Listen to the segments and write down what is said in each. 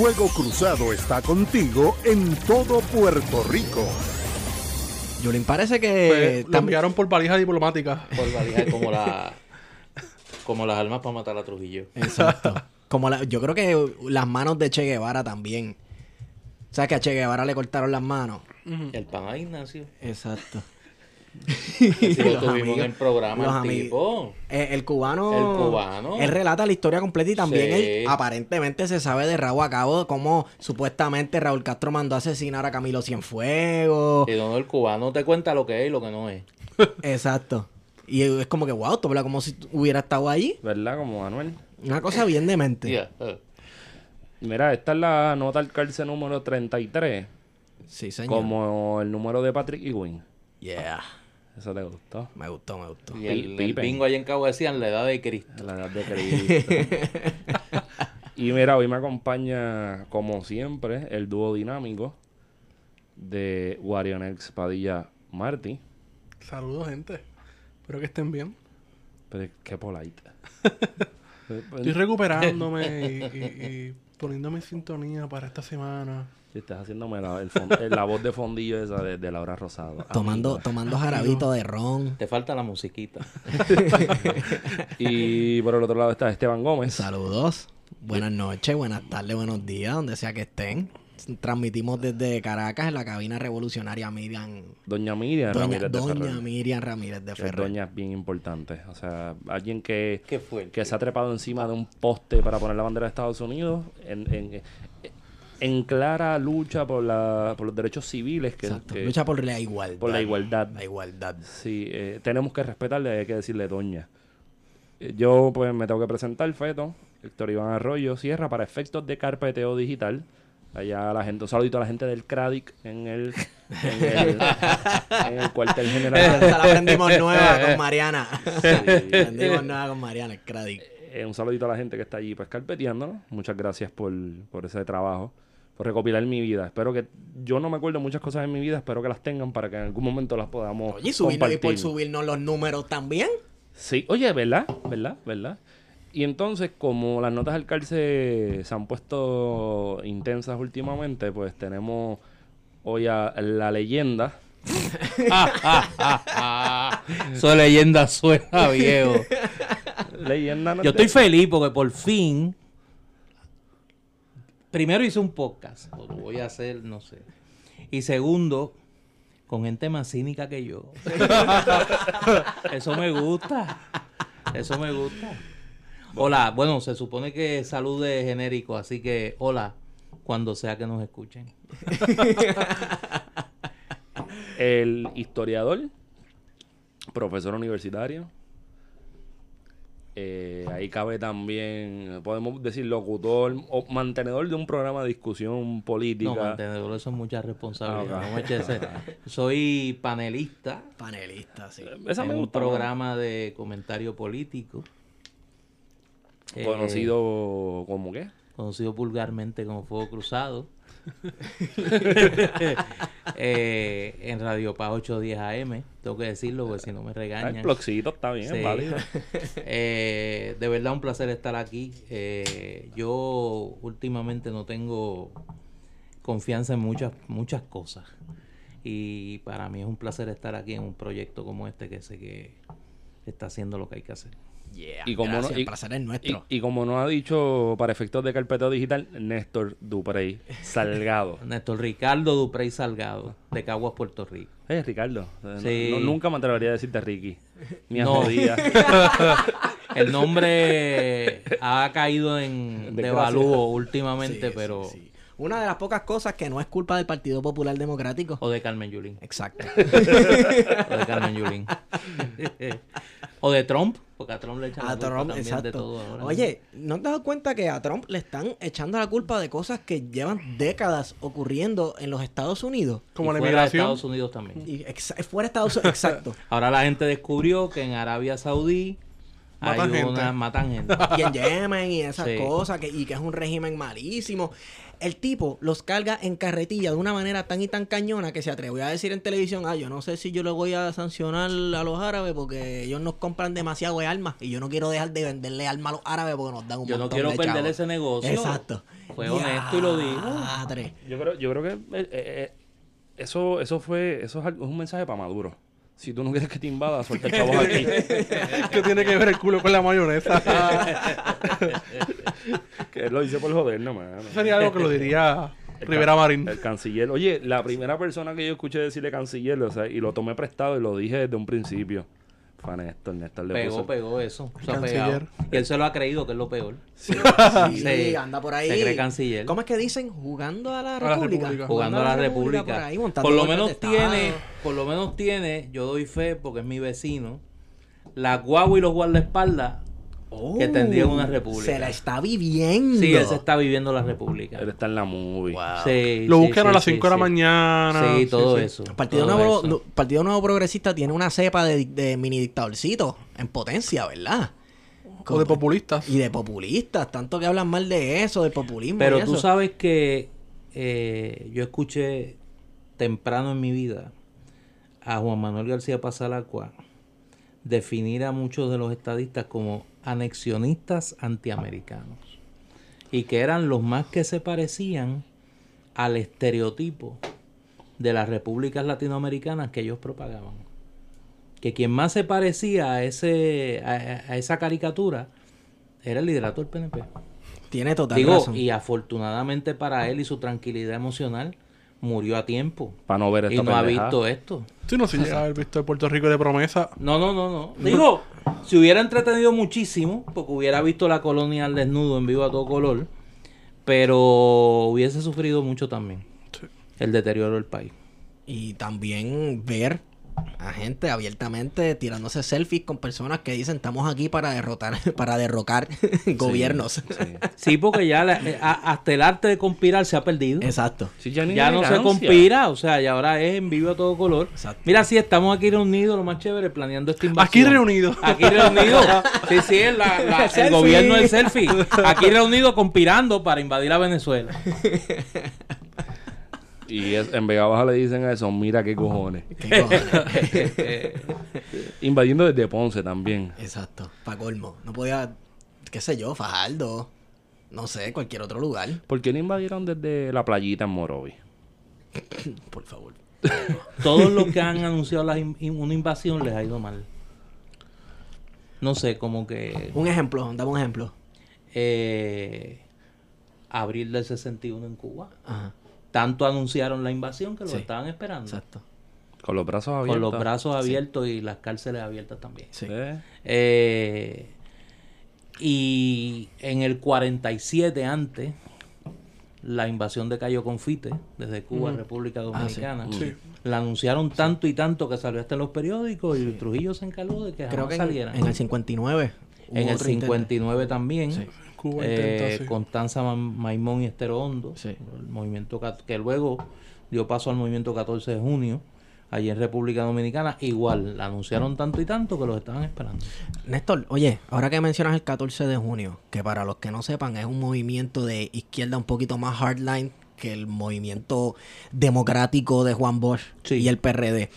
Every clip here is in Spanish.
Fuego Cruzado está contigo en todo Puerto Rico. Yulín, parece Pues, que... lo enviaron por valija diplomática. Por valija como la como las armas para matar a Trujillo. Exacto. Como la- yo creo que las manos de Che Guevara también. O sea, que a Che Guevara le cortaron las manos. El pan a Ignacio. Exacto. Si lo tuvimos amigos- en el programa, los el amigos- tipo. Eh, el cubano. El cubano. Él relata la historia completa y también Sí. él aparentemente se sabe de rabo a cabo cómo supuestamente Raúl Castro mandó a asesinar a Camilo Cienfuegos. Y no, el cubano te cuenta lo que es y lo que no es. Exacto. Y es como que, wow, tú hablas como si hubiera estado allí. ¿Verdad? Como Manuel. Una cosa bien demente. Tía, eh. Mira, esta es la nota al cárcel número 33. Sí, señor. Como el número de Patrick Ewing. Yeah. Eso te gustó. Me gustó, me gustó. Y el, el bingo allá en Cabo decían la edad de Cristo. La edad de Cristo. y mira, hoy me acompaña, como siempre, el dúo dinámico de Warionex Padilla Marty. Saludos, gente. Espero que estén bien. Pero qué polite. Estoy recuperándome y, y- y poniéndome en sintonía para esta semana. Si estás haciéndome la, el fon- la voz de fondillo esa de, de Laura Rosado. Tomando, tomando jarabito de ron. Te falta la musiquita. Y por el otro lado está Esteban Gómez. Saludos. Buenas noches, buenas tardes, buenos días, donde sea que estén. Transmitimos desde Caracas en la cabina revolucionaria Miriam. Doña Miriam Doña, Ramírez de Doña Ferrer. Miriam Ramírez de es Ferrer. doña bien importante. O sea, alguien que, que se ha trepado encima de un poste para poner la bandera de Estados Unidos en, en, en clara lucha por, la, por los derechos civiles. Que, Lucha por la igualdad. por la igualdad. La igualdad. Sí, eh, tenemos que respetarle, hay que decirle doña. Eh, Yo pues me tengo que presentar, Feto, Héctor Iván Arroyo Sierra, para efectos de carpeteo digital. Allá la gente, un saludito a la gente del CRADIC en el, en el, en el cuartel Esa general. la aprendimos nueva con Mariana. Sí. aprendimos nueva con Mariana, el Cradic. Eh, un saludito a la gente que está allí pues carpeteándonos. Muchas gracias por, por ese trabajo, por recopilar mi vida. Espero que, yo no me acuerdo de muchas cosas en mi vida, espero que las tengan para que en algún momento las podamos Oye, y, subirnos- y por subirnos los números también. Sí, oye, ¿verdad? ¿Verdad? ¿Verdad? Y entonces, como las notas del cárcel se han puesto intensas últimamente, pues tenemos hoy a la leyenda. Su leyenda suena viejo. Leyenda no Yo estoy feliz porque por fin. Primero hice un podcast. Lo voy a hacer, no sé. Y segundo, con gente más cínica que yo. Eso me gusta. Eso me gusta. Hola, bueno, se supone que salude genérico, así que hola, cuando sea que nos escuchen. El historiador, profesor universitario. Eh, ahí cabe también, podemos decir, locutor o mantenedor de un programa de discusión política. No, mantenedor, eso es mucha responsabilidad. Ah, ok. no Soy panelista Panelista, sí. Esa en me un gusta, programa de comentario político. Eh, Conocido como qué? conocido vulgarmente como Fuego Cruzado. Eh, en Radio Paz 810 AM, tengo que decirlo porque si no me regañan. el blogcito está bien, Sí. es válido. Eh, de verdad un placer estar aquí. Eh, yo últimamente no tengo confianza en muchas muchas cosas y para mí es un placer estar aquí en un proyecto como este que sé que está haciendo lo que hay que hacer. Yeah, Y como, gracias, no, y, el placer es nuestro. y como nos ha dicho para efectos de carpeteo digital, Néstor Duprey Salgado. Néstor Ricardo Duprey Salgado, de Caguas, Puerto Rico. Eh, Ricardo. no- Sí. no- nunca me atrevería a decirte Ricky. Ni a No. El nombre ha caído en devalúo últimamente, Sí, pero... sí, sí. Una de las pocas cosas que no es culpa del Partido Popular Democrático. O de Carmen Yulín. Exacto. O de Carmen Yulín. o de Trump, porque a Trump le echan la A culpa Trump, también de exacto. todo ahora. Oye, ¿no te has dado cuenta que a Trump le están echando la culpa de cosas que llevan décadas ocurriendo en los Estados Unidos? Como Y la fuera de. Estados Unidos también. Y fuera de Estados Unidos, exacto. Ahora la gente descubrió que en Arabia Saudí Matan hay gente. una, matan gente. y en Yemen y esas Sí. cosas, que, y que es un régimen malísimo. El tipo los carga en carretilla de una manera tan y tan cañona que se atrevió a decir en televisión, ah, yo no sé si yo le voy a sancionar a los árabes porque ellos nos compran demasiado de armas y yo no quiero dejar de venderle armas a los árabes porque nos dan un Yo no montón quiero de perder chavos". ese negocio. Exacto. Fue honesto y lo dijo. Yo creo, yo creo que eh, eh, eh, eso, eso fue, eso es algo- es un mensaje para Maduro. Si tú no quieres que te invada, suelta el chavo aquí. ¿Qué tiene que ver el culo con la mayonesa? que él lo dice por joder, no, mano. Sería algo que lo diría El Rivera Marín. El canciller. Oye, la primera persona que yo escuché decirle canciller, o sea, y lo tomé prestado y lo dije desde un principio, fue a Néstor. Néstor le Pegó, puso- pegó eso. Se ha Canciller. pegado. Y él se lo ha creído, que es lo peor. Sí, Sí. anda por ahí. Se cree canciller. ¿Cómo es que dicen? Jugando a la la República. República. Jugando a la República. por, ahí, montando por lo menos tiene, Estado. por lo menos tiene, yo doy fe porque es mi vecino, la guagua y los guardaespaldas que tendría una república. Se la está viviendo. Sí, él se está viviendo la república. Él está en la movie. Sí, Lo sí, buscan a las sí, 5 de la mañana. Sí, todo sí. eso. El Partido todo Nuevo, eso. no, Partido Nuevo Progresista tiene una cepa de, de mini dictadorcito en potencia, ¿verdad? O de populistas. Y de populistas, tanto que hablan mal de eso, del populismo. Pero y tú eso. sabes que eh, yo escuché temprano en mi vida a Juan Manuel García Pasalacua definir a muchos de los estadistas como anexionistas antiamericanos y que eran los más que se parecían al estereotipo de las repúblicas latinoamericanas que ellos propagaban. Que quien más se parecía a, ese, a, a esa caricatura era el liderato del PNP. Tiene total Digo, razón. y afortunadamente para él y su tranquilidad emocional, murió a tiempo. Para no ver esta Y no ha visto esto. Si no se llega a haber visto el Puerto Rico de promesa. No, no, no, no. Digo, si hubiera entretenido muchísimo, porque hubiera visto la colonia al desnudo en vivo a todo color, pero hubiese sufrido mucho también Sí. el deterioro del país. Y también ver a gente abiertamente tirándose selfies con personas que dicen estamos aquí para derrotar, para derrocar gobiernos. Sí. Sí, porque ya la- eh, a- hasta el arte de conspirar se ha perdido. Exacto. Sí, ya ni ya no se conspira, o sea, y ahora es en vivo a todo color. Exacto. Mira, sí, estamos aquí reunidos, lo más chévere, planeando esta invasión. Aquí reunidos. Aquí reunidos. Sí, sí, es la- la- el gobierno del selfie. Aquí reunidos conspirando para invadir a Venezuela. Y es- en Vega Baja le dicen a eso, mira qué cojones. ¿Qué cojones? Invadiendo desde Ponce también. Exacto. Pa' colmo. No podía, qué sé yo, Fajardo. No sé, cualquier otro lugar. ¿Por qué no invadieron desde la playita en Morovi? Por favor. Todos los que han anunciado la in- una invasión les ha ido mal. No sé, como que Un ejemplo, dame un ejemplo. eh, abril del 61 en Cuba. Ajá. Tanto anunciaron la invasión que lo Sí. estaban esperando. Exacto. Con los brazos abiertos. Con los brazos abiertos y las cárceles abiertas también. Sí. ¿Eh? Y en el 47 antes, la invasión de Cayo Confite, desde Cuba a República Dominicana, Sí. la anunciaron tanto y tanto que salió hasta en los periódicos y Trujillo se encargó de que Creo jamás que en, saliera. en el 59. hubo En el otro intento. 59 también. Cuba eh, intenta, sí. Constanza Ma- Maimón y Estero Hondo, Sí. el movimiento que luego dio paso al movimiento 14 de junio, allí en República Dominicana, igual, la anunciaron tanto y tanto que los estaban esperando. Néstor, oye, ahora que mencionas el 14 de junio, que para los que no sepan es un movimiento de izquierda un poquito más hardline que el movimiento democrático de Juan Bosch Sí. y el PRD.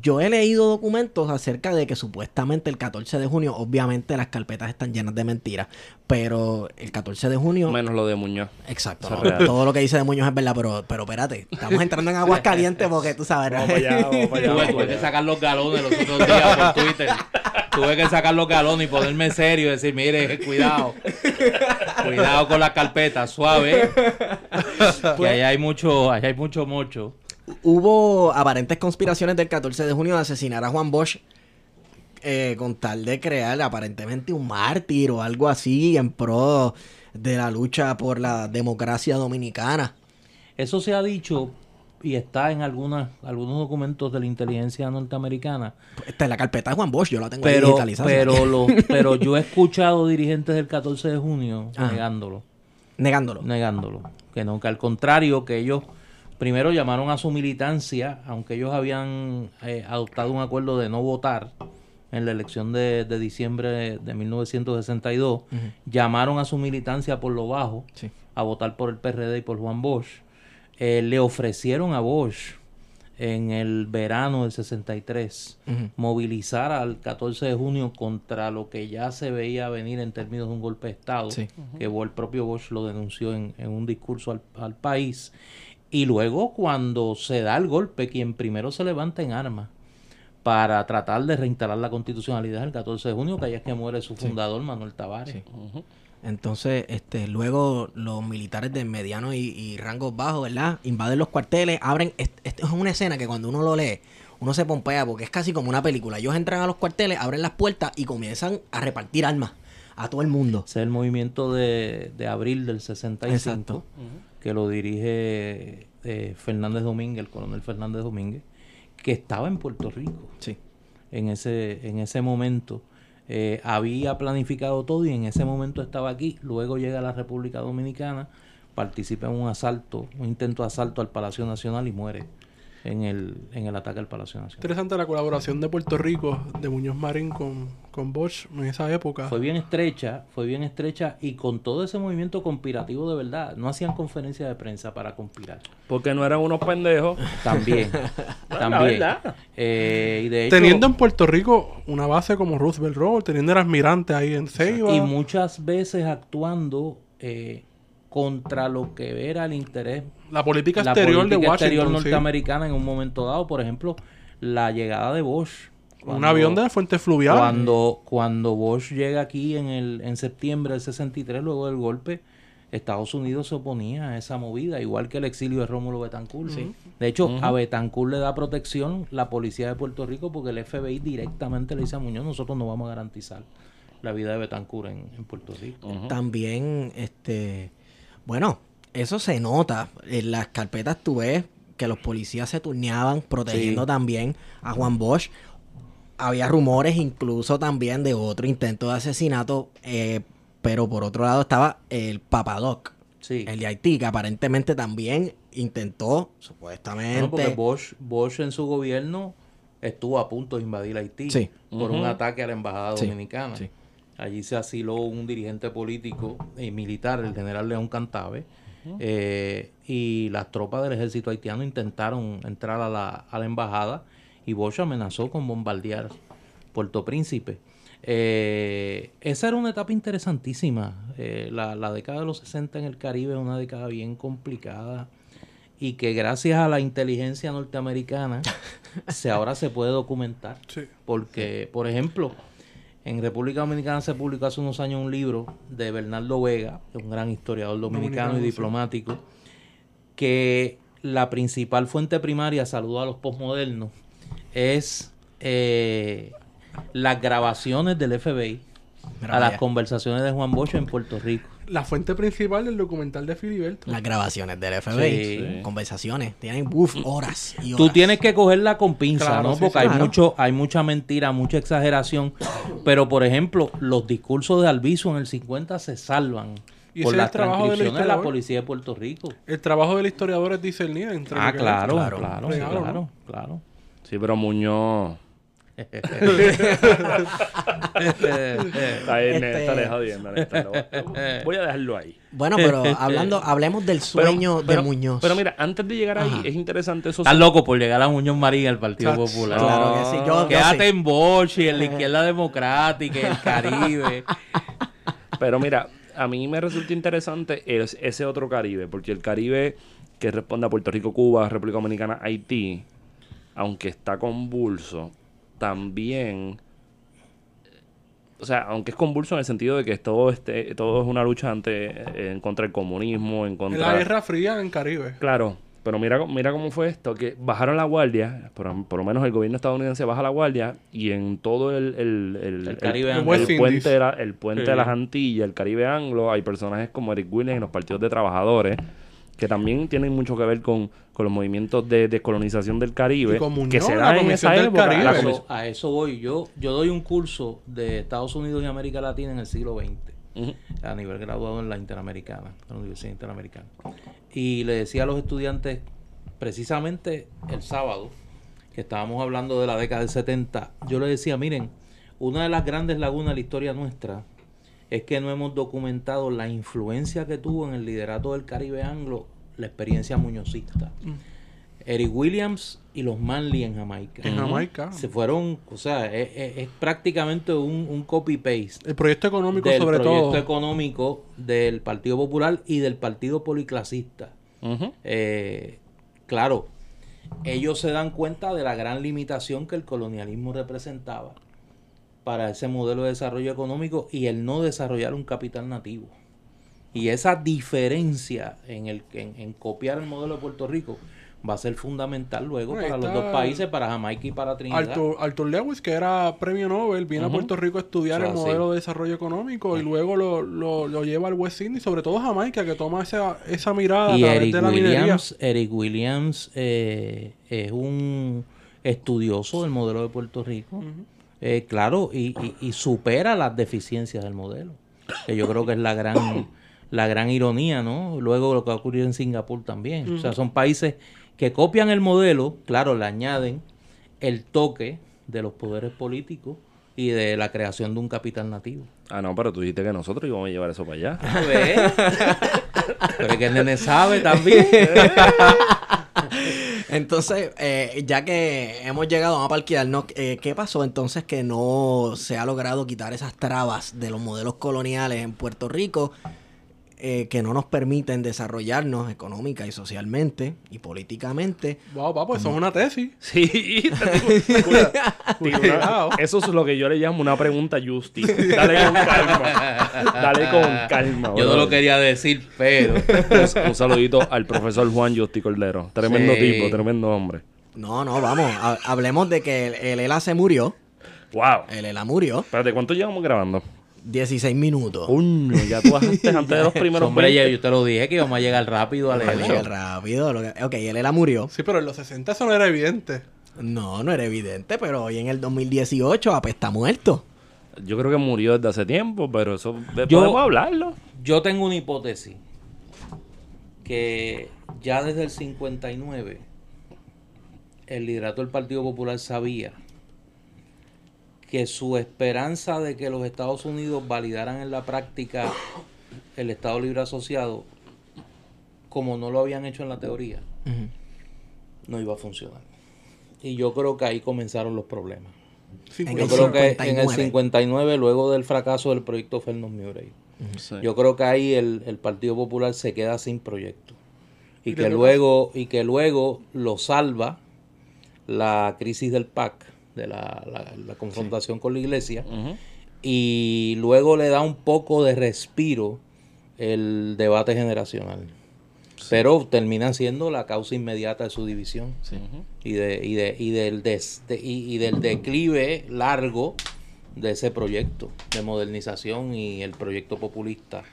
Yo he leído documentos acerca de que supuestamente el 14 de junio, obviamente las carpetas están llenas de mentiras, pero el 14 de junio... Menos lo de Muñoz. Exacto, no, todo lo que dice de Muñoz es verdad, pero, pero espérate, estamos entrando en aguas calientes porque tú sabes... Vamos para allá, vamos para allá. Tuve, vamos tuve para que allá. sacar los galones los otros días por Twitter. Tuve que sacar los galones y ponerme serio y decir, mire, cuidado. Cuidado con las carpetas, suave. Que ahí hay mucho, ahí hay mucho mocho. Hubo aparentes conspiraciones del 14 de junio de asesinar a Juan Bosch eh, con tal de crear aparentemente un mártir o algo así en pro de la lucha por la democracia dominicana. Eso se ha dicho y está en algunas, algunos documentos de la inteligencia norteamericana. Esta es la carpeta de Juan Bosch, yo la tengo Pero, digitalizada. pero, lo- pero yo he escuchado dirigentes del 14 de junio Ajá. negándolo. Negándolo. negándolo. Que no, que al contrario, que ellos primero llamaron a su militancia, aunque ellos habían eh, adoptado un acuerdo de no votar en la elección de, de diciembre de 1962, llamaron a su militancia por lo bajo Sí. a votar por el PRD y por Juan Bosch. Eh, le ofrecieron a Bosch en el verano del 63 Ujú. movilizar al 14 de junio contra lo que ya se veía venir en términos de un golpe de Estado, Sí. que el propio Bosch lo denunció en, en un discurso al, al país. Y luego cuando se da el golpe, quien primero se levanta en armas para tratar de reinstalar la constitucionalidad el 14 de junio, que allá es que muere su fundador, Manuel Tavares. Sí. Entonces, este, luego los militares de mediano y, y rangos bajos, ¿verdad? Invaden los cuarteles, abren. est- Esto es una escena que cuando uno lo lee, uno se pompea porque es casi como una película. Ellos entran a los cuarteles, abren las puertas y comienzan a repartir armas a todo el mundo. Ese es el movimiento de, de abril del 65, Exacto. Que lo dirige eh, Fernández Domínguez, el coronel Fernández Domínguez, que estaba en Puerto Rico Sí. en ese, en ese momento. Eh, había planificado todo y en ese momento estaba aquí. Luego llega a la República Dominicana, participa en un asalto, un intento de asalto al Palacio Nacional y muere en el, en el ataque al Palacio Nacional. Interesante la colaboración de Puerto Rico, de Muñoz Marín con, con Bosch en esa época. Fue bien estrecha, fue bien estrecha y con todo ese movimiento conspirativo de verdad, no hacían conferencias de prensa para conspirar. Porque no eran unos pendejos. También, La también. verdad. Eh, y de hecho, Teniendo en Puerto Rico una base como Roosevelt Road, teniendo el almirante ahí en Ceiba. y muchas veces actuando eh, contra lo que era el interés la política la exterior de política Washington. exterior sí. norteamericana en un momento dado, por ejemplo, la llegada de Bosch. Un avión de fuente fluvial. Cuando, cuando Bosch llega aquí en, el, en septiembre del 63, luego del golpe, Estados Unidos se oponía a esa movida, igual que el exilio de Rómulo Betancourt. De hecho, a Betancourt le da protección la policía de Puerto Rico porque el FBI directamente le dice a Muñoz, nosotros no vamos a garantizar la vida de Betancourt en, en Puerto Rico. También, este, bueno, eso se nota. En las carpetas tú ves que los policías se turneaban protegiendo Sí. también a Juan Bosch. Había rumores incluso también de otro intento de asesinato, eh, pero por otro lado estaba el Papadoc, Sí. el de Haití, que aparentemente también intentó, supuestamente... Bueno, porque Bosch, Bosch en su gobierno estuvo a punto de invadir Haití Sí. por un ataque a la embajada Sí, dominicana. Allí se asiló un dirigente político y militar, el general León Cantave, eh, y las tropas del ejército haitiano intentaron entrar a la, a la embajada y Bosch amenazó con bombardear Puerto Príncipe. Eh, esa era una etapa interesantísima. Eh, la, la década de los 60 en el Caribe es una década bien complicada y que gracias a la inteligencia norteamericana se ahora se puede documentar. Sí. Porque, por ejemplo, en República Dominicana se publicó hace unos años un libro de Bernardo Vega, un gran historiador dominicano Dominicano, y sí. diplomático, que la principal fuente primaria, saludo a los postmodernos, es eh, las grabaciones del FBI a las conversaciones de Juan Bosch en Puerto Rico. La fuente principal del documental de Filiberto. Las grabaciones del FBI, Sí. conversaciones, tienen uf, horas y horas. Tú tienes que cogerla con pinza, Claro, ¿no? sí, Porque sí. hay Claro. mucho, hay mucha mentira, mucha exageración. Pero, por ejemplo, los discursos de Albizu en el 50 se salvan Y por ese es las el trabajo del de la policía de Puerto Rico. El trabajo del historiador es discernir entre Ah, claro, Claro. claro, claro, claro. Sí, pero Muñoz. Está ahí, Este- jodiendo, Voy a dejarlo ahí. Bueno, pero hablando, hablemos del sueño Pero- pero- de Muñoz. Pero mira, antes de llegar ahí, Ajá. es interesante eso. Estás loco por llegar a Muñoz Marín al Partido Chach, Popular. Claro que sí. Yo, yo Quédate sí. en Bosch y en la izquierda democrática, y el Caribe. Pero mira, a mí me resulta interesante es- ese otro Caribe, porque el Caribe que responde a Puerto Rico, Cuba, República Dominicana, Haití, aunque está convulso, también, o sea, aunque es convulso en el sentido de que todo este, todo es una lucha ante, en contra del comunismo, en En contra la Guerra Fría en Caribe. Claro, pero mira, mira cómo fue esto, que bajaron la guardia, por, por lo menos el gobierno estadounidense baja la guardia y en todo el, el, el, El Caribe el- el puente, de, la- el puente Sí. de las Antillas, el Caribe anglo, hay personajes como Eric Williams en los partidos de trabajadores que también tienen mucho que ver con, con los movimientos de descolonización del Caribe que se dan en esa del época. Caribe. A comis- eso, a eso voy. Yo, yo doy un curso de Estados Unidos y América Latina en el siglo XX. A nivel graduado en la Interamericana, en la Universidad Interamericana. Y le decía a los estudiantes, precisamente el sábado, que estábamos hablando de la década del 70, yo le decía, miren, una de las grandes lagunas de la historia nuestra es que no hemos documentado la influencia que tuvo en el liderato del Caribe anglo la experiencia muñozista. Eric Williams y los Manly en Jamaica. En Jamaica. Se fueron, o sea, es, es- es prácticamente un, un copy-paste El proyecto económico del sobre proyecto todo. económico del Partido Popular y del Partido Policlasista. Eh, claro, ellos se dan cuenta de la gran limitación que el colonialismo representaba para ese modelo de desarrollo económico y el no desarrollar un capital nativo. Y esa diferencia en, el, en, en copiar el modelo de Puerto Rico va a ser fundamental luego Bueno, para los dos países, para Jamaica y para Trinidad. Arthur, Arthur Lewis, que era premio Nobel, viene a. Puerto Rico a estudiar el modelo de desarrollo económico y luego lo, lo, lo lleva al West Indies, sobre todo Jamaica, que toma esa, esa mirada y a través Eric de la minería. Williams, Eric Williams eh, es un estudioso del modelo de Puerto Rico. Eh, claro, y, y- y supera las deficiencias del modelo. Que yo creo que es la gran, la gran ironía, ¿no? Luego lo que ha ocurrido en Singapur también. O sea, son países que copian el modelo, claro, le añaden el toque de los poderes políticos y de la creación de un capital nativo. Ah, no, pero tú dijiste que nosotros íbamos a llevar eso para allá. A ver. Pero es que el nene sabe también. Entonces, eh, ya que hemos llegado a parquearnos, eh, ¿qué pasó entonces que no se ha logrado quitar esas trabas de los modelos coloniales en Puerto Rico eh, que no nos permiten desarrollarnos económica y socialmente y políticamente? Wow, papá, eso es una tesis. Sí. Eso es lo que yo le llamo una pregunta justi. Dale con calma. Dale con calma. Yo no lo quería decir, pero. Un, un saludito al profesor Juan Justi Cordero. Tremendo Sí. tipo, tremendo hombre. No, no, vamos, ha- hablemos de que el, el ELA se murió, Wow. el ELA murió, Espérate, ¿cuánto llevamos grabando? 16 minutos. Coño, ya tú bajaste antes de los primeros Hombre, 20. ya yo te lo dije que íbamos a llegar rápido al Vale, hecho. rápido. lo que- ok, el ELA murió. Sí, pero en los 60 eso no era evidente. No, no era evidente, pero hoy en el 2018 apesta muerto. Yo creo que murió desde hace tiempo, pero eso Yo- podemos hablarlo. Yo tengo una hipótesis. Que ya desde el 59, el liderato del Partido Popular sabía que su esperanza de que los Estados Unidos validaran en la práctica el Estado Libre Asociado, como no lo habían hecho en la teoría, no iba a funcionar. Y yo creo que ahí comenzaron los problemas. Sí, Yo creo que en el 59. 59, luego del fracaso del proyecto Fernández Murray, yo creo que ahí el, el Partido Popular se queda sin proyecto. Y ¿Y que luego, y que luego lo salva la crisis del PAC, de la, la- la confrontación con la iglesia, y luego le da un poco de respiro el debate generacional. Pero termina siendo la causa inmediata de su división y, de, y, de, y, del des- de- y, y del declive largo de ese proyecto de modernización y el proyecto populista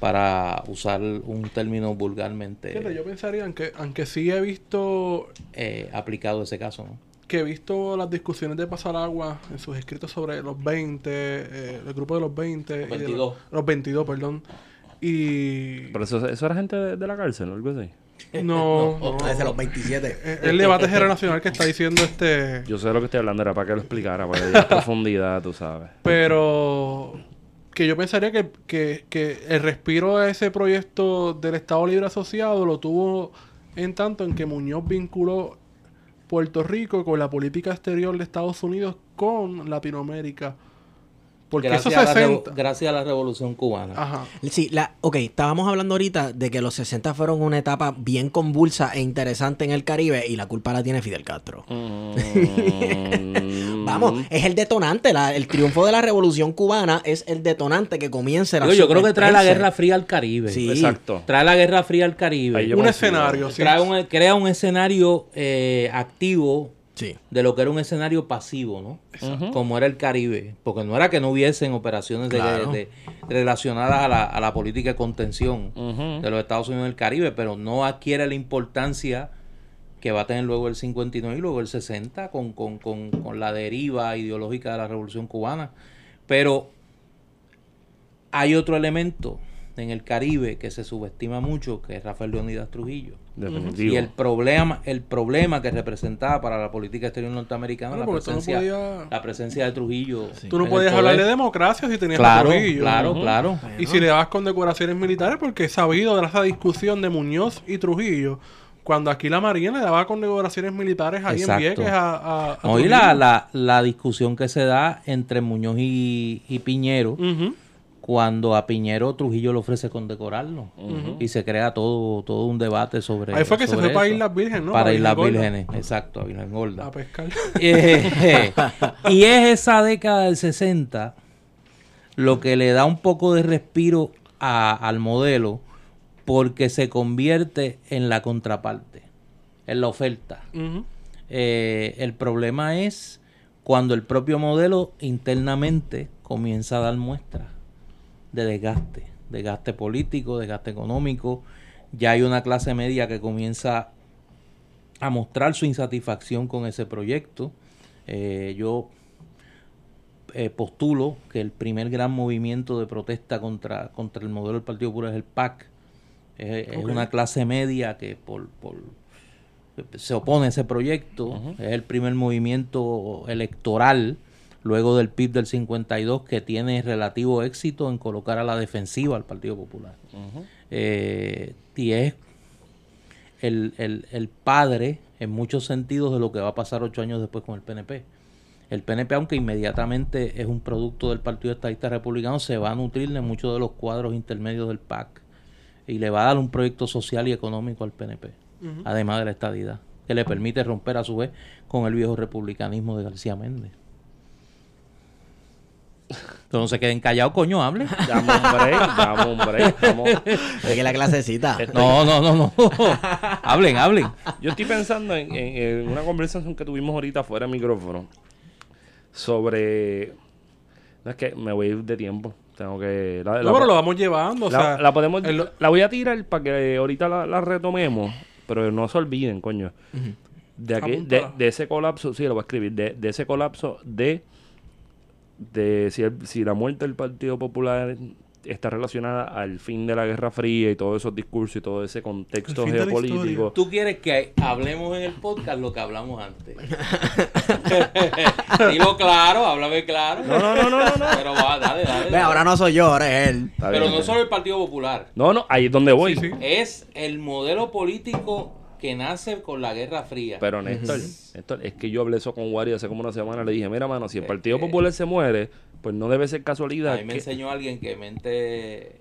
para usar un término vulgarmente Fíjate, yo pensaría, aunque, aunque sí he visto eh, aplicado ese caso. ¿no? Que he visto las discusiones de Pasar Agua en sus escritos sobre los 20, eh, el grupo de los 20. y de 22. los, los 22, perdón. Y Pero eso, eso era gente de, de la cárcel o algo así. no, no. Desde los 27. Eh, el debate generacional que está diciendo este... Yo sé de lo que estoy hablando, era para que lo explicara, para que profundidad, tú sabes. Pero que yo pensaría que, que, que el respiro a ese proyecto del Estado Libre Asociado lo tuvo en tanto en que Muñoz vinculó Puerto Rico con la política exterior de Estados Unidos con Latinoamérica. Porque Gracias, esos a la revo- 60... gracias a la revolución cubana. Ajá. Sí, la, ok, estábamos hablando ahorita de que los 60 fueron una etapa bien convulsa e interesante en el Caribe y la culpa la tiene Fidel Castro. Mm. Vamos, es el detonante, la- el triunfo de la revolución cubana es el detonante que comienza a Digo, yo creo que trae la. Guerra Fría al Caribe. Sí. Exacto. Trae la Guerra Fría al Caribe. Yo Un escenario, sí. Trae un- crea un escenario eh, activo Sí. de lo que era un escenario pasivo, ¿no? Como era el Caribe. Porque no era que no hubiesen operaciones de- Claro. de- relacionadas a la, a la política de contención de los Estados Unidos del Caribe, pero no adquiere la importancia que va a tener luego el 59 y luego el 60 con, con- con- con la deriva ideológica de la Revolución Cubana. Pero hay otro elemento en el Caribe que se subestima mucho, que es Rafael Leonidas Trujillo Definitivo. Y el problema, el problema que representaba para la política exterior norteamericana Bueno, la, no presencia, la presencia de Trujillo. Tú no podías hablar de democracia si tenías a Trujillo. claro, claro. Y si le dabas condecoraciones militares, porque he sabido de esa discusión de Muñoz y Trujillo, cuando aquí la Marina le daba condecoraciones militares ahí Exacto. en Vieques a, a, a No, y Trujillo. la, la, la discusión que se da entre Muñoz y, y Piñero, Ujú. Cuando a Piñero Trujillo le ofrece condecorarlo. Y se crea todo, todo un debate sobre Ahí fue que se fue para eso. Islas Vírgenes, ¿no? Para Para Islas. Vírgenes, exacto, a Gorda. A pescar. Eh, y es esa década del 60 lo que le da un poco de respiro a- al modelo porque se convierte en la contraparte, en la oferta. Eh, el problema es cuando el propio modelo internamente comienza a dar muestras de desgaste, desgaste político, desgaste económico. Ya hay una clase media que comienza a mostrar su insatisfacción con ese proyecto. Eh, yo eh, postulo que el primer gran movimiento de protesta contra, contra el modelo del Partido Popular es el PAC. Es, una clase media que por, por- se opone a ese proyecto. Es el primer movimiento electoral luego del PIB del 52 que tiene relativo éxito en colocar a la defensiva al Partido Popular. Eh, y es el, el- el padre en muchos sentidos de lo que va a pasar ocho años después con el PNP. El PNP, aunque inmediatamente es un producto del Partido Estadista Republicano, se va a nutrir de muchos de los cuadros intermedios del PAC y le va a dar un proyecto social y económico al PNP, además de la estadidad, que le permite romper a su vez con el viejo republicanismo de García Méndez. Entonces no se queden callados, coño, hable. Dame un break, dame un break. vamos. Aquí la clasecita. No, no, no, no. hablen, hablen. Yo estoy pensando en, en- en una conversación que tuvimos ahorita fuera de micrófono sobre... No es que me voy a ir de tiempo. Tengo que... La, No, la- pero lo vamos llevando. O la- sea, la podemos... lo- La voy a tirar para que ahorita la, la retomemos. Pero no se olviden, coño. De, aquel- de, ese colapso, sí, lo voy a escribir, de, de ese colapso de, de si, el- si la muerte del Partido Popular está relacionada al fin de la Guerra Fría y todos esos discursos y todo ese contexto geopolítico. Tú quieres que hablemos en el podcast lo que hablamos antes. Digo claro, háblame claro. No, no, no, no, no, no. Pero va, dale, dale. Ve, ahora no soy yo, ahora es él. Está Pero bien, no solo el Partido Popular. No, no, ahí es donde voy. Sí, sí. Es el modelo político que nace con la Guerra Fría. Pero Néstor, Néstor, es que yo hablé eso con Wario hace como una semana. Le dije, mira, mano, si el Partido Popular se muere, pues no debe ser a casualidad. mí me enseñó alguien que mente,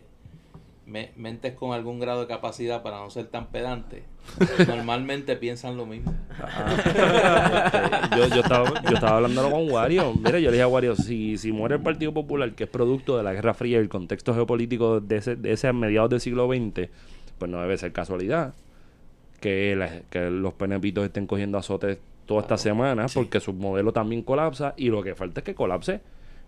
me- mentes con algún grado de capacidad para no ser tan pedante. Normalmente piensan lo mismo. Ah, este, yo, yo, estaba, yo estaba hablándolo con Wario. Mira, yo le dije a Wario, si, si muere el Partido Popular, que es producto de la Guerra Fría y el contexto geopolítico de ese, de ese a mediados del siglo XX, pues no debe ser casualidad que, la- que los penepitos estén cogiendo azotes toda esta semana porque su modelo también colapsa y lo que falta es que colapse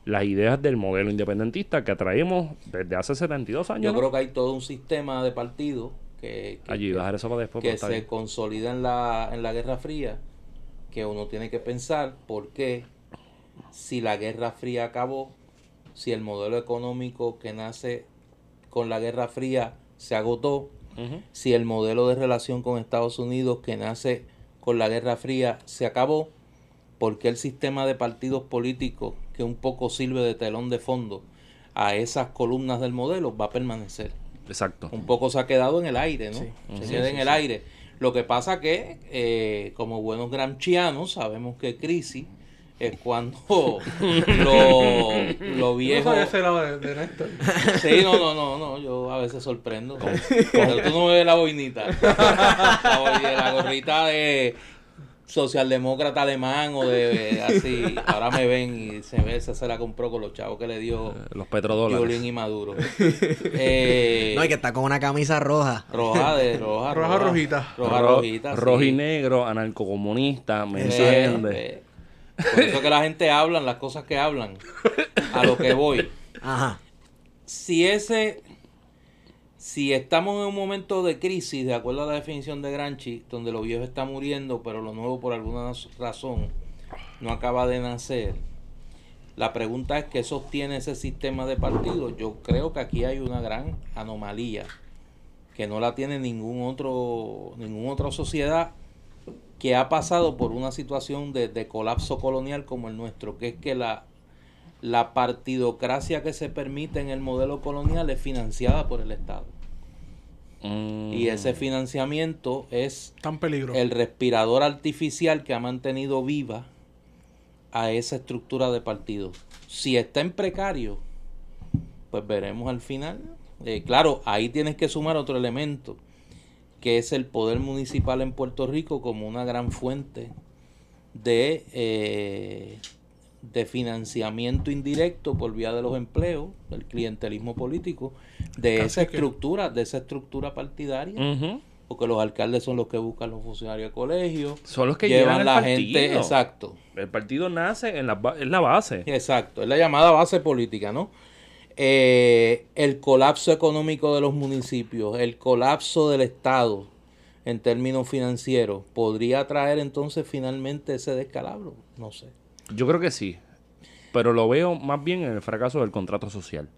las ideas del modelo independentista que traemos desde hace 72 años. Yo ¿no? creo que hay todo un sistema de partidos que, que- Allí, que- dejar eso para después. que pero está se bien. consolida en la, en la Guerra Fría, que uno tiene que pensar por qué, si la Guerra Fría acabó, si el modelo económico que nace con la Guerra Fría se agotó, Si el modelo de relación con Estados Unidos que nace con la Guerra Fría se acabó, ¿por qué el sistema de partidos políticos que un poco sirve de telón de fondo a esas columnas del modelo va a permanecer? Exacto. un poco se ha quedado en el aire, ¿no? Sí. Se Sí, queda sí, en el sí. aire. Lo que pasa que, eh, como buenos gramscianos, sabemos que crisis es cuando lo, lo no viejo... sabía ese lado de, de Néstor. Sí, no, no, no, no, yo a veces sorprendo. Pero tú no ves la boinita. La, gorrita de socialdemócrata alemán o de así. Ahora me ven y se ve, esa se la compró con los chavos que le dio Los petrodólares. Violín y Maduro. Eh, No, y que está con una camisa roja. Roja de roja. Roja, rojita. Roja Ro- rojita. rojo sí. y negro, anarcocomunista, ¿me Eh, entiendes? eh. Por eso que la gente habla las cosas que hablan. A lo que voy. Ajá. Si ese. Si estamos en un momento de crisis, de acuerdo a la definición de Granchi, donde lo viejo está muriendo, pero lo nuevo por alguna razón no acaba de nacer, la pregunta es qué sostiene ese sistema de partidos. Yo creo que aquí hay una gran anomalía que no la tiene ningún otro, ninguna otra sociedad que ha pasado por una situación de, de colapso colonial como el nuestro, que es que la, la partidocracia que se permite en el modelo colonial es financiada por el Estado. Mm. Y ese financiamiento es Tan peligro. el respirador artificial que ha mantenido viva a esa estructura de partido. Si está en precario, pues veremos al final. Eh, claro, ahí tienes que sumar otro elemento, que es el poder municipal en Puerto Rico como una gran fuente de, eh, de financiamiento indirecto por vía de los empleos, del clientelismo político, de esa estructura, de esa estructura partidaria porque los alcaldes son los que buscan los funcionarios de colegio, Son los que llevan, llevan el la partido. gente, exacto, El partido nace en la base. exacto, es la llamada base política, ¿no? Eh, el colapso económico de los municipios, el colapso del Estado en términos financieros, ¿podría traer entonces finalmente ese descalabro? No sé. Yo creo que sí. Pero lo veo más bien en el fracaso del contrato social.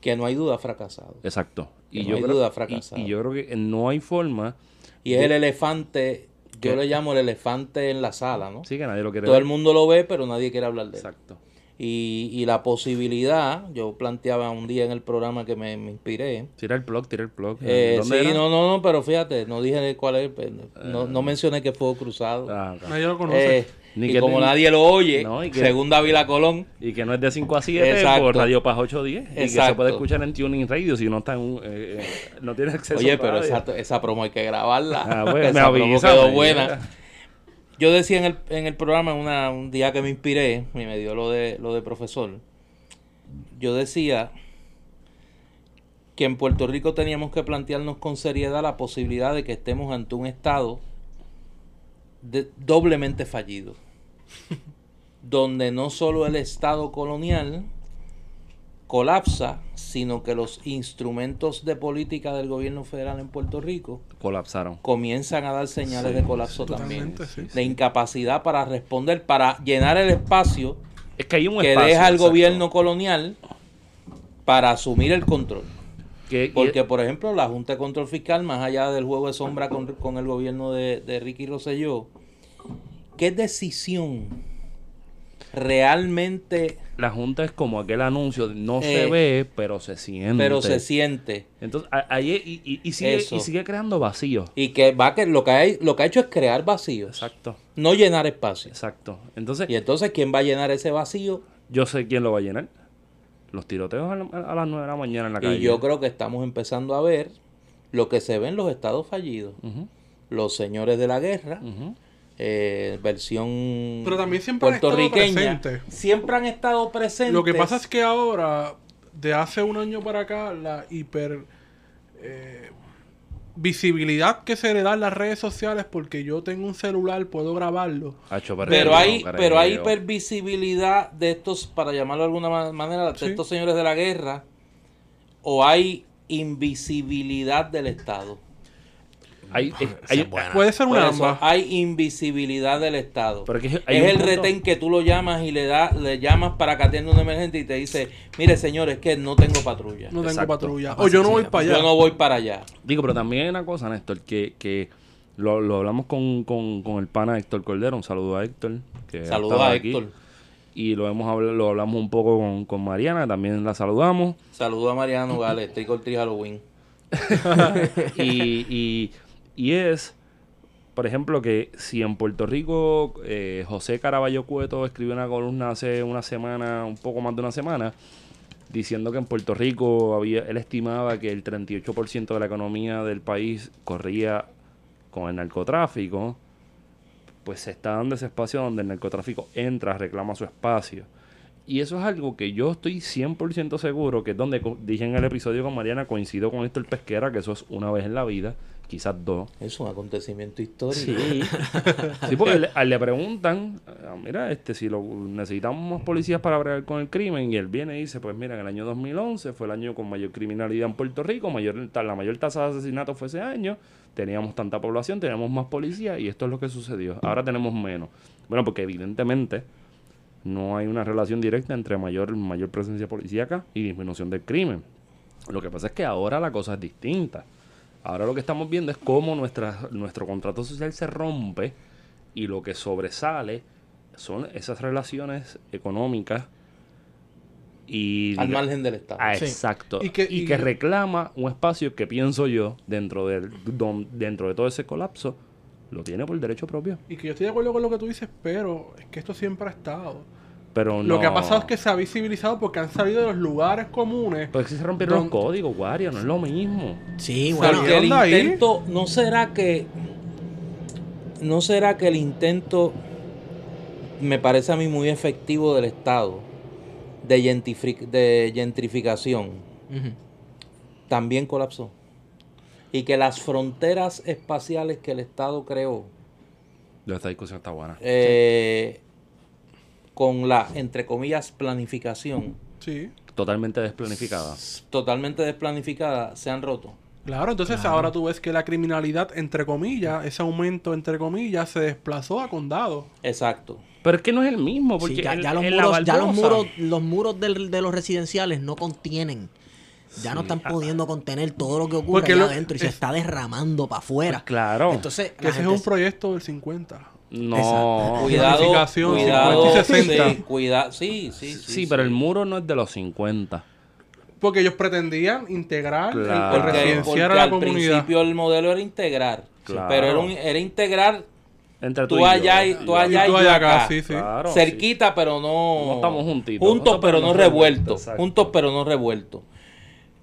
Que no hay duda fracasado. Exacto. Que Y no yo hay creo, duda fracasado. Y, yo creo que no hay forma. Y es el elefante, yo ¿Qué? le llamo el elefante en la sala, ¿no? Sí, que nadie lo quiere Todo ver. el mundo lo ve, pero nadie quiere hablar de él. Exacto. Y, y la posibilidad, yo planteaba un día en el programa que me, me inspiré. Tira el blog, tira el blog. Eh, sí, ¿Dónde era? no, no, no, pero fíjate, no dije cuál es, pues, no, no mencioné que Fuego Cruzado. Ah, ok. Nadie lo conoce. Eh, Ni y que como nadie lo oye, No, y que- según Colón, Y que no es de 5 a 7 Exacto. por Radio Paz 810. Y que se Exacto. puede escuchar en Tuning Radio si no está en un, eh, eh, no tiene acceso oye, a pero esa, esa promo hay que grabarla. Ah, pues, me esa promo avisa, quedó buena. Yo decía en el, en el programa una, un día que me inspiré y me dio lo de, lo de profesor. Yo decía que en Puerto Rico teníamos que plantearnos con seriedad la posibilidad de que estemos ante un Estado de- doblemente fallido. donde no solo el Estado colonial colapsa, sino que los instrumentos de política del gobierno federal en Puerto Rico Colapsaron. comienzan a dar señales de colapso también. Sí. De incapacidad para responder, para llenar el espacio Es que hay un que espacio, deja el exacto. gobierno colonial para asumir el control. Porque, por ejemplo, la Junta de Control Fiscal, más allá del juego de sombra con, con el gobierno de, de Ricky Rosselló, ¿qué decisión realmente, la Junta es como aquel anuncio, no Eh, se ve, pero se siente. pero se siente? Entonces, ahí y, y- y sigue, y sigue creando vacíos. Y que va que lo que, hay, lo que ha hecho es crear vacíos, Exacto, no llenar espacios. exacto. Entonces, Y entonces, ¿quién va a llenar ese vacío? yo sé quién lo va a llenar. Los tiroteos a, la- a las 9 de la mañana en la calle. Y yo creo que estamos empezando a ver lo que se ve en los estados fallidos. Los señores de la guerra. Eh, versión Pero también siempre han estado puertorriqueña, presentes. siempre han estado presentes. Lo que pasa es que ahora, de hace un año para acá, la hiper eh, visibilidad que se le da en las redes sociales, porque yo tengo un celular, puedo grabarlo. Hacho, Pero hay, pero hay hipervisibilidad de estos, para llamarlo de alguna ma- manera, de Sí. estos señores de la guerra, o hay invisibilidad del Estado. Hay- hay- Puede ser una eso, ambas. hay invisibilidad del Estado. Pero es que hay es un el punto- retén que tú lo llamas y le da, le llamas para que atienda una emergencia y te dice, mire señor, es que no tengo patrulla. No tengo Exacto. patrulla. O yo no voy para allá. Yo no voy para allá. Digo, pero también hay una cosa, Néstor, que, que lo, lo hablamos con, con, con el pana Héctor Cordero. Un saludo a Héctor. Que estado a aquí. Héctor. Y lo hemos habl- lo hablamos un poco con, con Mariana, también la saludamos. Saludos a Mariano Gales, Trick or Treat Halloween. y, y, y es, por ejemplo, que si en Puerto Rico eh, José Caraballo Cueto escribió una columna hace una semana, un poco más de una semana, diciendo que en Puerto Rico había, él estimaba que el 38% de la economía del país corría con el narcotráfico, pues se está dando ese espacio donde el narcotráfico entra, reclama su espacio. Y eso es algo que yo estoy 100% seguro, que es donde dije en el episodio con Mariana, coincido con esto el pesquera, que eso es una vez en la vida, quizás dos. Es un acontecimiento histórico. Sí, sí porque le, preguntan, ah, mira, este si lo necesitamos más policías para bregar con el crimen, y él viene y dice, pues mira, en el año 2011 fue el año con mayor criminalidad en Puerto Rico, mayor la mayor tasa de asesinatos fue ese año, teníamos tanta población, teníamos más policías, y esto es lo que sucedió. Ahora tenemos menos. Bueno, porque evidentemente no hay una relación directa entre mayor, mayor presencia policíaca y disminución del crimen. Lo que pasa es que ahora la cosa es distinta. Ahora lo que estamos viendo es cómo nuestra, nuestro contrato social se rompe y lo que sobresale son esas relaciones económicas y Al diga- margen del Estado. Ah, Sí. exacto. Y Y que- que, y- reclama un espacio que pienso yo dentro del don- dentro de todo ese colapso lo tiene por derecho propio. Y que yo estoy de acuerdo con lo que tú dices, pero es que esto siempre ha estado. Pero Lo que ha pasado es que se ha visibilizado porque han salido de los lugares comunes. Pues es que se rompieron Don- los códigos, Wario, no es lo mismo. Sí, bueno. Salió. Porque el de ahí? intento, ¿no será que no será que el intento me parece a mí muy efectivo del Estado de, gentrifi- de gentrificación también colapsó? Y que las fronteras espaciales que el Estado creó Esta discusión está buena. eh, con la, entre comillas, planificación Sí. Totalmente desplanificada. totalmente desplanificada, se han roto. Claro, entonces ahora tú ves que la criminalidad, entre comillas, ese aumento, entre comillas, se desplazó a condado. Exacto. Pero es que no es el mismo, porque Sí, ya, los muros, ya los muros, los muros del- de los residenciales no contienen. Ya no están pudiendo contener todo lo que ocurre Porque allá lo- adentro y se es- está derramando para afuera. Claro. Entonces, Que ese es un proyecto del 50. No. Cuidado, cuidado, 50 y 60. sí, cuida- sí, sí, sí, Sí, pero el muro no es de los 50. Porque ellos pretendían integrar el- Claro. el, porque, porque a la al comunidad. principio el modelo era integrar, Claro. pero era, un- era integrar Entre tú, tú y yo. allá y tú allá Y tú allá acá, acá, sí, sí. Claro, cerquita pero no No estamos juntitos. juntos Juntos, pero no revueltos, exacto. juntos pero no revueltos.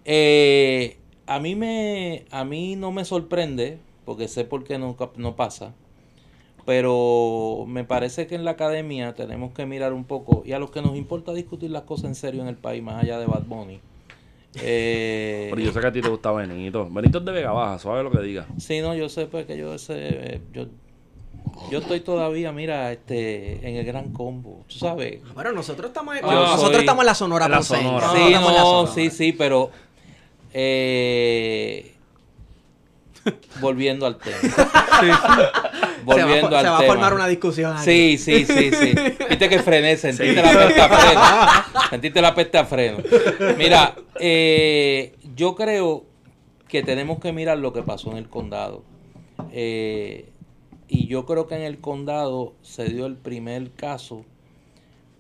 Eh, a mí me a mí no me sorprende porque sé por qué cap- no pasa. Pero me parece que en la academia tenemos que mirar un poco, y a los que nos importa discutir las cosas en serio en el país, más allá de Bad Bunny. Eh, Pero yo sé que a ti te gusta Benito. Benito es de Vega Baja, suave lo que diga. Sí, no, yo sé pues que yo ese, eh, yo, yo estoy todavía, mira, este, en el gran combo, tú sabes. Bueno, nosotros estamos, Yo nosotros soy- estamos en la Sonora en la. Sonora. Sí, en la no, Sonora. sí, sí, pero eh, volviendo al tema. volviendo se va, al se va a formar una discusión aquí. Sí, sí, sí, sí. Viste que frené, sentiste la peste a freno. Sentiste la peste a freno. Mira, eh, yo creo que tenemos que mirar lo que pasó en el condado. Eh, y yo creo que en el condado se dio el primer caso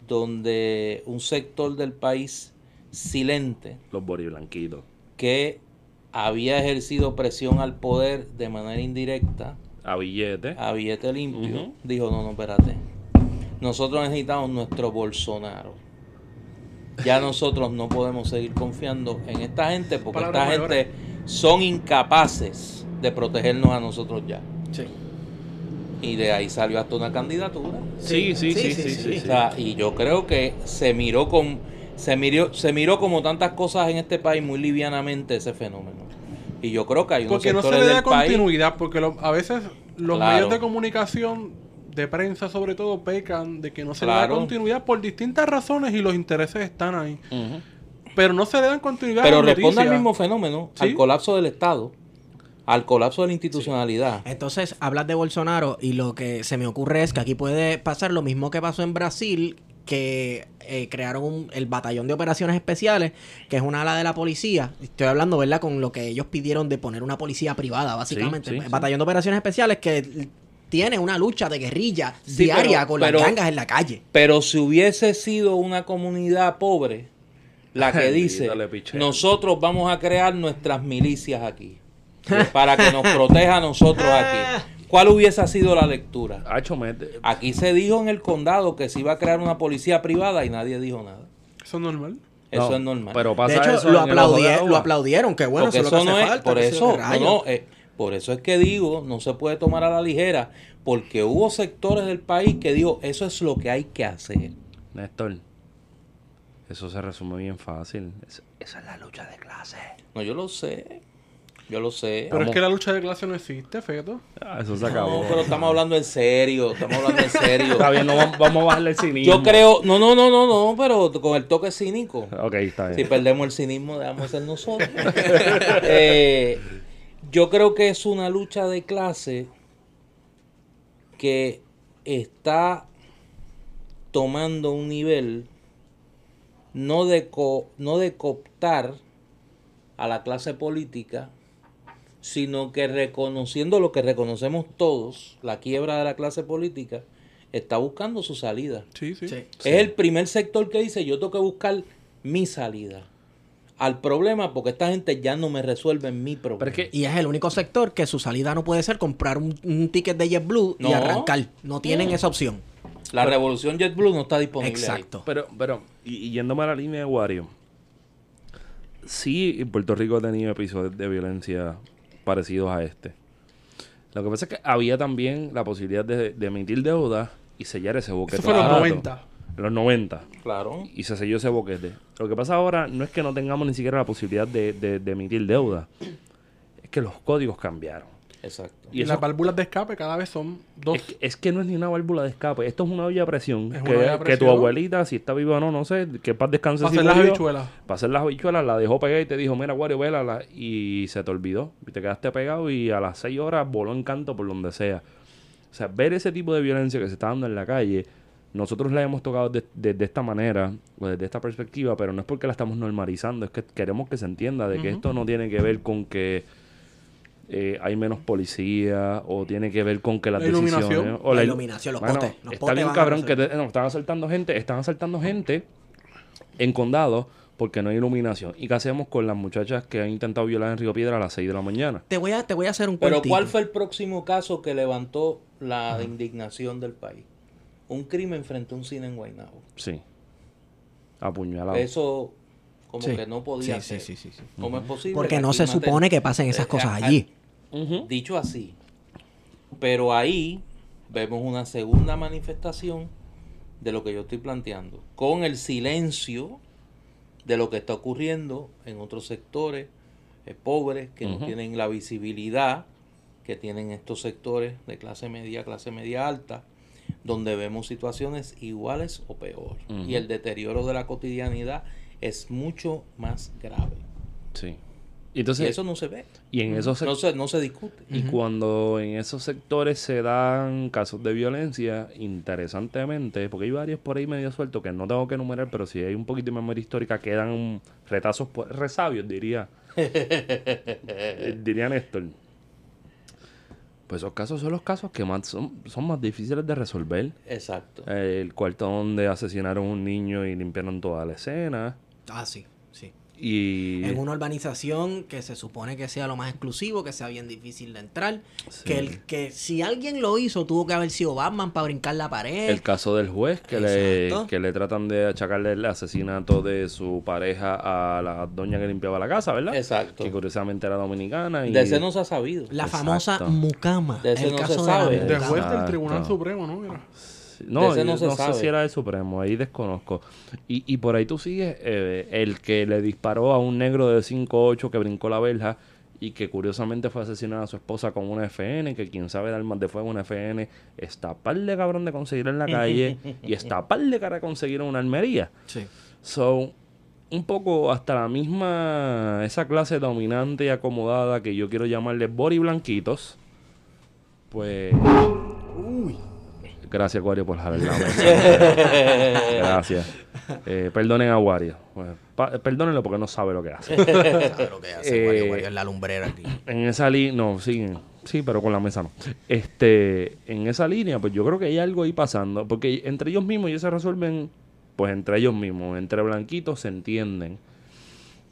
donde un sector del país silente Los boriblanquitos. que había ejercido presión al poder de manera indirecta A billete. a billete limpio, dijo, no, no, espérate. Nosotros necesitamos nuestro Bolsonaro. Ya nosotros no podemos seguir confiando en esta gente porque esta gente son incapaces de protegernos a nosotros ya. Sí. Y de ahí salió hasta una candidatura. Sí, sí, sí, sí, sí. O sea, y yo creo que se miró con se miró se miró como tantas cosas en este país muy livianamente ese fenómeno. Y yo creo que hay unos Porque no se le da país continuidad, porque lo- a veces los Claro. medios de comunicación, de prensa sobre todo, pecan de que no se le da continuidad por distintas razones y los intereses están ahí. Pero no se le dan continuidad Pero a responde al mismo fenómeno, Sí. al colapso del Estado, al colapso de la institucionalidad. Entonces, hablas de Bolsonaro y lo que se me ocurre es que aquí puede pasar lo mismo que pasó en Brasil, que eh, crearon un- el batallón de operaciones especiales, que es una ala de la policía. Estoy hablando, ¿verdad? Con lo que ellos pidieron de poner una policía privada, básicamente. Sí, sí, el sí. batallón de operaciones especiales que tiene una lucha de guerrilla Sí, diaria pero- con pero- las gangas en la calle. Pero si hubiese sido una comunidad pobre, la que dice, nosotros vamos a crear nuestras milicias aquí, para que nos proteja a nosotros aquí. ¿Cuál hubiese sido la lectura? Aquí se dijo en el condado que se iba a crear una policía privada y nadie dijo nada. Eso es normal. Eso No, es normal. Pero pasa de hecho, eso lo, en el ojo de aplaudi- agua. lo aplaudieron, que bueno, Porque eso es lo que no hace es, falta, por eso, no, no, eh, por eso es que digo, no se puede tomar a la ligera, porque hubo sectores del país que dijo, eso es lo que hay que hacer. Néstor, eso se resume bien fácil. Es- esa es la lucha de clase. No, yo lo sé, yo lo sé. Pero es que la lucha de clase no existe, Feto. Ah, eso se acabó. No, pero estamos hablando en serio, estamos hablando en serio. Está bien, no vamos, a bajarle el cinismo. Yo creo, no, no, no, no, no, pero con el toque cínico. Ok, está Si bien. perdemos el cinismo, dejamos ser nosotros. Eh, yo creo que es una lucha de clase que está tomando un nivel no de, co- no de cooptar a la clase política, sino que reconociendo lo que reconocemos todos, la quiebra de la clase política, está buscando su salida. Sí, sí. Sí. Es el primer sector que dice, yo tengo que buscar mi salida al problema porque esta gente ya no me resuelve mi problema. Pero es que Y es el único sector que su salida no puede ser comprar un, un ticket de JetBlue y No. arrancar. No tienen esa opción. La revolución JetBlue no está disponible ahí. Exacto. Pero, pero, y, y yéndome a la línea de Wario, sí, Puerto Rico ha tenido episodios de violencia parecidos a este. Lo que pasa es que había también la posibilidad de, de emitir deuda y sellar ese boquete. Eso fue en los barato. 90. En los 90. Claro. Y se selló ese boquete. Lo que pasa ahora no es que no tengamos ni siquiera la posibilidad de, de- de emitir deuda. Es que los códigos cambiaron. Exacto. Y, Y eso- las válvulas de escape cada vez son dos. Es que, es que no es ni una válvula de escape. Esto es una olla de presión. Es que, una olla de que tu presión. abuelita, si está viva o no, no sé, que paz descanse. Para si hacer las habichuelas. Para hacer las habichuelas, la dejó pegar y te dijo, mira, Wario, vélala. Y se te olvidó. Y te quedaste pegado y a las seis horas voló en canto por donde sea. O sea, ver ese tipo de violencia que se está dando en la calle, nosotros la hemos tocado de, de- de esta manera, o desde esta perspectiva, pero no es porque la estamos normalizando, es que queremos que se entienda de que esto no tiene que ver con que eh, hay menos policía, o tiene que ver con que las La iluminación. decisiones... O La il- iluminación, los Bueno, potes. Los está potes bien cabrón que te- no, están asaltando gente, están asaltando gente en condado porque no hay iluminación. ¿Y qué hacemos con las muchachas que han intentado violar en Río Piedra a las 6 de la mañana? Te voy a, te voy a hacer un Pero cuentito. ¿cuál fue el próximo caso que levantó la indignación del país? Un crimen frente a un cine en Guaynabo. Sí. Apuñalado. Eso como Sí. que no podía Sí, ser. sí, sí, sí, sí. ¿Cómo es posible? Porque que no se supone que pasen esas Eh, cosas a- Dicho así. Pero ahí vemos una segunda manifestación de lo que yo estoy planteando. Con el silencio de lo que está ocurriendo en otros sectores eh, pobres que no tienen la visibilidad que tienen estos sectores de clase media, clase media alta, donde vemos situaciones iguales o peor. Y el deterioro de la cotidianidad es mucho más grave. Sí. Y Y entonces, eso no se ve, y en esos no se, no se discute. y cuando en esos sectores se dan casos de violencia, interesantemente, porque hay varios por ahí medio sueltos que no tengo que enumerar, pero si hay un poquito de memoria histórica, quedan retazos, pues, resabios, diría. Eh, diría Néstor. Pues esos casos son los casos que más son, son más difíciles de resolver. Exacto. El cuarto donde asesinaron a un niño y limpiaron toda la escena. Ah, sí. Y En una urbanización que se supone que sea lo más exclusivo, que sea bien difícil de entrar. Que, el, que si alguien lo hizo, tuvo que haber sido Batman para brincar la pared. el caso del juez que le, que le tratan de achacarle el asesinato de su pareja a la doña que limpiaba la casa, ¿verdad? Exacto. Que curiosamente era dominicana. Y... De ese no se ha sabido. la Exacto. famosa mucama. De ese el no se caso sabe. de la De juez del. Tribunal Supremo, ¿no? Era. No, De ese no no sé si era el Supremo, ahí desconozco. Y, y por ahí tú sigues eh, el que le disparó a un negro de 5'8 que brincó la verja y que curiosamente fue a asesinar a su esposa con una FN, que quien sabe de armas de fuego una FN, está par de cabrón de conseguir en la calle y está par de cara de conseguir en una almería. Sí. So, un poco hasta la misma, esa clase dominante y acomodada que yo quiero llamarle body blanquitos, pues... Gracias, Wario, por jalar la mesa. Gracias. Eh, perdonen a Wario. Perdónenlo porque no sabe lo que hace. Sabe lo que hace, Eh, Wario, Wario es la lumbrera aquí. En esa línea, no, sí, sí, pero con la mesa no. Este, en esa línea, pues yo creo que hay algo ahí pasando, porque entre ellos mismos ellos se resuelven, pues entre ellos mismos, entre blanquitos se entienden.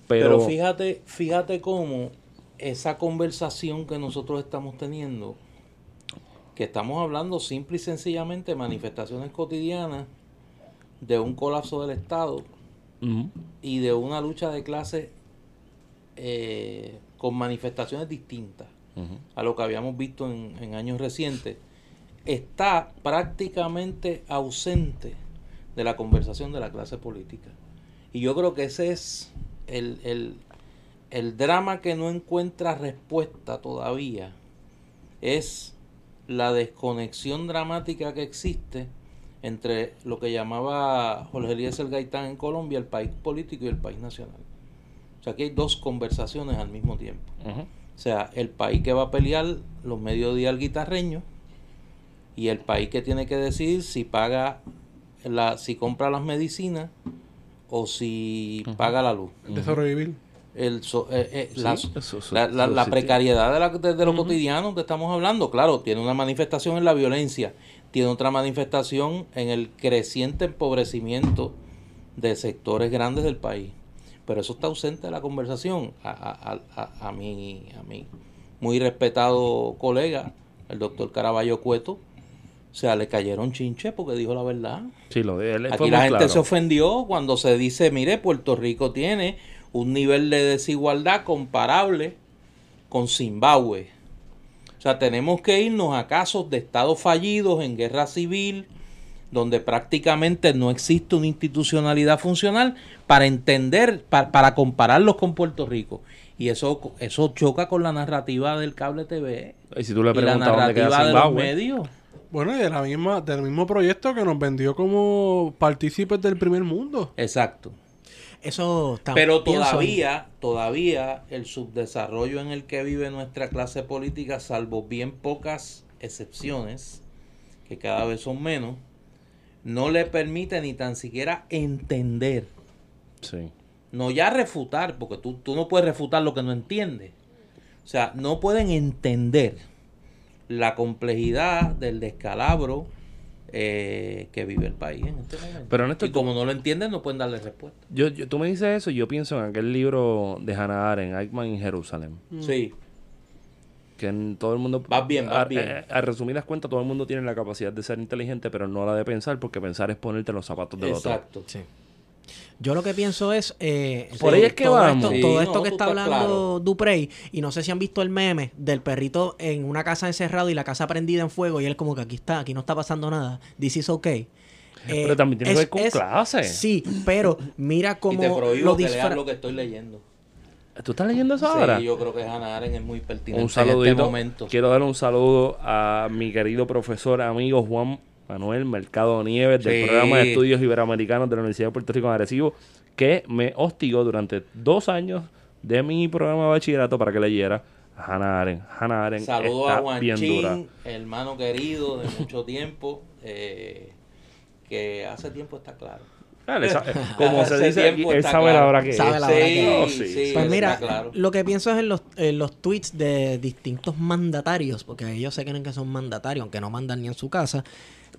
Pero, Pero fíjate, fíjate cómo esa conversación que nosotros estamos teniendo, que estamos hablando simple y sencillamente de manifestaciones cotidianas de un colapso del Estado y de una lucha de clase eh, con manifestaciones distintas a lo que habíamos visto en, en años recientes, está prácticamente ausente de la conversación de la clase política. Y yo creo que ese es el, el- el drama que no encuentra respuesta todavía, es la desconexión dramática que existe entre lo que llamaba Jorge Eliezer Gaitán en Colombia, el país político y el país nacional. O sea, aquí hay dos conversaciones al mismo tiempo. O sea, el país que va a pelear los mediodías al guitarreño y el país que tiene que decidir si paga la, si compra las medicinas o si paga la luz. De sobrevivir. El so- eh, eh, la, precariedad de, la- de- de lo cotidiano que estamos hablando. Claro, tiene una manifestación en la violencia, tiene otra manifestación en el creciente empobrecimiento de sectores grandes del país. Pero eso está ausente de la conversación. A, a, a, a- a mi, a mi muy respetado colega, el doctor Caraballo Cueto, o sea, le cayeron chinche porque dijo la verdad. Sí, lo de él fue Aquí la gente claro. se ofendió cuando se dice, mire, Puerto Rico tiene un nivel de desigualdad comparable con Zimbabue. O sea, tenemos que irnos a casos de estados fallidos en guerra civil, donde prácticamente no existe una institucionalidad funcional para entender, pa- para compararlos con Puerto Rico. Y eso, eso choca con la narrativa del cable TV Y si tú le y la preguntas dónde narrativa queda de los Zimbabue, medios. Bueno, y de la misma, del mismo proyecto que nos vendió como partícipes del primer mundo. Exacto. Eso está Pero todavía, todavía el subdesarrollo en el que vive nuestra clase política, salvo bien pocas excepciones, que cada vez son menos, no le permite ni tan siquiera entender, Sí. no ya refutar, porque tú, tú no puedes refutar lo que no entiendes. O sea, no pueden entender la complejidad del descalabro eh, que vive el país en este momento. Pero, Néstor, y como no lo entienden, no pueden darle respuesta. Yo, yo- tú me dices eso y yo pienso en aquel libro de Hannah Arendt, Eichmann en Jerusalén. Sí. Que en todo el mundo... Vas bien, vas a, bien. eh, a resumidas cuentas, todo el mundo tiene la capacidad de ser inteligente, pero no la de pensar, porque pensar es ponerte en los zapatos del otro. Exacto. Sí. Yo lo que pienso es. eh, Por todo- ahí es que todo vamos. Esto, Sí, todo no, esto que está hablando claro. Duprey, y no sé si han visto el meme del perrito en una casa encerrado y la casa prendida en fuego, y él, como que aquí está, aquí no está pasando nada. This is okay. Eh, Pero también tiene que ver con clase. Sí, pero mira Y cómo te lo prohíbo que leas disfra- lo que estoy leyendo. ¿Tú estás leyendo eso ahora? Sí, yo creo que Hannah Arendt es muy pertinente Un saludito. en este momento. Quiero dar un saludo a mi querido profesor, amigo Juan Manuel Mercado Nieves del Sí. programa de estudios iberoamericanos de la Universidad de Puerto Rico en Arecibo, que me hostigó durante dos años de mi programa de bachillerato para que leyera a Hannah Arendt. Hannah Arendt Saludo está a Juan bien dura. Chin, hermano querido de mucho tiempo, eh, que hace tiempo está claro. Él sabe- como se dice aquí, él está sabe la hora que Sabe es. la hora Sí, que es. sí, Sí, Pues está mira, claro. lo que pienso es en los, en los tweets de distintos mandatarios, porque ellos se creen que son mandatarios, aunque no mandan ni en su casa.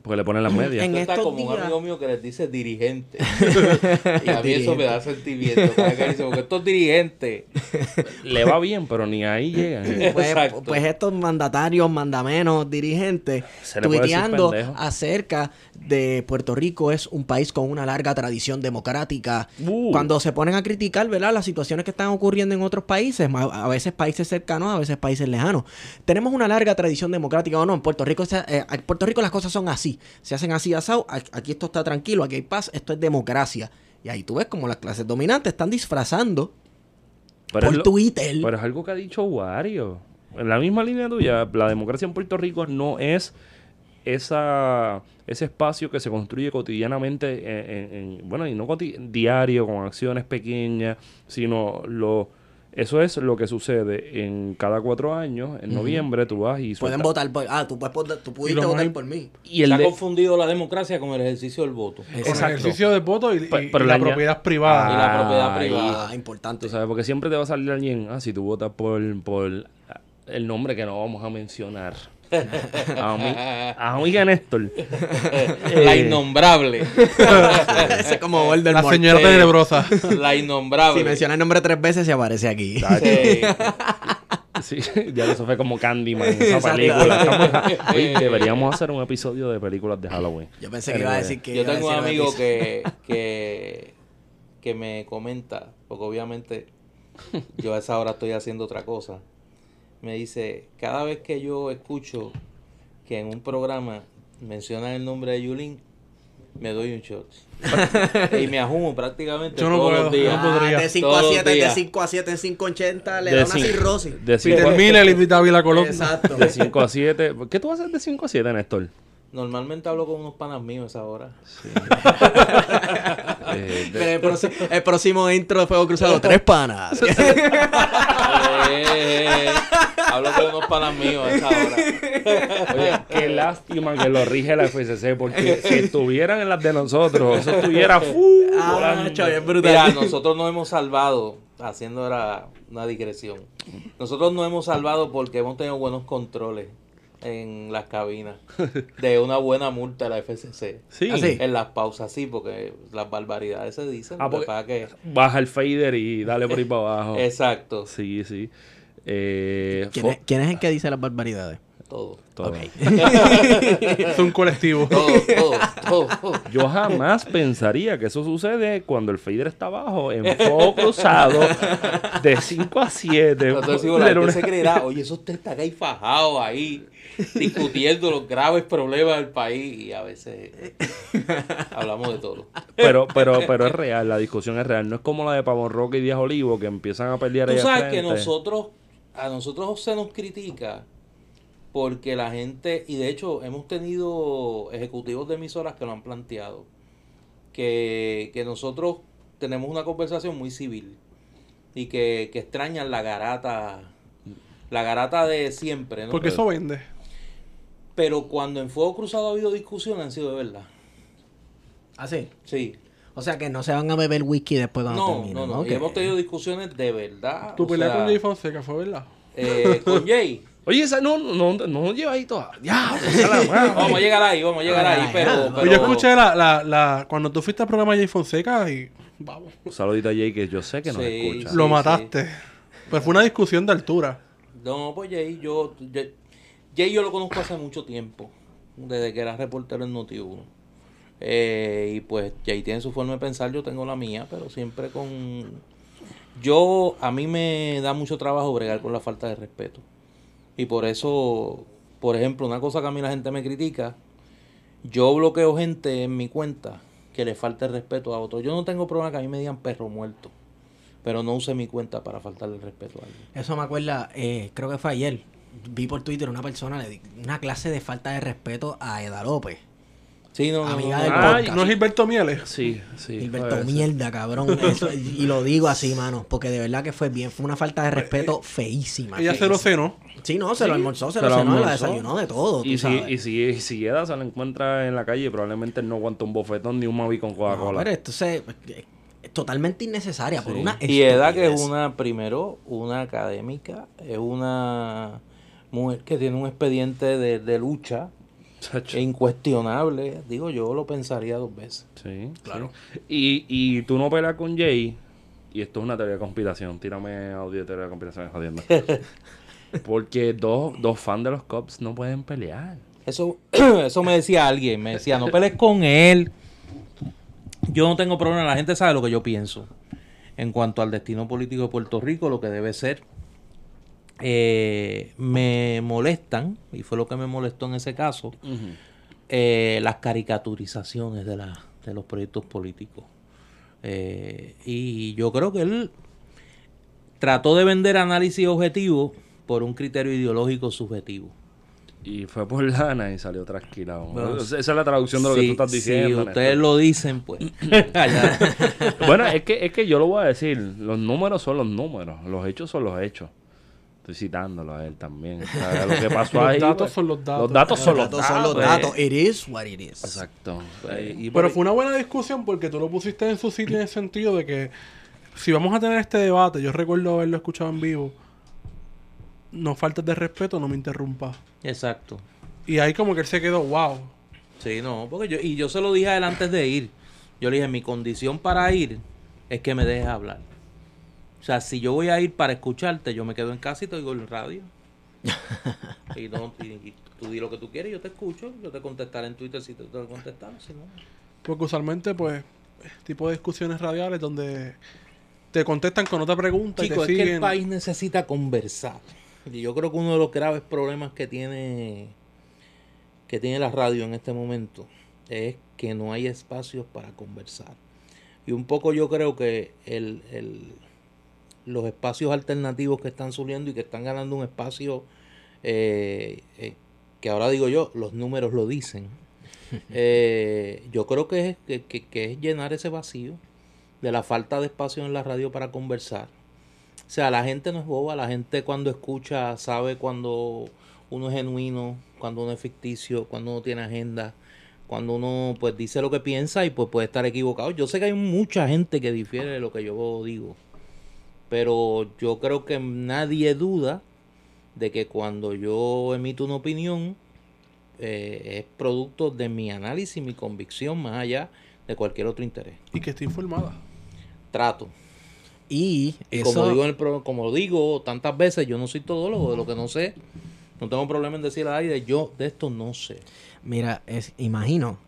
Porque le ponen las medias. En Esto está estos como un días- amigo mío que les dice dirigente. y a mí eso me da sentimiento. porque estos dirigentes. Le va bien, pero ni ahí llegan. Pues, pues estos mandatarios, mandamenos, dirigentes, tuiteando acerca de Puerto Rico es un país con una larga tradición democrática. Uh. Cuando se ponen a criticar, ¿verdad? Las situaciones que están ocurriendo en otros países, a veces países cercanos, a veces países lejanos. Tenemos una larga tradición democrática o no. En Puerto Rico, eh, en Puerto Rico las cosas son así. Se hacen así asado. Aquí esto está tranquilo, aquí hay paz, esto es democracia. Y ahí tú ves como las clases dominantes están disfrazando Pero es por lo- Twitter. Pero es algo que ha dicho Wario. En la misma línea tuya, la democracia en Puerto Rico no es esa ese espacio que se construye cotidianamente, en, en- en- bueno, y no diario, con acciones pequeñas, sino lo eso es lo que sucede en cada cuatro años, en noviembre tú vas y Pueden sueltas- votar por... Ah, tú, puedes, votar- tú pudiste votar por mí. Y el se ha confundido la democracia con el ejercicio del voto. Con el ejercicio de voto y, y- Pe- y pero la la- propiedad privada. Y la propiedad privada. Ah, importante. Sabes, porque siempre te va a salir alguien, ah, si tú votas por, por ah, el nombre que no vamos a mencionar. a amiga Néstor. la Eh, innombrable. Ese es como Voldemort. La señora Sí. tenebrosa. la innombrable. Si menciona el nombre tres veces, se aparece aquí. Sí. Sí, ya eso fue como Candyman, esa película. Estamos- Oye, deberíamos hacer un episodio de películas de Halloween. Yo pensé que iba a decir que... Yo tengo un amigo que, que, que me comenta, porque obviamente yo a esa hora estoy haciendo otra cosa. Me dice, cada vez que yo escucho que en un programa mencionan el nombre de Yulín, me doy un shot. y me ajumo prácticamente Yo no todos puedo, los días. yo no podría. Ah, de 5 a Todos los 7, de días. 5 a 7 en 580, le De da una cirrosis. De 5 Peter Miller y David la Colón. Exacto. de cinco a 7. ¿Qué tú haces de 5 a 7, Néstor? Normalmente hablo con unos panas míos a esa hora. Eh, de- el, próximo, el próximo intro de Fuego Cruzado, tres panas. Eh, hablo con unos panas míos a esa hora. Oye, qué lástima que lo rige la FCC, porque si estuvieran en las de nosotros, eso estuviera ah, Mira, nosotros nos hemos salvado haciendo ahora una digresión. Nosotros nos hemos salvado porque hemos tenido buenos controles en las cabinas de una buena multa de la FCC. Sí. Ah, sí. En las pausas, sí, porque las barbaridades se dicen. Ah, lo que porque- pasa que- Baja el fader y dale por ahí para abajo. Exacto, Sí, sí. Eh, ¿Quién fo- es, quién es el que dice las barbaridades? todo. todo. Ok. Es un colectivo. Todo, todo, todo, todo. Yo jamás pensaría que eso sucede cuando el fader está abajo, en fuego cruzado, de 5 a 7. Entonces, gente se creerá, oye, esos tres están ahí fajados ahí, discutiendo los graves problemas del país y a veces hablamos de todo. Pero, pero, pero es real, la discusión es real. No es como la de Pavón Roque y Díaz Olivo que empiezan a pelear Tú sabes que nosotros, a nosotros se nos critica porque la gente, y de hecho hemos tenido ejecutivos de emisoras que lo han planteado, que, que nosotros tenemos una conversación muy civil y que, que extrañan la garata, la garata de siempre, ¿no? Porque eso vende. Pero cuando en Fuego Cruzado ha habido discusiones han sido de verdad. ¿Ah, sí? Sí. O sea que no se van a beber whisky después cuando No, terminen, no, no. Ok. Y hemos tenido discusiones de verdad. Tu pelea sea, con Jay Fonseca fue verdad. eh, con Jay. Oye, esa no, no, no, no lleva ahí toda. Ya. Vamos a llegar ahí, vamos a llegar Ah, ahí, pero, pero- Pues yo escuché la, la, la, cuando tú fuiste al programa de Jay Fonseca y vamos, Un saludito a Jay que yo sé que nos Sí, escucha. sí. lo mataste. Pues fue una discusión de altura. No, pues Jay, yo, Jay yo lo conozco hace mucho tiempo, desde que era reportero en Noti1. Eh, y pues Jay tiene su forma de pensar, yo tengo la mía, pero siempre con... Yo, a mí me da mucho trabajo bregar con la falta de respeto. Y por eso, por ejemplo, una cosa que a mí la gente me critica, yo bloqueo gente en mi cuenta que le falte el respeto a otros. Yo no tengo problema que a mí me digan perro muerto, pero no use mi cuenta para faltarle el respeto a alguien. Eso me acuerda, eh, creo que fue ayer. Vi por Twitter una persona le di una clase de falta de respeto a Eda López. Sí, no, no, Amiga no, del no. Podcast. ¿No es Gilberto Mieles? Sí, sí. Gilberto, mierda, cabrón. Eso- y lo digo así, mano, porque de verdad que fue bien. Fue una falta de respeto feísima. Ella se lo cenó. Sí, no, se lo almorzó, se, se lo lo cenó, la almorzó. desayunó de todo, tú Y si, sabes. y, si, y si Eda se la encuentra en la calle, probablemente no aguanta un bofetón ni un mavi con Coca-Cola. pero esto se- es totalmente innecesaria por una Y Eda, que es una, primero, una académica, es una mujer que tiene un expediente de, de lucha e incuestionable. Digo, yo lo pensaría dos veces. Sí, claro. Y, y tú no peleas con Jay, y esto es una teoría de conspiración, tírame audio de teoría de conspiración jodiendo. Porque dos, dos fans de los Cubs no pueden pelear. Eso, eso me decía alguien, me decía, no pelees con él. Yo no tengo problema, la gente sabe lo que yo pienso en cuanto al destino político de Puerto Rico, lo que debe ser. Eh, me molestan, y fue lo que me molestó en ese caso, eh, las caricaturizaciones de, la, de los proyectos políticos. Eh, y yo creo que él trató de vender análisis objetivo por un criterio ideológico subjetivo. Y fue por lana y salió trasquilado. Bueno, Esa es la traducción de lo que tú estás diciendo. Si ustedes lo dicen, pues. Bueno, es que, es que yo lo voy a decir. Los números son los números. Los hechos son los hechos. Estoy citándolo a él también. O sea, lo que pasó Los ahí, datos pues, son los datos. Los datos son Los los datos son los datos. datos. It is what it is. Exacto. Y por Pero fue una buena discusión porque tú lo pusiste en su sitio en el sentido de que si vamos a tener este debate, yo recuerdo haberlo escuchado en vivo, no faltes de respeto, no me interrumpas. Exacto. Y ahí como que él se quedó, wow. Sí, no, porque yo, y yo se lo dije a él antes de ir. Yo le dije, mi condición para ir es que me dejes hablar. O sea, si yo voy a ir para escucharte, yo me quedo en casa y te oigo en radio. y, no, y, y tú di lo que tú quieres, yo te escucho, yo te contestaré en Twitter si te tengo que contestar, si no. Porque usualmente, pues, tipo de discusiones radiales donde te contestan con otra pregunta y te es que el siguen. país necesita conversar. Y yo creo que uno de los graves problemas que tiene que tiene la radio en este momento es que no hay espacios para conversar. Y un poco yo creo que el, el- los espacios alternativos que están subiendo y que están ganando un espacio eh, eh, que ahora digo yo, los números lo dicen. eh, yo creo que es, que- que- que es llenar ese vacío de la falta de espacio en la radio para conversar. O sea, la gente no es boba, la gente cuando escucha sabe cuando uno es genuino, cuando uno es ficticio, cuando uno tiene agenda, cuando uno pues dice lo que piensa y pues puede estar equivocado. Yo sé que hay mucha gente que difiere de lo que yo digo, Pero yo creo que nadie duda de que cuando yo emito una opinión eh, es producto de mi análisis, mi convicción, más allá de cualquier otro interés. Y que esté informada. Trato. Y eso... como digo, en el pro- como digo tantas veces, yo no soy todólogo, de lo que no sé, no tengo problema en decir al aire, yo de esto no sé. Mira, es, imagino,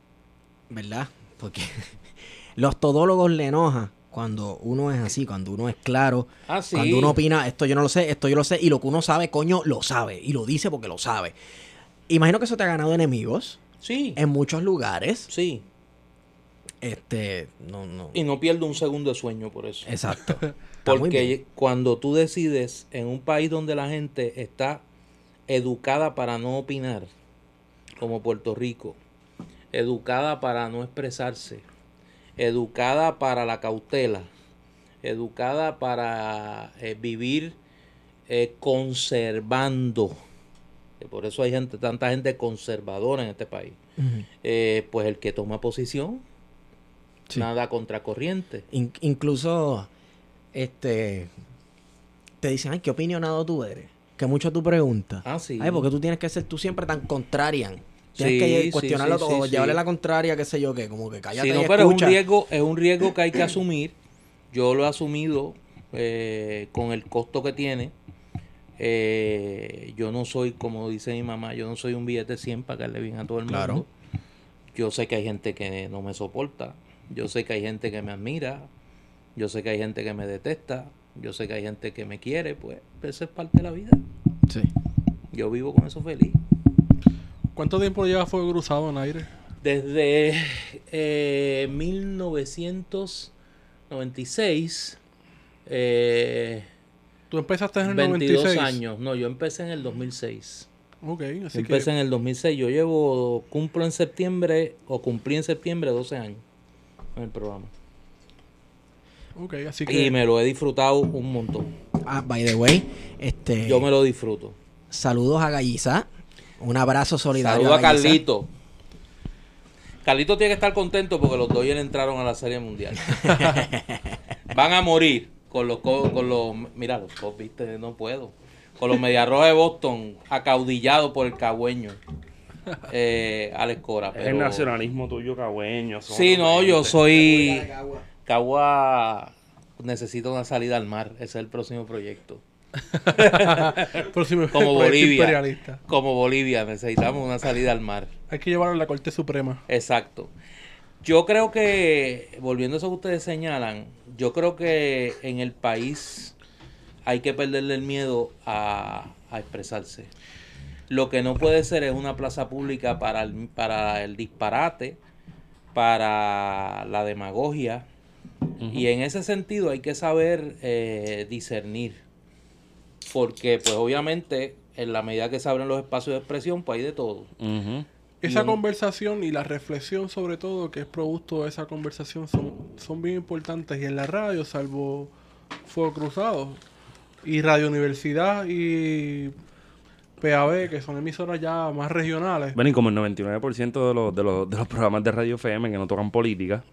¿verdad? Porque los todólogos le enoja cuando uno es así, cuando uno es claro, Ah, sí. cuando uno opina, esto yo no lo sé, esto yo lo sé, y lo que uno sabe, coño, lo sabe, y lo dice porque lo sabe. Imagino que eso te ha ganado enemigos Sí, en muchos lugares. sí. Este, no, no. Y no pierdo un segundo de sueño por eso. Exacto. Porque cuando tú decides en un país donde la gente está educada para no opinar, como Puerto Rico, educada para no expresarse, educada para la cautela, educada para eh, vivir eh, conservando, que por eso hay gente, tanta gente conservadora en este país, eh, pues el que toma posición, Sí. nada contracorriente. In- incluso, este, te dicen, ay, qué opinionado tú eres. Que mucho tú preguntas. Ah, sí. Ay, porque tú tienes que ser tú siempre tan contrarian. Tienes Sí, que cuestionarlo sí, todo, llevarle la contraria, qué sé yo qué, como que cállate Sí, no, y pero es un riesgo, es un riesgo que hay que asumir. Yo lo he asumido eh, con el costo que tiene. Eh, yo no soy, como dice mi mamá, yo no soy un billete 100 para caerle bien a todo el mundo. Claro. Yo sé que hay gente que no me soporta. Yo sé que hay gente que me admira. Yo sé que hay gente que me detesta. Yo sé que hay gente que me quiere. Pues eso es parte de la vida. Sí. Yo vivo con eso feliz. ¿Cuánto tiempo lleva Fuego Cruzado en aire? Desde eh, 1996, eh, Tú empezaste en el 22 96. años. No, yo empecé en el 2006. Ok, así empecé que en el 2006. Yo llevo, cumplo en septiembre, o cumplí en septiembre 12 años en el programa. Ok, así que Y me lo he disfrutado un montón. Ah, by the way, este, Yo me lo disfruto. saludos a Galliza. Un abrazo solidario. Saludo a. Carlito. Carlito tiene que estar contento porque los Dodgers entraron a la Serie Mundial. Van a morir con los co- con los mira los Cubs, viste, no puedo. Con los Mediarrojas de Boston acaudillados por el cagüeño. Eh, Alex Cora. Es el nacionalismo tuyo cagüeño. Sí, no, yo soy Cagua necesita una salida al mar, ese es el próximo proyecto. próximo Como Bolivia. imperialista. Como Bolivia necesitamos una salida al mar. Hay que llevarlo a la Corte Suprema. Exacto. Yo creo que, volviendo a eso que ustedes señalan, yo creo que en el país hay que perderle el miedo a, a expresarse. Lo que no puede ser es una plaza pública para el, para el disparate, para la demagogia. Y en ese sentido hay que saber eh, discernir. Porque, pues obviamente, en la medida que se abren los espacios de expresión, pues hay de todo. Esa conversación y la reflexión sobre todo que es producto de esa conversación son, son bien importantes y en la radio, salvo Fuego Cruzado y Radio Universidad y PAB, que son emisoras ya más regionales. Bueno, y como el 99% de los, de, los, de los programas de Radio FM que no tocan política,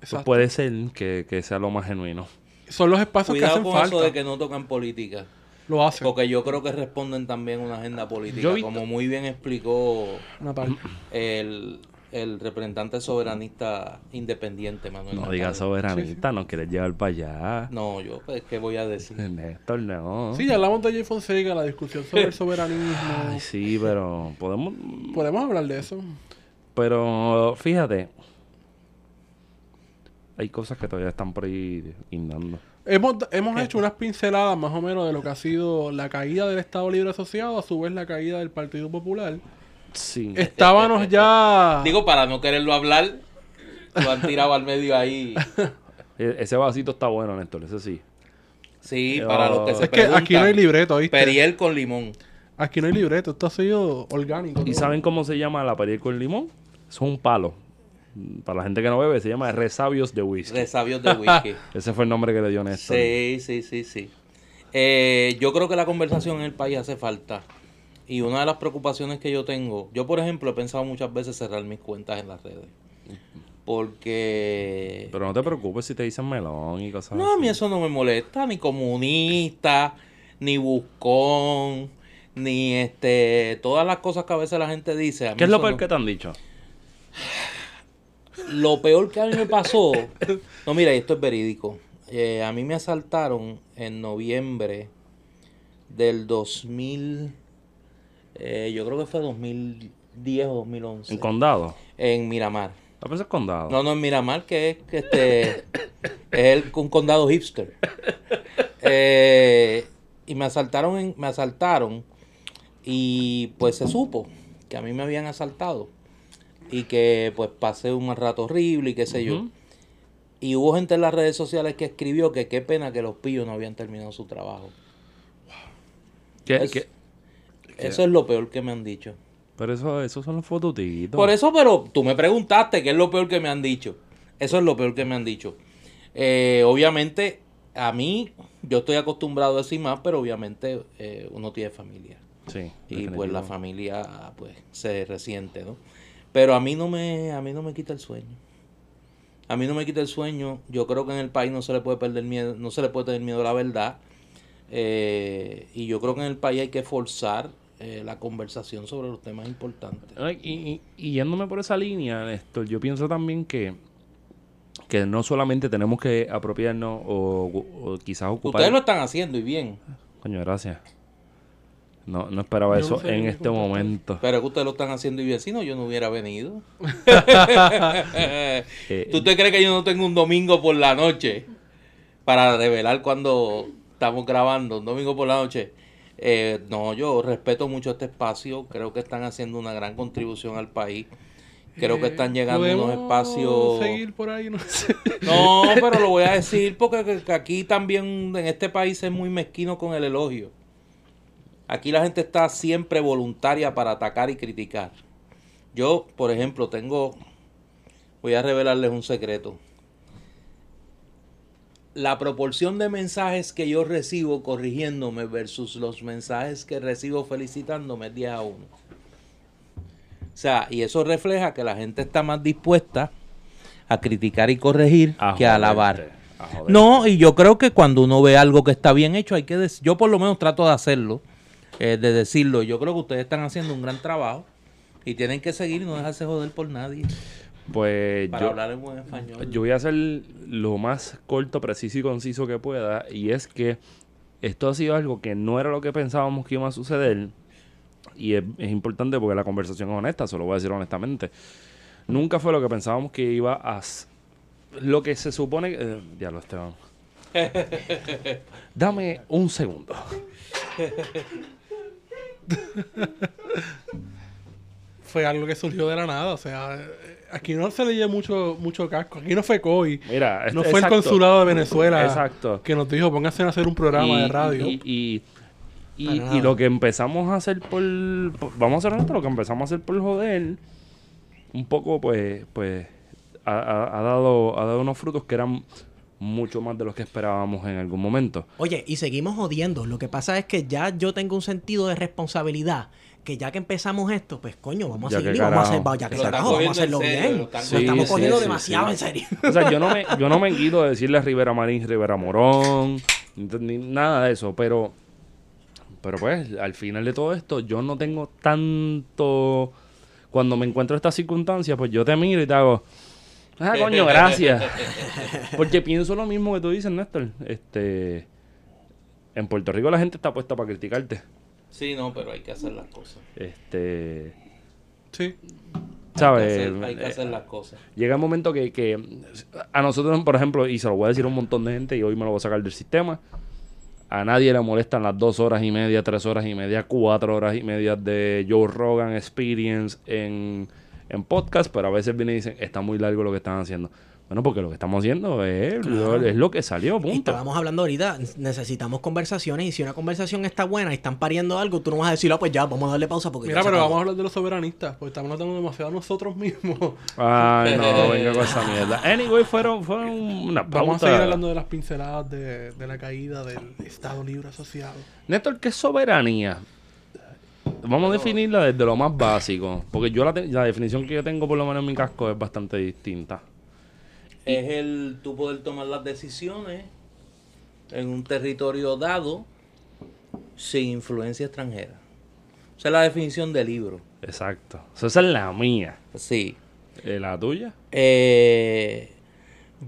pues puede ser que, que sea lo más genuino. Son los espacios que Cuidado hacen con falta. eso de que no tocan política. Lo hacen. Porque yo creo que responden también a una agenda política. Visto- Como muy bien explicó Una parte. el, el representante soberanista independiente, Manuel. No Mercado. digas soberanista, no quieres llevar para allá. No, yo, pues, ¿qué voy a decir? Néstor, no. Sí, ya hablamos de Jay Fonseca, la discusión sobre el soberanismo. Ay, sí, pero podemos... Podemos hablar de eso. Pero fíjate, hay cosas que todavía están por ahí guindando. Hemos, hemos hecho unas pinceladas más o menos de lo que ha sido la caída del Estado Libre Asociado, a su vez la caída del Partido Popular. Sí. Estábamos ya... Digo, para no quererlo hablar, lo han tirado al medio ahí. E- Ese vasito está bueno, Néstor, ese sí. Sí, para los que se es que aquí no hay libreto, ¿viste? Periel con limón. Aquí no hay libreto, esto ha sido orgánico. ¿Y todo. saben cómo se llama la periel con limón? Es un palo. Para la gente que no bebe, se llama Resabios de Whisky. Resabios de whisky. Ese fue el nombre que le dio Néstor. Sí, sí, sí, sí. Eh, yo creo que la conversación en el país hace falta. Y una de las preocupaciones que yo tengo, yo por ejemplo he pensado muchas veces cerrar mis cuentas en las redes. Porque... Pero no te preocupes si te dicen melón y cosas No, a así. mí eso no me molesta, ni comunista, ni buscón, ni este, todas las cosas que a veces la gente dice. A mí ¿Qué es lo peor no- que te han dicho? Lo peor que a mí me pasó, no mira, esto es verídico. Eh, a mí me asaltaron en noviembre del 2000, eh, yo creo que fue 2010 o 2011, ¿En condado? en Miramar. A veces condado. No, no en Miramar, que es que este es el- un condado hipster. Eh, y me asaltaron, en- me asaltaron y pues se supo que a mí me habían asaltado y que pues pasé un rato horrible y qué sé yo. Y hubo gente en las redes sociales que escribió que qué pena que los pillos no habían terminado su trabajo. ¿Qué- Es- qué? Eso es lo peor que me han dicho. Pero eso, esos son los fototitos. Por eso, pero tú me preguntaste qué es lo peor que me han dicho. Eso es lo peor que me han dicho. Eh, obviamente, a mí, yo estoy acostumbrado a decir más, pero obviamente eh, uno tiene familia. Sí. Y pues la familia pues se resiente, ¿no? Pero a mí no me, a mí no me quita el sueño. A mí no me quita el sueño. Yo creo que en el país no se le puede perder miedo, no se le puede tener miedo a la verdad. Eh, y yo creo que en el país hay que forzar eh, la conversación sobre los temas importantes. Y, y- y yéndome por esa línea, Néstor, yo pienso también que, que no solamente tenemos que apropiarnos o, o quizás ocupar... Ustedes lo están haciendo y bien. Coño, gracias. No, no esperaba Yo no eso sé en este momento. Pero es que ustedes lo están haciendo y bien. Si no, yo no hubiera venido. Eh, ¿Tú te crees que yo no tengo un domingo por la noche para revelar cuando estamos grabando? Un domingo por la noche. Eh, no, yo respeto mucho este espacio. Creo que están haciendo una gran contribución al país. Creo que están llegando unos ¿Podemos espacios. seguir por ahí? No sé. No, pero lo voy a decir porque que- que aquí también en este país es muy mezquino con el elogio. Aquí la gente está siempre voluntaria para atacar y criticar. Yo, por ejemplo, tengo, voy a revelarles un secreto. La proporción de mensajes que yo recibo corrigiéndome versus los mensajes que recibo felicitándome es 10 a 1. O sea, y eso refleja que la gente está más dispuesta a criticar y corregir a que a alabar. a. No, y yo creo que cuando uno ve algo que está bien hecho, hay que decir, yo por lo menos trato de hacerlo, eh, de decirlo. Yo creo que ustedes están haciendo un gran trabajo y tienen que seguir y no dejarse joder por nadie Pues para yo, hablar en buen español. yo voy a hacer lo más corto, preciso y conciso que pueda. Y es que esto ha sido algo que no era lo que pensábamos que iba a suceder. Y es, es importante porque la conversación es honesta, se lo voy a decir honestamente. Nunca fue lo que pensábamos que iba a... Lo que se supone... Eh, diablo, Esteban. Dame un segundo. Fue algo que surgió de la nada. O sea, eh, aquí no se le lleva mucho, mucho casco. Aquí no fue COI. Mira, No fue el consulado de Venezuela Exacto. que nos dijo, pónganse a hacer un programa y, de radio. Y, y, lo que empezamos a hacer por, por- Vamos a ser honestos, lo que empezamos a hacer por joder, un poco, pues, pues, ha, ha- ha dado, ha dado unos frutos que eran mucho más de los que esperábamos en algún momento. Oye, y seguimos jodiendo. Lo que pasa es que ya yo tengo un sentido de responsabilidad. Que ya que empezamos esto, pues coño, vamos a seguir vamos a hacer, carajo. ya que Lo están carajo, vamos a cogiendo en hacerlo serio, bien. lo Lo estamos sí, cogiendo sí, demasiado sí. en serio. O sea, yo no me, yo no me guido de decirle a Rivera Marín, Rivera Morón, ni, nada de eso, pero, pero pues, al final de todo esto, yo no tengo tanto. Cuando me encuentro en estas circunstancias, pues yo te miro y te hago. Ah, coño, gracias. Porque pienso lo mismo que tú dices, Néstor. Este. En Puerto Rico la gente está puesta para criticarte. Sí, no, pero hay que hacer las cosas. Este. Sí. Hay que ¿Sabes? hacer, hay que hacer las cosas. Llega un momento que, que a nosotros, por ejemplo, y se lo voy a decir a un montón de gente y hoy me lo voy a sacar del sistema, a nadie le molestan las dos horas y media, tres horas y media, cuatro horas y media de Joe Rogan Experience en, en podcast, pero a veces vienen y dicen, está muy largo lo que están haciendo. Bueno, porque lo que estamos haciendo es, Claro. lo, es lo que salió, Y punto. estábamos hablando ahorita, necesitamos conversaciones y si una conversación está buena y están pariendo algo, tú no vas a decir, ah, pues ya, vamos a darle pausa porque Mira, pero acabó". vamos a hablar de los soberanistas, porque estamos hablando demasiado de nosotros mismos. Ay, no, venga con esa mierda. Anyway, fueron, fueron una pauta. Vamos a seguir hablando de las pinceladas de, de la caída del Estado Libre Asociado. Néstor, ¿qué es soberanía? Vamos a definirla desde lo más básico. Porque yo la, te- la definición que yo tengo, por lo menos en mi casco, es bastante distinta. es el tú poder tomar las decisiones en un territorio dado sin influencia extranjera. Esa es la definición del libro. Exacto. Esa es la mía. Sí. Eh, ¿La tuya? Eh,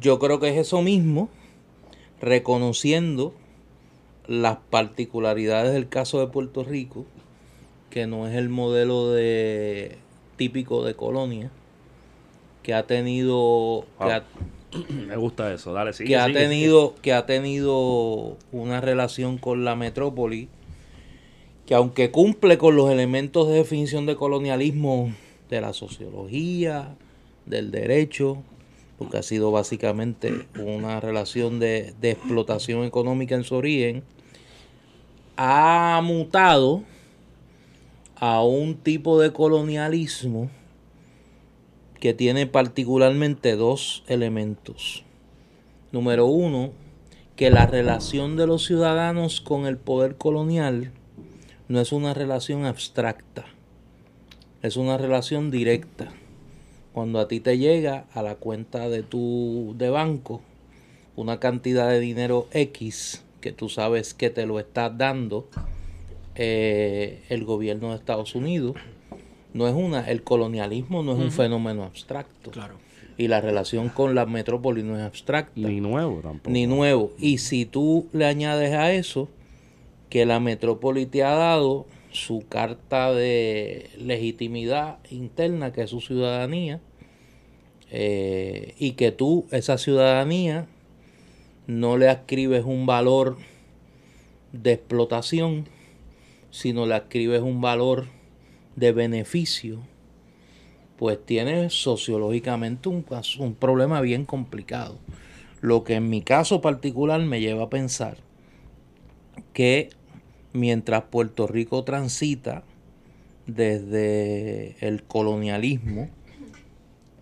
yo creo que es eso mismo, reconociendo las particularidades del caso de Puerto Rico, que no es el modelo de típico de colonia, que ha tenido, que ha- Me gusta eso. Dale, sigue, que ha sigue. tenido que ha tenido una relación con la metrópoli que aunque cumple con los elementos de definición de colonialismo de la sociología del derecho porque ha sido básicamente una relación de, de explotación económica en su origen ha mutado a un tipo de colonialismo que tiene particularmente dos elementos. Número uno, que la relación de los ciudadanos con el poder colonial no es una relación abstracta, es una relación directa. Cuando a ti te llega a la cuenta de tu de banco una cantidad de dinero X que tú sabes que te lo está dando eh, el gobierno de Estados Unidos, no es una, el colonialismo no es un fenómeno abstracto. Claro. Y la relación con la metrópoli no es abstracta Ni nuevo tampoco. ni nuevo. Y si tú le añades a eso que la metrópoli te ha dado su carta de legitimidad interna, que es su ciudadanía, eh, y que tú, esa ciudadanía, no le ascribes un valor de explotación, sino le ascribes un valor de beneficio, pues tienes sociológicamente un, un problema bien complicado. Lo que en mi caso particular me lleva a pensar que mientras Puerto Rico transita desde el colonialismo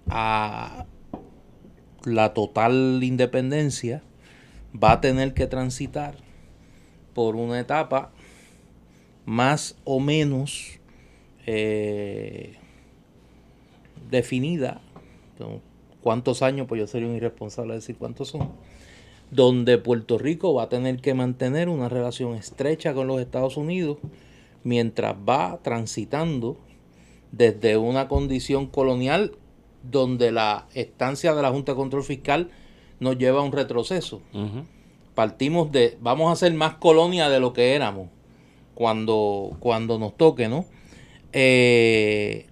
a la total independencia, va a tener que transitar por una etapa más o menos eh, definida. ¿Cuántos años? Pues yo sería un irresponsable de decir cuántos son. Donde Puerto Rico va a tener que mantener una relación estrecha con los Estados Unidos mientras va transitando desde una condición colonial donde la estancia de la Junta de Control Fiscal nos lleva a un retroceso partimos de vamos a ser más colonia de lo que éramos cuando cuando nos toque no Eh,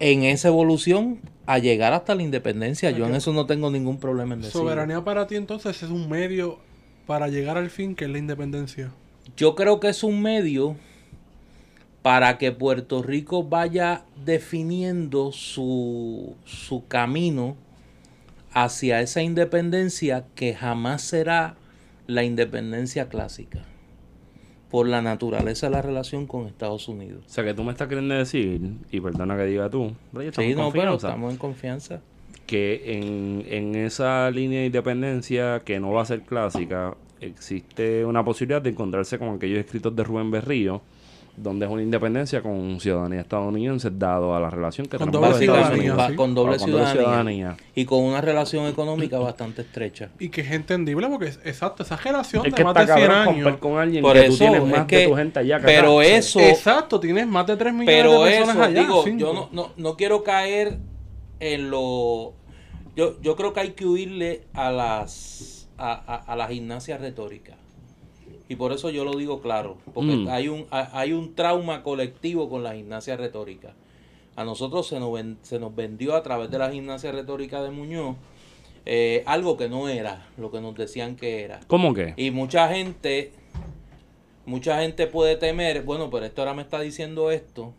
en esa evolución a llegar hasta la independencia yo en eso no tengo ningún problema en decirlo. Soberanía para ti entonces es un medio para llegar al fin que es la independencia. yo creo que es un medio para que Puerto Rico vaya definiendo su, su camino hacia esa independencia que jamás será la independencia clásica por la naturaleza de la relación con Estados Unidos. O sea, que tú me estás queriendo decir, y perdona que diga tú, pero estamos Sí, en no, pero confianza, estamos en confianza. que en, en esa línea de independencia que no va a ser clásica, existe una posibilidad de encontrarse con aquellos escritos de Rubén Berrío, donde es una independencia con ciudadanía estadounidense dado a la relación que Con tenemos doble ciudadanía, Unidos. sí. con doble con doble ciudadanía. ciudadanía. Y con una relación económica bastante estrecha. Y que es entendible porque, es- exacto, esa generación Es de que más está de 100 cabrón años. con alguien Por que tú eso, tienes es más que- de tu gente allá. que pero acá. eso- Exacto, tienes más de 3 millones Pero de personas eso, allá. digo, yo no, no, no quiero caer en lo... Yo, yo creo que hay que huirle a las, a, a, a la gimnasia retórica. Y por eso yo lo digo claro, porque Mm. hay, un, ha- hay un trauma colectivo con la gimnasia retórica. A nosotros se nos, ven- se nos vendió a través de la gimnasia retórica de Muñoz eh, algo que no era lo que nos decían que era. ¿Cómo que? Y mucha gente, mucha gente puede temer, bueno, pero esto ahora me está diciendo esto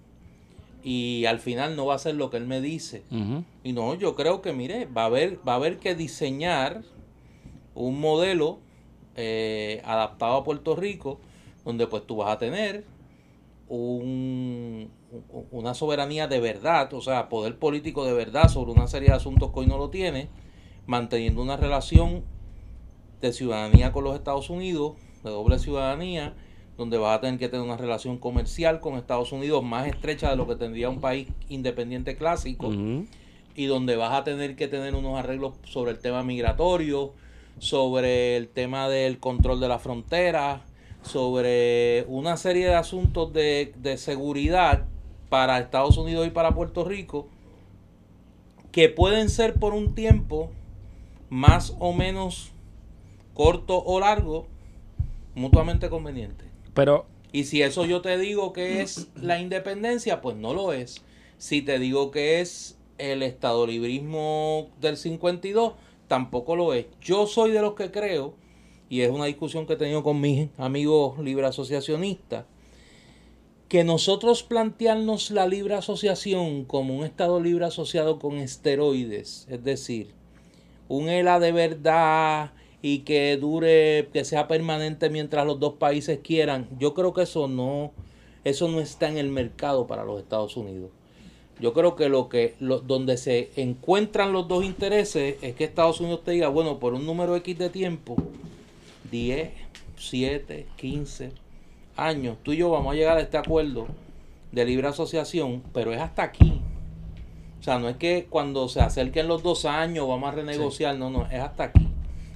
y al final no va a ser lo que él me dice. Y no, yo creo que, mire, va a haber, va a haber que diseñar un modelo eh, adaptado a Puerto Rico, donde pues tú vas a tener un, un- una soberanía de verdad, o sea, poder político de verdad sobre una serie de asuntos que hoy no lo tiene, manteniendo una relación de ciudadanía con los Estados Unidos, de doble ciudadanía, donde vas a tener que tener una relación comercial con Estados Unidos más estrecha de lo que tendría un país independiente clásico y donde vas a tener que tener unos arreglos sobre el tema migratorio, sobre el tema del control de la frontera, sobre una serie de asuntos de, de seguridad para Estados Unidos y para Puerto Rico que pueden ser por un tiempo más o menos corto o largo mutuamente conveniente. Pero Y si eso yo te digo que es la independencia, pues no lo es. Si te digo que es el estadolibrismo del 52, tampoco lo es. Yo soy de los que creo, y es una discusión que he tenido con mis amigos libre asociacionistas, que nosotros plantearnos la libre asociación como un estado libre asociado con esteroides, es decir, un ELA de verdad y que dure, que sea permanente mientras los dos países quieran, yo creo que eso no, eso no está en el mercado para los Estados Unidos. Yo creo que lo que lo- donde se encuentran los dos intereses es que Estados Unidos te diga, bueno, por un número X de tiempo, 10, 7, 15 años, tú y yo vamos a llegar a este acuerdo de libre asociación, pero es hasta aquí. O sea, no es que cuando se acerquen los dos años vamos a renegociar, no, no, es hasta aquí.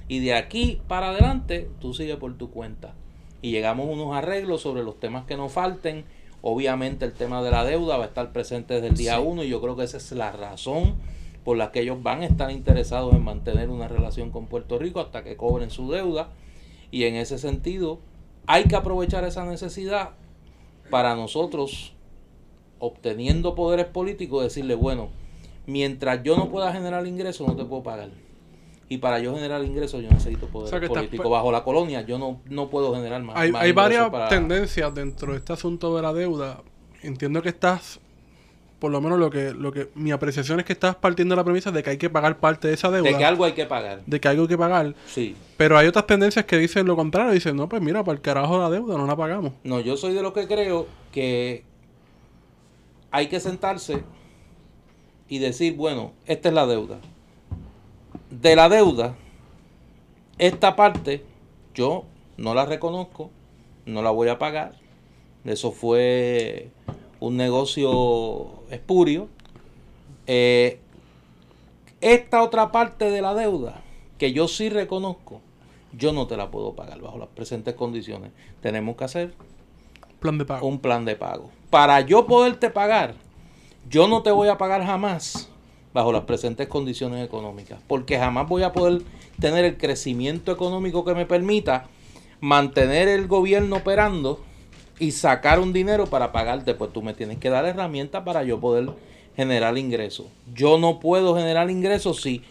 Y de aquí para adelante, tú sigues por tu cuenta. Y llegamos a unos arreglos sobre los temas que nos falten. Obviamente el tema de la deuda va a estar presente desde el día uno y yo creo que esa es la razón por la que ellos van a estar interesados en mantener una relación con Puerto Rico hasta que cobren su deuda. Y en ese sentido, hay que aprovechar esa necesidad para nosotros, obteniendo poderes políticos, decirle, bueno, mientras yo no pueda generar ingresos, no te puedo pagar. Y para yo generar ingresos, yo necesito poder sea que estás político. Bajo la colonia, yo no, no puedo generar más. Hay, más hay varias para- tendencias dentro de este asunto de la deuda. Entiendo que estás, por lo menos lo que, lo que mi apreciación es que estás partiendo de la premisa de que hay que pagar parte de esa deuda, De que algo hay que pagar. de que algo hay que pagar. Sí. Pero hay otras tendencias que dicen lo contrario, dicen, no, pues mira, para el carajo la deuda, no la pagamos. No, yo soy de los que creo que hay que sentarse y decir, bueno, esta es la deuda. De la deuda, esta parte yo no la reconozco, no la voy a pagar. Eso fue un negocio espurio. Eh, esta otra parte de la deuda, que yo sí reconozco, yo no te la puedo pagar bajo las presentes condiciones. Tenemos que hacer Plan de pago. un plan de pago. Para yo poderte pagar, yo no te voy a pagar jamás bajo las presentes condiciones económicas, porque jamás voy a poder tener el crecimiento económico que me permita mantener el gobierno operando y sacar un dinero para pagarte, pues tú me tienes que dar herramientas para yo poder generar ingresos. Yo no puedo generar ingresos si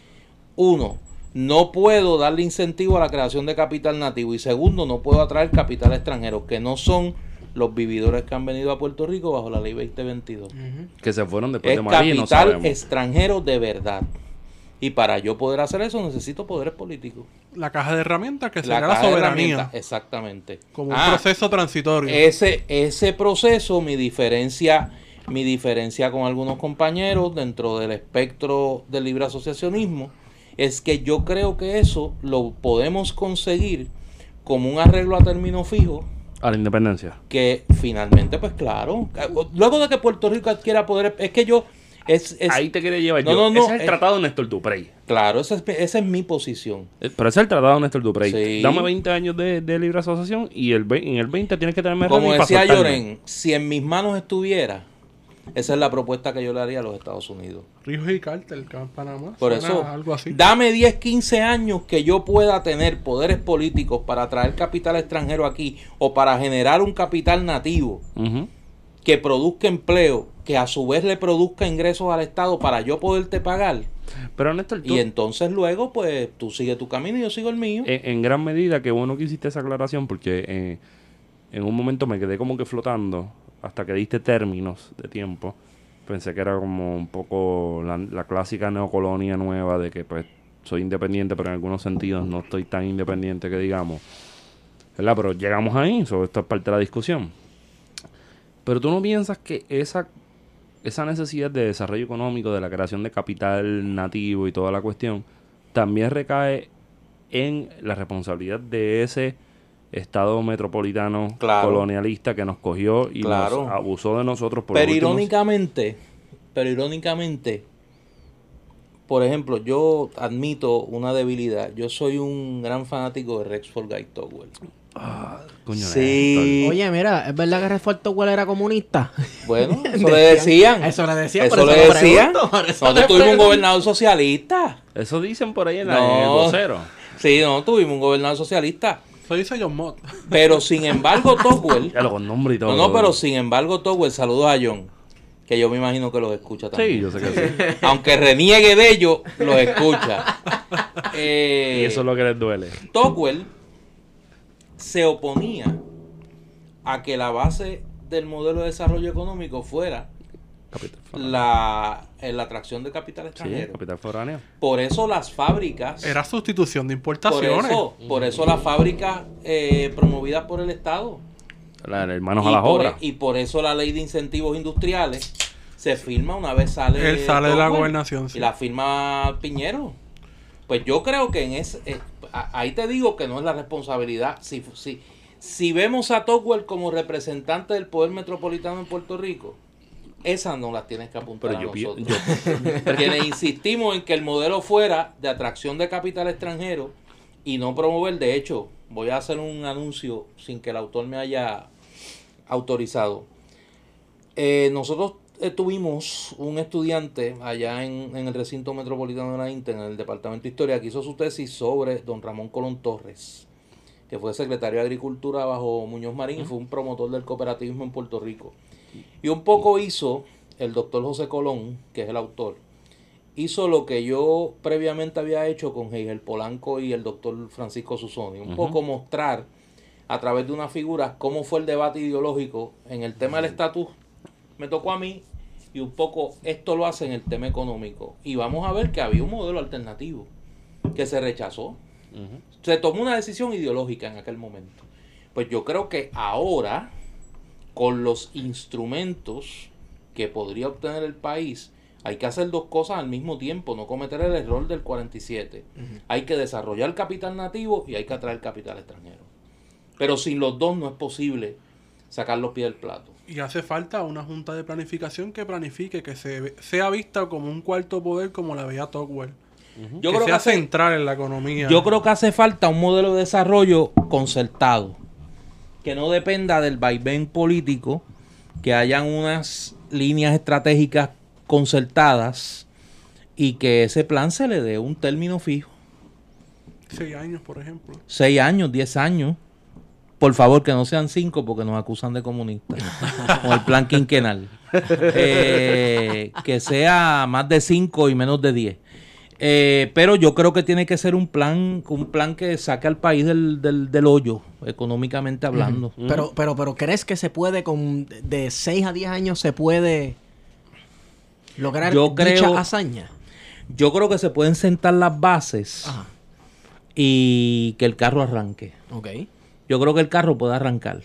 uno, no puedo darle incentivo a la creación de capital nativo y segundo, no puedo atraer capital extranjero, que no son los vividores que han venido a Puerto Rico bajo la ley 2022. que se fueron después Es de María no capital extranjero de verdad. Y para yo poder hacer eso necesito poderes políticos. La caja de herramientas que La será la caja de soberanía. herramientas, Exactamente. Como un Ah, proceso transitorio. ese, ese proceso, mi diferencia, mi diferencia con algunos compañeros dentro del espectro del libre asociacionismo, es que yo creo que eso lo podemos conseguir como un arreglo a término fijo, A la independencia. que finalmente, pues claro, luego de que Puerto Rico adquiera poder, es que yo, es, es- Ahí te quería llevar No, yo. no, no, ese es el eh. tratado de Néstor Duprey. claro, esa es, esa es mi posición. Eh, Pero ese es el tratado de Néstor Duprey. Sí. Dame 20 años de, de libre asociación y el ve- en el 20 tienes que tenerme Como decía. Lloren, si en mis manos estuviera, esa es la propuesta que yo le haría a los Estados Unidos. Ríos y en Panamá. Por eso, Algo así. dame 10, 15 años que yo pueda tener poderes políticos para traer capital extranjero aquí o para generar un capital nativo que produzca empleo, que a su vez le produzca ingresos al Estado para yo poderte pagar. Pero Néstor, tú, Y entonces luego, pues tú sigues tu camino y yo sigo el mío. en, en gran medida, que bueno que hiciste esa aclaración porque eh, en un momento me quedé como que flotando hasta que diste términos de tiempo. Pensé que era como un poco la, clásica neocolonia nueva de que pues soy independiente, pero en algunos sentidos no estoy tan independiente que digamos. ¿Verdad? Pero llegamos ahí, so, esto es parte de la discusión. Pero tú no piensas que esa, esa necesidad de desarrollo económico, de la creación de capital nativo y toda la cuestión, también recae en la responsabilidad de ese Estado metropolitano Claro. colonialista que nos cogió y Claro. nos abusó de nosotros por Pero últimos- irónicamente, pero irónicamente, por ejemplo, yo admito una debilidad. Yo soy un gran fanático de Rexford Guy Towell. Coño, Sí. Oye, mira, ¿es verdad que Refuerzo Cuál era comunista? Bueno, eso le decían. Eso le decían, Eso por le eso lo decían. Nosotros le tuvimos un gobernador socialista. Eso dicen por ahí en, la, No. en el vocero. Sí, no, tuvimos un gobernador socialista. Eso dice John Mott. Pero sin embargo, Togwell. Ya lo con nombre y todo. No, no, pero sin embargo, Togwell, saludos a John. Que yo me imagino que los escucha también. Sí, yo sé que sí. Aunque reniegue de ellos, los escucha. Eh, Y eso es lo que les duele. Tocqueville se oponía a que la base del modelo de desarrollo económico fuera Capital foráneo. la, eh, la atracción de capital Sí, extranjero. capital foráneo. Por eso las fábricas, Era sustitución de por importaciones. eso, por eso las fábricas eh, promovidas por el Estado. La, hermanos y, a las por, obras. y por eso la ley de incentivos industriales se firma una vez sale. Él sale de la gobernación, sí. Y la firma Piñero. Pues yo creo que en ese. eh, ahí te digo que no es la responsabilidad. Si, si, si vemos a Tocqueville como representante del poder metropolitano en Puerto Rico, esas no las tienes que apuntar Pero a yo, nosotros. yo- Quienes insistimos en que el modelo fuera de atracción de capital extranjero y no promover, de hecho, voy a hacer un anuncio sin que el autor me haya autorizado. Eh, nosotros eh, tuvimos un estudiante allá en, en el recinto metropolitano de la Inter, en el departamento de historia, que hizo su tesis sobre don Ramón Colón Torres, que fue secretario de Agricultura bajo Muñoz Marín y fue un promotor del cooperativismo en Puerto Rico. Y un poco hizo el doctor José Colón, que es el autor, hizo lo que yo previamente había hecho con Hegel Polanco y el doctor Francisco Susoni, un poco mostrar a través de una figura cómo fue el debate ideológico en el tema del estatus, me tocó a mí, y un poco esto lo hace en el tema económico. Y vamos a ver que había un modelo alternativo que se rechazó. Se tomó una decisión ideológica en aquel momento. Pues yo creo que ahora, con los instrumentos que podría obtener el país, hay que hacer dos cosas al mismo tiempo, no cometer el error del 47. Hay que desarrollar capital nativo y hay que atraer capital extranjero. Pero sin los dos no es posible sacar los pies del plato. Y hace falta una junta de planificación que planifique, que se sea vista como un cuarto poder como la veía Tocqueville. Yo que creo que, sea hace, central en la economía. yo creo que hace falta un modelo de desarrollo concertado, que no dependa del vaivén político, que hayan unas líneas estratégicas concertadas y que ese plan se le dé un término fijo. Seis años, por ejemplo. seis años, diez años. Por favor, que no sean cinco porque nos acusan de comunistas. Con el plan quinquenal. Eh, que sea más de cinco y menos de diez. Eh, pero yo creo que tiene que ser un plan, un plan que saque al país del, del, del hoyo, económicamente hablando. Pero, pero, pero, ¿crees que se puede con de 6 a 10 años se puede lograr Yo dicha creo- hazaña? Yo creo que se pueden sentar las bases Ajá. y que el carro arranque. Ok. Yo creo que el carro puede arrancar.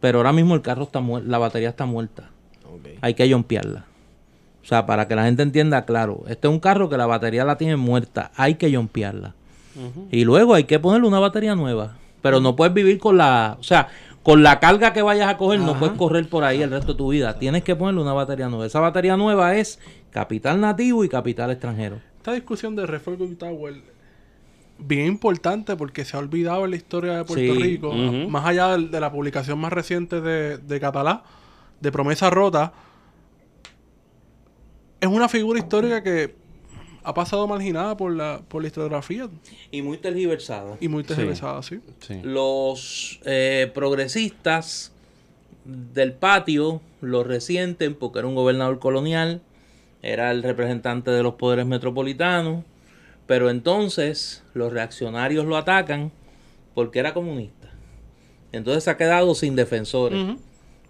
Pero ahora mismo el carro está muerto, la batería está muerta. Ok. hay que jompearla. O sea, para que la gente entienda, claro, este es un carro que la batería la tiene muerta, hay que jompearla. Y luego hay que ponerle una batería nueva. Pero no puedes vivir con la, o sea, con la carga que vayas a coger, no puedes correr por ahí el resto de tu vida. Tienes que ponerle una batería nueva. Esa batería nueva es capital nativo y capital extranjero. Esta discusión de Reform Tower bien importante porque se ha olvidado en la historia de Puerto Sí. Rico, más allá de, la publicación más reciente de, de Catalá, de Promesa Rota, es una figura histórica que ha pasado marginada por la, por la historiografía Y muy tergiversada. y muy tergiversada, sí. Sí. Los eh, progresistas del patio lo resienten porque era un gobernador colonial, era el representante de los poderes metropolitanos, pero entonces los reaccionarios lo atacan porque era comunista. Entonces se ha quedado sin defensores.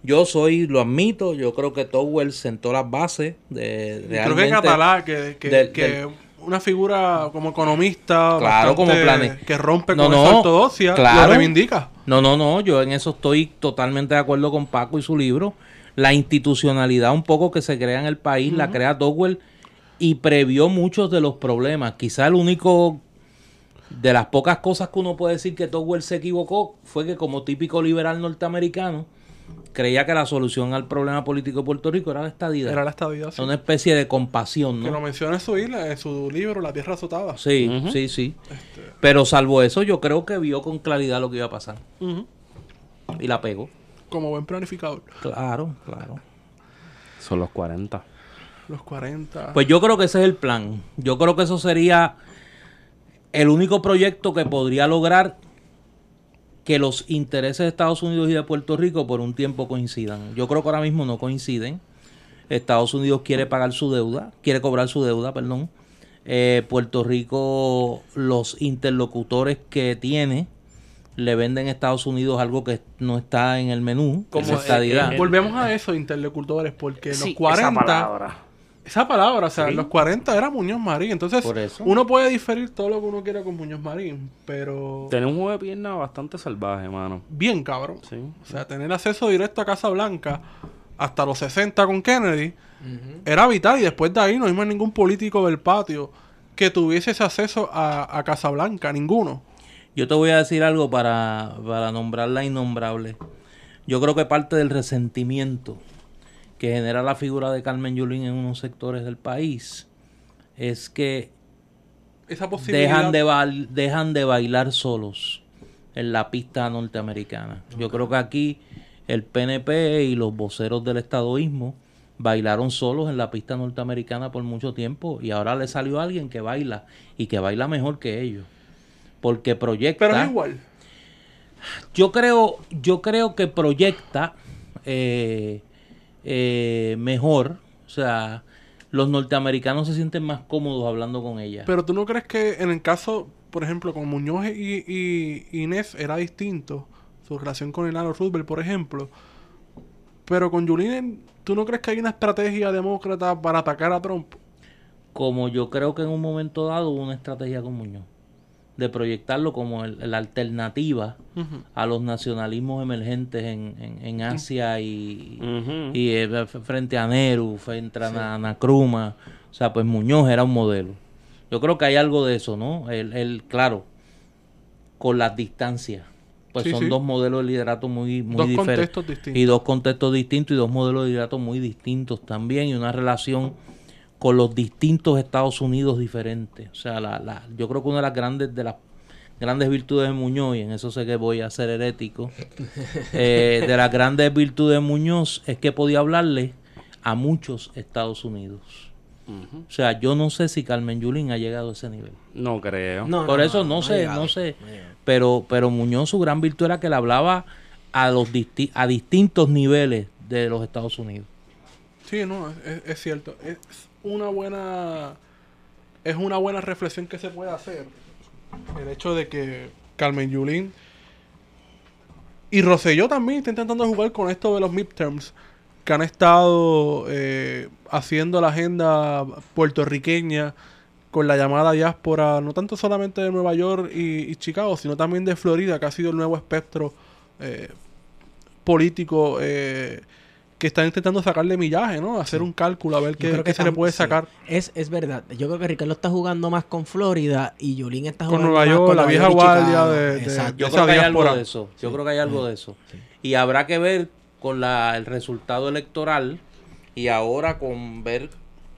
Yo soy, lo admito, yo creo que Towell sentó las bases de Creo que Catalá, que, que, del- que del- una figura como economista Claro, como plane- que rompe No, con no, esa ortodoxia, claro. lo reivindica. No, no, no, yo en eso estoy totalmente de acuerdo con Paco y su libro. La institucionalidad un poco que se crea en el país, la crea Towell y previó muchos de los problemas. Quizá el único de las pocas cosas que uno puede decir que Towell se equivocó fue que como típico liberal norteamericano, creía que la solución al problema político de Puerto Rico era la estadidad. Era la estadía. sí. Una especie de compasión, Que lo ¿no? menciona en su, isla, en su libro La Tierra Azotada. Sí, sí, sí. Este, Pero salvo eso, yo creo que vio con claridad lo que iba a pasar. Y la pegó. Como buen planificador. Claro, claro. Son los 40. Los 40. Pues yo creo que ese es el plan. Yo creo que eso sería el único proyecto que podría lograr que los intereses de Estados Unidos y de Puerto Rico por un tiempo coincidan. Yo creo que ahora mismo no coinciden. Estados Unidos quiere pagar su deuda, quiere cobrar su deuda, perdón. Eh, Puerto Rico, los interlocutores que tiene, le venden a Estados Unidos algo que no está en el menú, Como, estadidad. eh, eh, Volvemos a eso, interlocutores, porque los Sí, 40. Esa palabra. O sea, Sí. en los 40 era Muñoz Marín. Entonces, Por eso. uno puede diferir todo lo que uno quiera con Muñoz Marín, pero Tiene un juego de pierna bastante salvaje, mano. bien cabrón. Sí. O sea, tener acceso directo a Casa Blanca hasta los 60 con Kennedy era vital y después de ahí no hay más ningún político del patio que tuviese ese acceso a, a Casa Blanca, ninguno. Yo te voy a decir algo para, para nombrar la innombrable. Yo creo que parte del resentimiento que genera la figura de Carmen Yulín en unos sectores del país es que Esa dejan de, bail- dejan de bailar solos en la pista norteamericana. Yo creo que aquí el PNP y los voceros del estadoísmo bailaron solos en la pista norteamericana por mucho tiempo y ahora le salió alguien que baila y que baila mejor que ellos. Porque proyecta... Pero es igual. Yo creo, yo creo que proyecta eh, eh, mejor. O sea, los norteamericanos se sienten más cómodos hablando con ella. Pero tú no crees que en el caso, por ejemplo, con Muñoz y, y Inés era distinto, su relación con Elano Roosevelt, por ejemplo. Pero con Yulín, ¿tú no crees que hay una estrategia demócrata para atacar a Trump? Como yo creo que en un momento dado hubo una estrategia con Muñoz. De proyectarlo como el- la alternativa a los nacionalismos emergentes en, en- en Asia y, y eh, frente a Nehru, frente a Na- Nkrumah. O sea, pues Muñoz era un modelo. Yo creo que hay algo de eso, ¿no? El, el- claro, con las distancias. Pues Sí, son sí. dos modelos de liderato muy, muy Dos diferentes. contextos distintos. Y dos contextos distintos y dos modelos de liderato muy distintos también. Y una relación con los distintos Estados Unidos diferentes. O sea, la, la, yo creo que una de las grandes, de las grandes virtudes de Muñoz, y en eso sé que voy a ser herético, eh, de las grandes virtudes de Muñoz es que podía hablarle a muchos Estados Unidos. O sea, yo no sé si Carmen Yulín ha llegado a ese nivel. No creo. No, Por no, eso no, sé, llegado, no sé. Pero, pero Muñoz su gran virtud era que le hablaba a los disti- a distintos niveles de los Estados Unidos. Sí, no, es, es- es cierto. Es una buena es una buena reflexión que se puede hacer. El hecho de que Carmen Yulín y Rosselló también está intentando jugar con esto de los midterms que han estado eh, haciendo la agenda puertorriqueña con la llamada diáspora, no tanto solamente de Nueva York y, y Chicago, sino también de Florida, que ha sido el nuevo espectro eh, político eh, que están intentando sacarle millaje, ¿no? Hacer un cálculo, a ver qué, creo qué se le puede sí. sacar. Es, es verdad. Yo creo que Ricardo está jugando más con Florida y Yulín está Con jugando Nueva más York, con la Nueva vieja guardia de- de- Exacto. Yo esa creo que hay algo de eso. Yo creo que hay algo de eso. Y habrá que ver con la, el resultado electoral y ahora con ver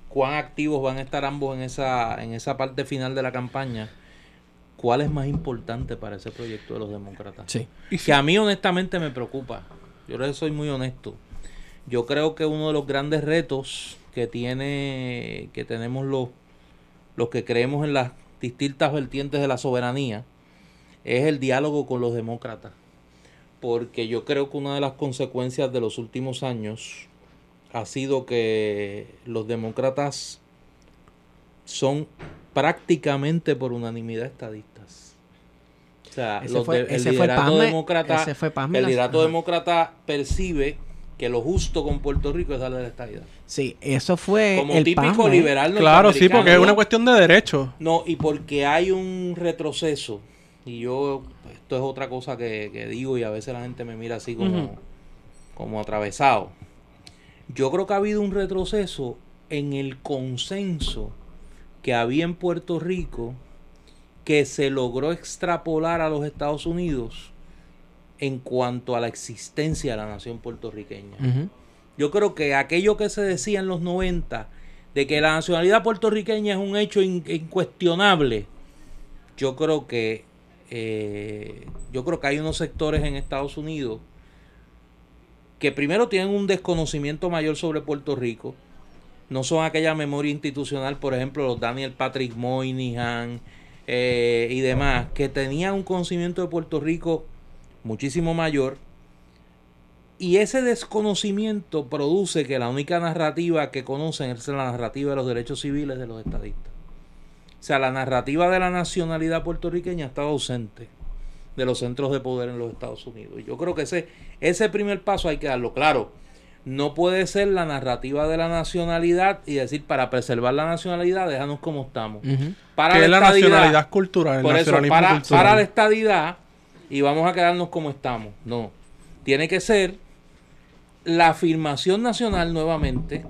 cuán activos van a estar ambos en esa, en esa parte final de la campaña. ¿Cuál es más importante para ese proyecto de los demócratas? Sí. Que a mí honestamente me preocupa. Yo les soy muy honesto. Yo creo que uno de los grandes retos que tiene, que tenemos los, los que creemos en las distintas vertientes de la soberanía, es el diálogo con los demócratas. Porque yo creo que una de las consecuencias de los últimos años ha sido que los demócratas son prácticamente por unanimidad estadistas. O sea, Ese los fue- de- el liderato demócrata, el liderato demócrata percibe que lo justo con Puerto Rico es darle la estadidad. Sí, eso fue Como el típico PASME. liberal Claro, sí, porque es una cuestión de derechos. No, y porque hay un retroceso. Y yo, esto es otra cosa que, que digo y a veces la gente me mira así como, como atravesado. Yo creo que ha habido un retroceso en el consenso que había en Puerto Rico que se logró extrapolar a los Estados Unidos en cuanto a la existencia de la nación puertorriqueña. Yo creo que aquello que se decía en los 90 de que la nacionalidad puertorriqueña es un hecho in- incuestionable, yo creo que eh, yo creo que hay unos sectores en Estados Unidos que primero tienen un desconocimiento mayor sobre Puerto Rico, no son aquella memoria institucional, por ejemplo, los Daniel Patrick Moynihan eh, y demás, que tenían un conocimiento de Puerto Rico muchísimo mayor. Y ese desconocimiento produce que la única narrativa que conocen es la narrativa de los derechos civiles de los estadistas. O sea, la narrativa de la nacionalidad puertorriqueña estaba ausente de los centros de poder en los Estados Unidos. Y yo creo que ese, ese primer paso hay que darlo claro. No puede ser la narrativa de la nacionalidad y decir para preservar la nacionalidad, déjanos como estamos. Para que es la nacionalidad cultural, el por eso, nacionalismo para, cultural. para la estadidad y vamos a quedarnos como estamos. No. Tiene que ser la afirmación nacional nuevamente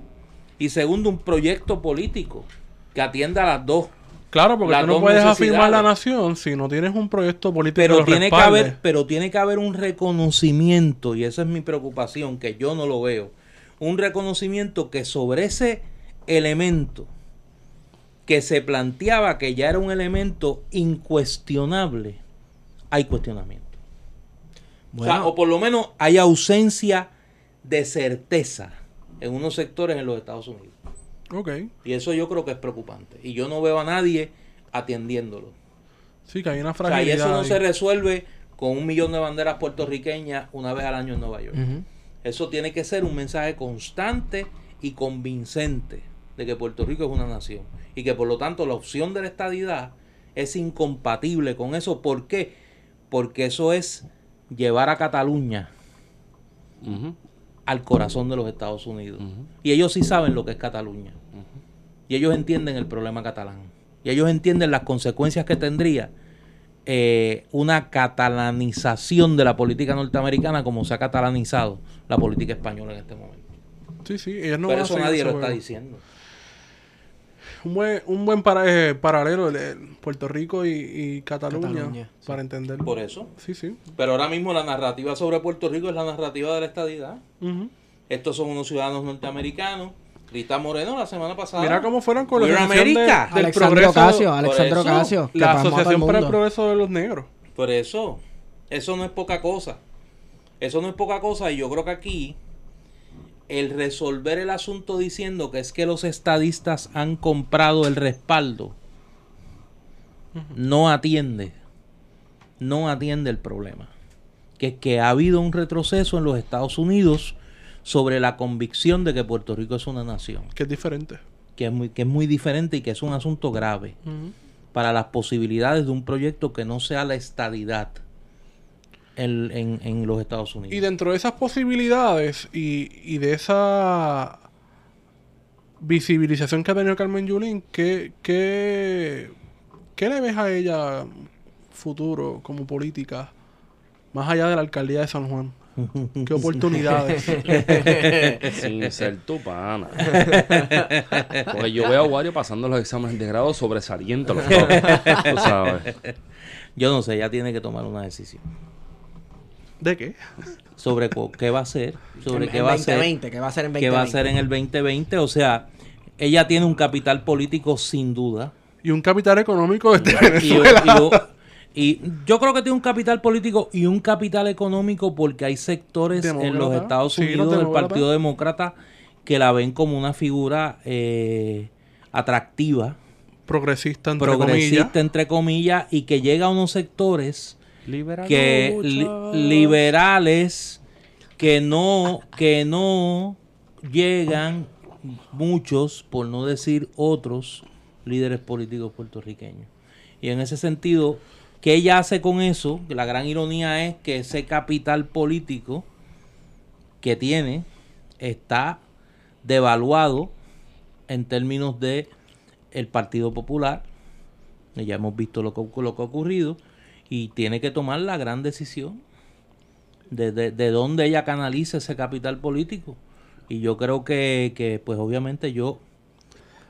y segundo, un proyecto político que atienda a las dos. Claro, porque tú no puedes afirmar la nación si no tienes un proyecto político Pero que tiene que haber, pero tiene que haber un reconocimiento, y esa es mi preocupación, que yo no lo veo. Un reconocimiento que sobre ese elemento que se planteaba que ya era un elemento incuestionable, hay cuestionamiento. O, sea, o por lo menos hay ausencia de certeza en unos sectores en los Estados Unidos. Ok. Y eso yo creo que es preocupante. Y yo no veo a nadie atendiéndolo. Sí, que hay una O sea, y fragilidad. eso no ahí. se resuelve con un millón de banderas puertorriqueñas una vez al año en Nueva York. Eso tiene que ser un mensaje constante y convincente de que Puerto Rico es una nación. Y que por lo tanto la opción de la estadidad es incompatible con eso. ¿Por qué? Porque eso es llevar a Cataluña al corazón de los Estados Unidos. Y ellos sí saben lo que es Cataluña. Y ellos entienden el problema catalán. Y ellos entienden las consecuencias que tendría eh, una catalanización de la política norteamericana como se ha catalanizado la política española en este momento. Sí, sí, ellos no Pero eso nadie lo está diciendo. Un buen, un buen para- eh, paralelo, el- el Puerto Rico y, y Cataluña, Cataluña, sí. para entender. Por eso. Sí, sí. Pero ahora mismo la narrativa sobre Puerto Rico es la narrativa de la estadidad. Estos son unos ciudadanos norteamericanos. Rita Moreno la semana pasada. Mira cómo fueron con la Asociación de- del Alexandro progreso, Ocasio, eso, que la Asociación para el. Progreso de los Negros. Por eso, eso no es poca cosa. Eso no es poca cosa y yo creo que aquí el resolver el asunto diciendo que es que los estadistas han comprado el respaldo no atiende, no atiende el problema. Que es que ha habido un retroceso en los Estados Unidos sobre la convicción de que Puerto Rico es una nación, Que es diferente. que es muy, que es muy diferente y que es un asunto grave para las posibilidades de un proyecto que no sea la estadidad en, en- en los Estados Unidos. Y dentro de esas posibilidades y, y de esa visibilización que ha tenido Carmen Yulín, ¿qué, qué, qué le ves a ella futuro como política más allá de la alcaldía de San Juan? ¿Qué oportunidades? Sin ser tu pana. Porque yo veo a Wario pasando los exámenes de grado sobresalientes. Los dos, tú sabes. Yo no sé, ella tiene que tomar una decisión ¿De qué? sobre qué va a hacer, sobre En- qué en va a hacer, 2020, ¿qué va a hacer en qué va a hacer en el 2020. O sea, ella tiene un capital político sin duda. Y un capital económico desde Y, Venezuela. y- y yo creo que tiene un capital político y un capital económico porque hay sectores en los. Estados Sí, Unidos del. Partido Demócrata que la ven como una figura eh, atractiva, Progresista, entre progresista comillas. entre comillas, y que llega a unos sectores Liberal que li- liberales que no que no llegan muchos por no decir otros líderes políticos puertorriqueños. Y en ese sentido qué ella hace con eso la gran ironía es que ese capital político que tiene está devaluado en términos de el Partido Popular. Ya hemos visto lo que, lo que ha ocurrido y tiene que tomar la gran decisión de, de, de dónde ella canaliza ese capital político. Y yo creo que, que, pues obviamente yo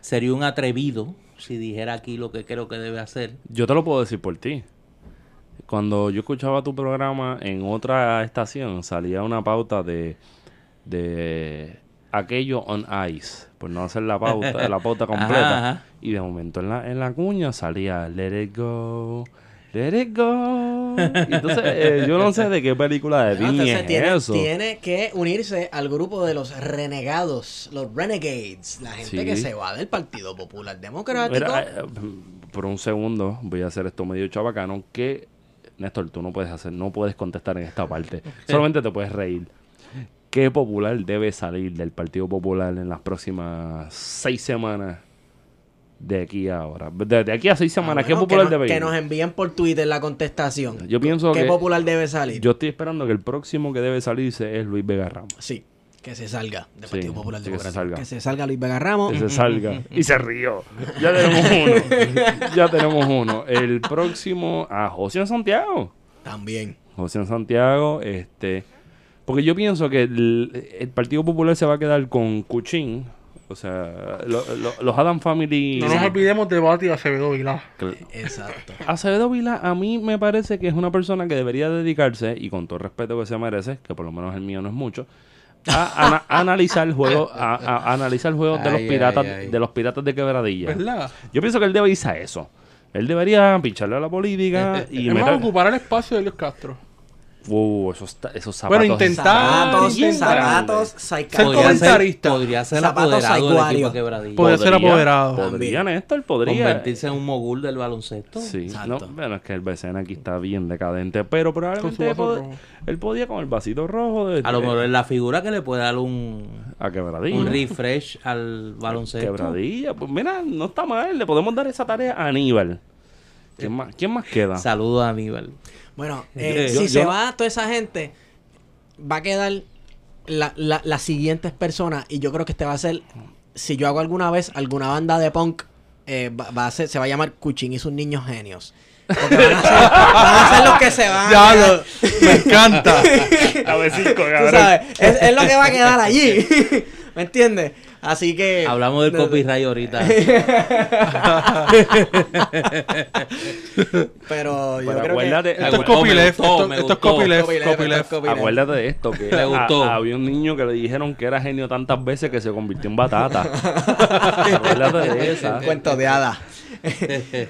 sería un atrevido si dijera aquí lo que creo que debe hacer. Yo te lo puedo decir por ti. cuando yo escuchaba tu programa en otra estación, salía una pauta de, de aquello on ice, por no hacer la pauta, la pauta completa. Ajá, ajá. Y de momento en la, en la cuña salía Let it go, let it go. Y entonces eh, yo no sé de qué película de Disney es tiene, eso. tiene que unirse al grupo de los renegados, los renegades, la gente Sí. que se va del Partido Popular Democrático. Mira, eh, por un segundo voy a hacer esto medio chabacano que Néstor tú no puedes hacer no puedes contestar en esta parte solamente te puedes reír ¿qué popular debe salir del Partido Popular en las próximas seis semanas de aquí a ahora de, de aquí a seis Ah, semanas bueno, ¿qué popular debe que nos envíen por Twitter la contestación. yo pienso ¿Qué que popular debe salir? yo estoy esperando que el próximo que debe salirse es Luis Vega Ramos Sí, que se salga del Sí, Partido Popular sí, que se Democrático. salga. Que se salga Luis Vega Ramos. que se salga y se rió ya tenemos uno ya tenemos uno el próximo a José Santiago También. José Santiago, este, porque yo pienso que el, el Partido Popular se va a quedar con Cuchín, o sea, lo- lo- los Adam Family. No nos olvidemos de Bati Acevedo Vilá. Exacto. Acevedo Vila a mí me parece que es una persona que debería dedicarse, y con todo el respeto que se merece, que por lo menos el mío no es mucho, a, ana- a analizar juegos, a, a- a analizar juegos de los piratas, ay, ay. de los piratas de quebradilla. ¿Verdad? Yo pienso que él debe irse a eso. Él debería pincharle a la política y Es más, meter... ocupar el espacio de Elios Castro. Uh, esos, esos zapatos. Bueno, intentar- Zapatos, zapatos, Ser psychiatric. Podría ser, comentarista. podría ser Zapatos apoderado del equipo quebradilla. Podría ser apoderado. Podría. Néstor, podría. Convertirse en un mogul del baloncesto. Sí, no, bueno, es que el BCN aquí está bien decadente, pero probablemente pod- rojo. él podía con el vasito rojo de, A lo mejor es la figura que le puede dar un, a quebradilla. un refresh al baloncesto. Quebradilla, pues mira, no está mal, le podemos dar esa tarea a Aníbal. ¿Quién más, quién más queda? Saludos a Aníbal. Bueno, eh, Yo- si yo se no- va toda esa gente, va a quedar la- la- las siguientes personas. Y yo creo que este va a ser, si yo hago alguna vez alguna banda de punk, eh, va, va a ser, se va a llamar Cuchín y sus niños genios. Porque van a ser, van a ser los que se van Ya, lo- me encanta. A ver, cinco, es lo que va a quedar allí. ¿Me entiendes? Así que. Hablamos del copyright ahorita. Pero yo Pero creo acuérdate, que. Esto es copyleft. Esto esto es copyleft. Acuérdate de esto, que Le gustó. a- había un niño que le dijeron que era genio tantas veces que se convirtió en batata. Acuérdate de esa. Cuento de hada.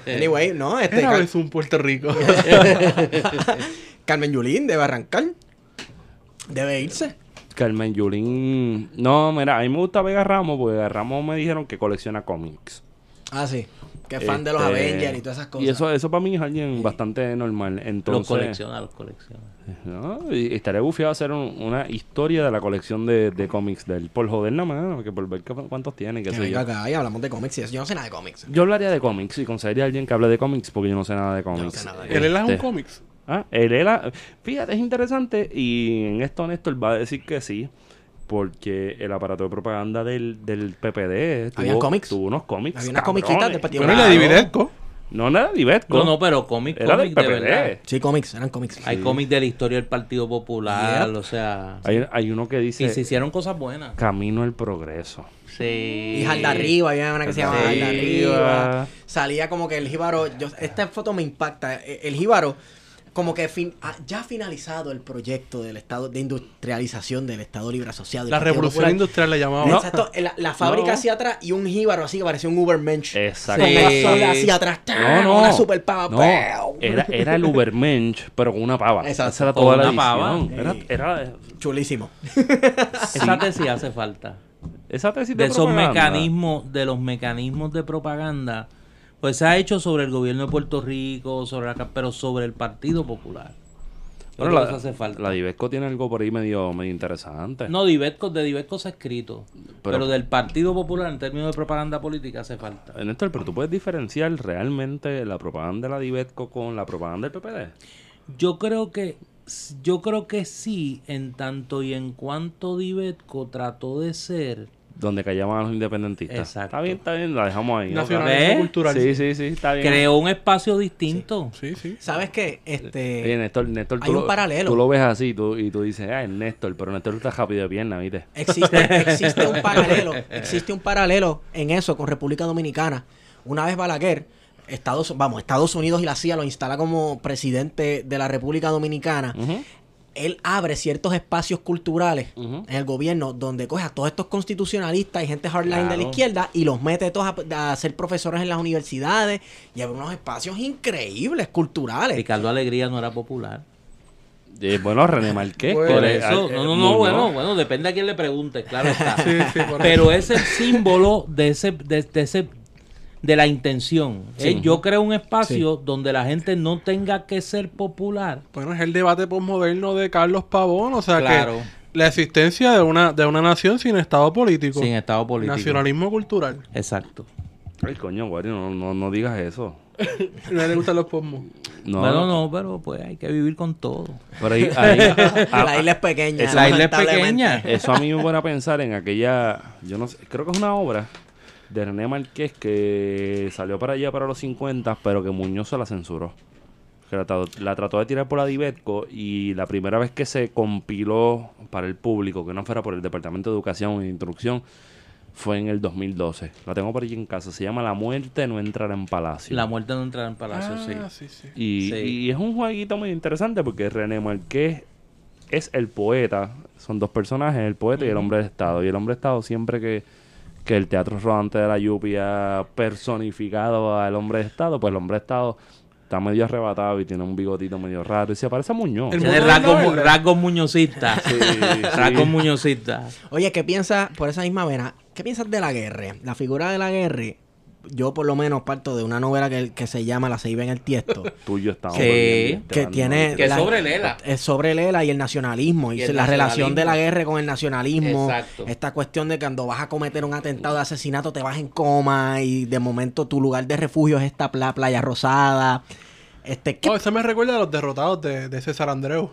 anyway, no, este. Era vez un Puerto Rico. Carmen Yulín debe arrancar. Debe irse. Carmen Yulín. No, mira, a mí me gusta Vega Ramos porque Vega Ramos me dijeron que colecciona cómics. Ah, sí. Que es fan de los Este, Avengers y todas esas cosas. Y eso, eso para mí es alguien bastante normal. Entonces, los colecciona, los colecciona. ¿no? Y estaría bufiado hacer un- una historia de la colección de, de cómics del por joder nada más, que por ver cuántos tiene, Que venga yo. acá y hablamos de cómics y eso. Yo no sé nada de cómics. Yo hablaría de cómics y conseguiría a alguien que hable de cómics porque yo no sé nada de cómics. sé nada de Él es un Este, cómics. Ah, él era. Fíjate, es interesante. Y en esto Néstor va a decir que sí. Porque el aparato de propaganda del, del PPD tuvo, ¿Habían cómics? tuvo unos cómics. Había unas comiquitas del Partido Bueno, y la Claro. Dividesco. No, no era Divesco. No, no, pero cómic, Era del cómic de PPD. verdad. Sí, cómics, eran cómics. Hay cómics de la historia del Partido Popular, o sea... Hay, hay uno que Y dice se hicieron cosas buenas. Camino al Progreso. Sí. Y Jalda Arriba, había una que se llamaba. Jalda Arriba. Salía como que el jíbaro. Yo, esta foto me impacta. eh, El jíbaro, como que fin, ah, ya ha finalizado el proyecto del Estado de industrialización del Estado Libre Asociado. La revolución Popular. industrial la llamaban. Exacto, la, la fábrica No. hacia atrás y un jíbaro así que parecía un Ubermensch. Exacto. Con Sí. hacia atrás. No, no. Una super pava. Era, era el Ubermensch, pero con una pava. Exacto. Esa era Con toda la una pava. edición. Era, era- Chulísimo. Esa tesis hace falta. esa tesis De de, esos mecanismos, de los mecanismos de propaganda, pues se ha hecho sobre el gobierno de Puerto Rico, sobre la, ca- pero sobre el Partido Popular. Bueno, la, hace falta. la Divesco tiene algo por ahí medio, medio interesante. No, Divesco, de Divesco se ha escrito. Pero- Pero, del Partido Popular, en términos de propaganda política, hace falta. Néstor, pero tú puedes diferenciar realmente la propaganda de la Divesco con la propaganda del PPD. Yo creo que yo creo que sí, en tanto y en cuanto Divesco trató de ser Donde callaban a los independentistas. Exacto. Está bien, está bien, la dejamos ahí. ¿no? Nacionalismo cultural. Sí, sí, sí, está bien. creó un espacio distinto. Sí, sí. ¿Sabes qué? Este. Oye, Néstor, Néstor, tú, hay un lo, paralelo. tú lo ves así tú, y tú dices, ah, es Néstor, pero Néstor está rápido de pierna, ¿viste? Existe, existe un paralelo, existe un paralelo en eso con República Dominicana. Una vez Balaguer Estados, vamos, Estados Unidos y la CIA lo instala como presidente de la República Dominicana, Ujú. Él abre ciertos espacios culturales en el gobierno donde coge a todos estos constitucionalistas y gente hardline de la izquierda y los mete todos a, a ser profesores en las universidades y abre unos espacios increíbles, culturales. Ricardo Alegría no era popular. Eh, bueno, René Marqués. Bueno, que Por eso, eh, no, no, no, Muñoz. bueno, bueno, depende a quién le pregunte, claro está. Sí, sí, por Pero es el símbolo de ese, de, de ese, de la intención. Sí. Eh, yo creo un espacio donde la gente no tenga que ser popular. Bueno, es el debate postmoderno de Carlos Pavón, o sea Claro. que la existencia de una, de una nación sin estado político. Sin estado político. Nacionalismo cultural. Exacto. Ay, coño, Wario, no, no, no digas eso. No le gustan los posmos. No, bueno, no, pero pues hay que vivir con todo. Pero ahí, ahí- la isla es pequeña. Esa La isla es pequeña. eso a mí me pone a pensar en aquella, yo no sé, creo que es una obra de René Marqués que salió para allá para los 50, pero que Muñoz se la censuró. Que la, trató- la trató de tirar por la Divetco y la primera vez que se compiló para el público, que no fuera por el Departamento de Educación e Instrucción, fue en el 2012. La tengo por allí en casa. Se llama La muerte no entrará en palacio. La muerte no entrará en palacio, Ah, sí. sí, sí. Y, Sí. y es un jueguito muy interesante porque René Marqués es el poeta. Son dos personajes, el poeta y el hombre de Estado. Y el hombre de Estado siempre que, que el teatro rodante de la Yupi ha personificado al hombre de Estado, pues el hombre de Estado está medio arrebatado y tiene un bigotito medio raro. Y se parece a Muñoz. El Tiene rasgos, mu- muñozistas. Sí, sí. rasgos muñozistas. Oye, ¿qué piensas, por esa misma vena, qué piensas de la guerra? La figura de la guerra, yo por lo menos parto de una novela que, que se llama La Ceiba en el Tiesto. Tuyo pendientes, que Iván, tiene. Que la- sobre Lela. es sobre Lela y el nacionalismo y, Y el la relación de la guerra con el nacionalismo Exacto. esta cuestión de que cuando vas a cometer un atentado de asesinato te vas en coma y de momento tu lugar de refugio es esta pla- playa rosada este ¿qué- Oh, ese me recuerda a los derrotados de, de César Andreu.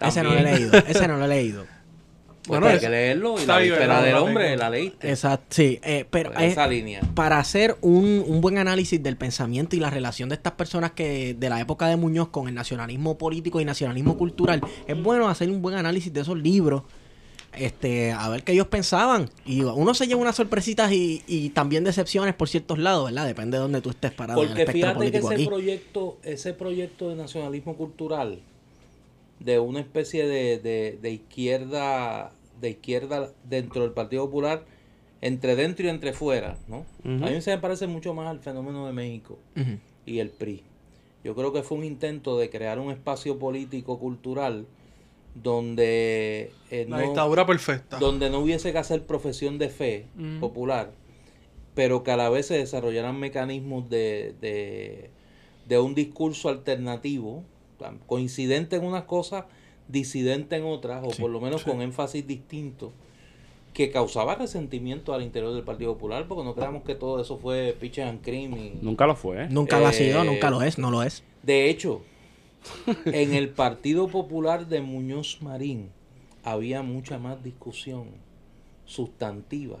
ese no lo he leído ese no lo he leído Bueno, Bueno, hay que leerlo y la víspera del hombre la leíste. exacto sí eh, pero eh, esa línea. para hacer un, un buen análisis del pensamiento y la relación de estas personas que de la época de Muñoz con el nacionalismo político y nacionalismo cultural, es bueno hacer un buen análisis de esos libros, este, a ver qué ellos pensaban. Y uno se lleva unas sorpresitas y, y también decepciones por ciertos lados, ¿verdad? Depende de donde tú estés parado en el Porque espectro fíjate que ese aquí. proyecto, ese proyecto de nacionalismo cultural, de una especie de, de, de izquierda, de izquierda dentro del Partido Popular, entre dentro y entre fuera, ¿no? A mí se me parece mucho más al fenómeno de México y el PRI. Yo creo que fue un intento de crear un espacio político cultural donde eh, La no- dictadura perfecta. donde no hubiese que hacer profesión de fe popular, pero que a la vez se desarrollaran mecanismos de, de, de un discurso alternativo, coincidente en unas cosas, disidente en otras, o por lo menos con énfasis distinto, que causaba resentimiento al interior del Partido Popular, porque no creamos que todo eso fue pitches and cream. y- Nunca lo fue. ¿eh? Nunca lo ha sido, Eh, nunca lo es, no lo es. De hecho, en el Partido Popular de Muñoz Marín había mucha más discusión sustantiva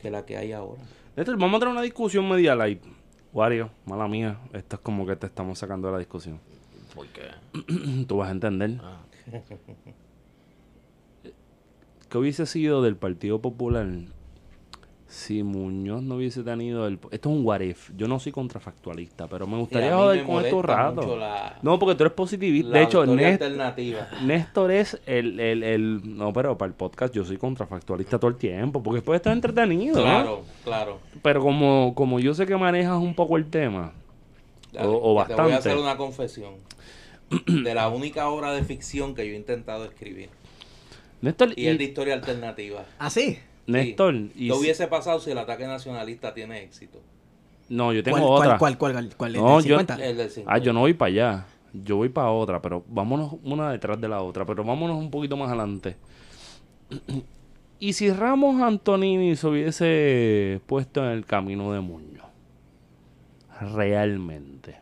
que la que hay ahora. Néstor, vamos a tener una discusión media light. Wario, mala mía, esto es como que te estamos sacando de la discusión. ¿Por qué? Tú vas a entender. Ah. ¿Qué hubiese sido del Partido Popular si Muñoz no hubiese tenido el... Esto es un what if. Yo no soy contrafactualista, pero me gustaría joder con esto rato. la- No, porque tú eres positivista. De hecho, autoría Nés- alternativa. Néstor es el, el, el... No, pero para el podcast yo soy contrafactualista todo el tiempo, porque después estar entretenido, ¿no? Claro, claro. Pero como, como yo sé que manejas un poco el tema, Dale, O- o que Te voy a bastante. hacer una confesión. De la única obra de ficción que yo he intentado escribir. Néstor, Y es de y- historia alternativa. ¿Ah, sí? Néstor, Sí. y ¿Qué si- hubiese pasado si el ataque nacionalista tiene éxito? no, yo tengo ¿Cuál, otra. cuál, cuál, cuál? No, ¿Del yo- 50? El del Ah, 50. yo no voy para allá. Yo voy para otra, pero vámonos una detrás de la otra. Pero vámonos un poquito más adelante. y si Ramos Antonini se hubiese puesto en el camino de Muñoz. Realmente.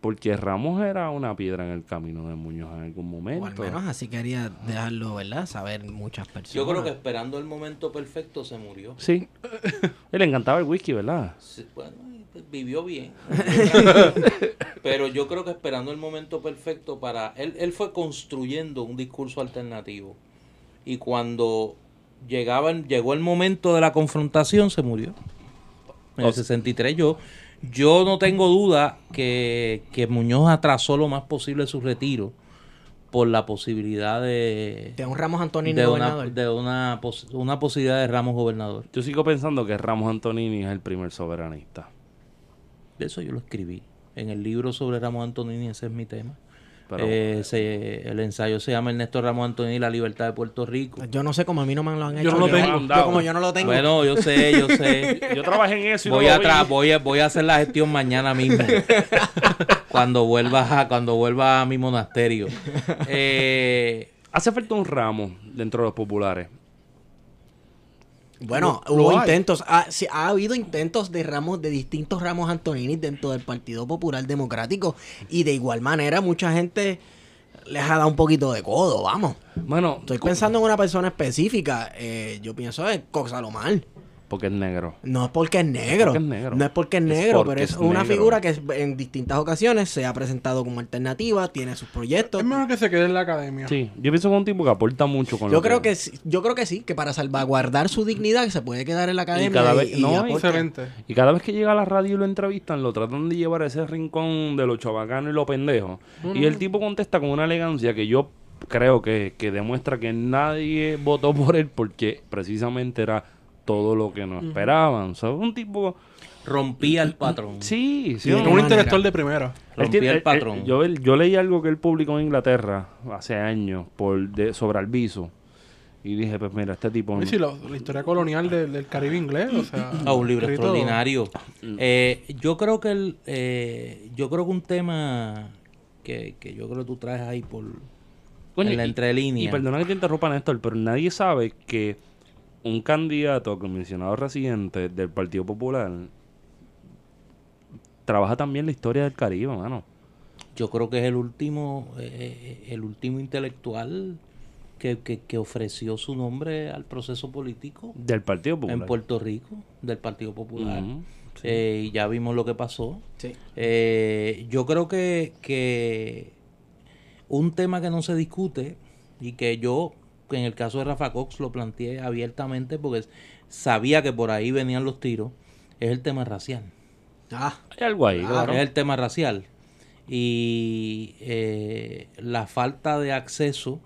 Porque Ramos era una piedra en el camino de Muñoz en algún O al momento. menos así quería dejarlo, ¿verdad? Saber muchas personas. Yo creo que esperando el momento perfecto se murió. Sí. Él le encantaba el whisky, ¿verdad? Sí, bueno, pues, vivió bien. Pero yo creo que esperando el momento perfecto para... Él, él fue construyendo un discurso alternativo. Y cuando llegaba, llegó el momento de la confrontación, se murió. En el 63 yo, yo no tengo duda que, que Muñoz atrasó lo más posible su retiro por la posibilidad de, De un Ramos Antonini de, una, gobernador. de una, pos- una posibilidad de Ramos gobernador. Yo sigo pensando que Ramos Antonini es el primer soberanista. De eso yo lo escribí. En el libro sobre Ramos Antonini, ese es mi tema. Pero Eh, se- el ensayo se llama Ernesto Ramos Antonini, La Libertad de Puerto Rico. Yo no sé cómo a mí no me lo han hecho. Yo no lo tengo. Yo como yo no lo tengo. Bueno, yo sé, yo sé. yo trabajé en eso y voy, no a voy, a, voy a hacer la gestión mañana mismo. cuando vuelva a, cuando vuelva a mi monasterio. Eh, Hace falta un ramo dentro de los populares. Bueno, Lo- hubo lo intentos, ha, sí, ha habido intentos de ramos, de distintos ramos Antonini dentro del Partido Popular Democrático y de igual manera mucha gente les ha dado un poquito de codo, vamos. Bueno, Estoy pensando en una persona específica, eh, yo pienso en Coxalomar. Porque es negro. No es porque es negro. Porque es negro. No es porque es Es negro, porque pero es, es una negro. figura que en distintas ocasiones se ha presentado como alternativa, tiene sus proyectos. Es mejor que se quede en la academia. Sí, yo pienso que es un tipo que aporta mucho con Yo lo creo que sí, yo creo que sí, que para salvaguardar su dignidad que se puede quedar en la academia cada y, vez- y no, y aporta. Excelente. Y cada vez que llega a la radio y lo entrevistan, lo tratan de llevar a ese rincón de los chavacanos y los pendejos. Y el tipo contesta con una elegancia que yo creo que, que demuestra que nadie votó por él porque precisamente era todo lo que no esperaban. O sea, un tipo... rompía el patrón. Sí, sí. un intelectual de primera. Rompía el él- patrón. él- yo, yo leí algo que él publicó en Inglaterra hace años por de, sobre Alviso. Y dije, pues mira, este tipo... Y sí, lo- la historia colonial del, del Caribe inglés, o sea... Ah, un libro escrito- extraordinario. Eh, yo creo que el, eh, yo creo que un tema que, que yo creo que tú traes ahí por Coño, en la y- entrelínea. Y perdona que te interrumpa, Néstor, pero nadie sabe que un candidato a comisionado residente del Partido Popular trabaja también la historia del Caribe, mano. Yo creo que es el último, eh, el último intelectual que, que, que ofreció su nombre al proceso político Del Partido Popular. en Puerto Rico, del Partido Popular. Sí. Eh, y ya vimos lo que pasó. Sí. Eh, yo creo que, que un tema que no se discute y que yo, en el caso de Rafa Cox, lo planteé abiertamente porque sabía que por ahí venían los tiros, es el tema racial. Ah, Hay algo ahí, claro. Es el tema racial. Y eh, la falta de acceso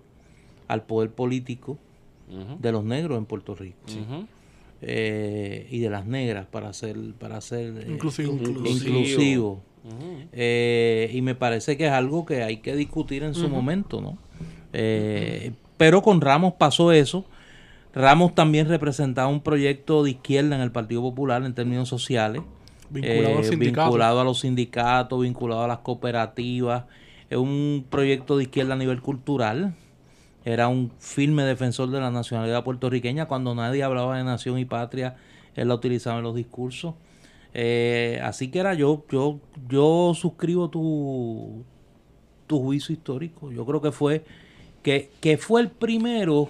al poder político de los negros en Puerto Rico. Eh, y de las negras para ser para ser eh, Inclusivo. inclusivo. Eh, y me parece que es algo que hay que discutir en su momento, ¿no? Eh, pero con Ramos pasó eso. Ramos también representaba un proyecto de izquierda en el Partido Popular en términos sociales. Vinculado a los eh, sindicatos. vinculado a los sindicatos, vinculado a las cooperativas. Es un proyecto de izquierda a nivel cultural. Era un firme defensor de la nacionalidad puertorriqueña. Cuando nadie hablaba de nación y patria, él la utilizaba en los discursos. Eh, así que era yo, yo, yo suscribo tu, tu juicio histórico. Yo creo que fue que, que fue el primero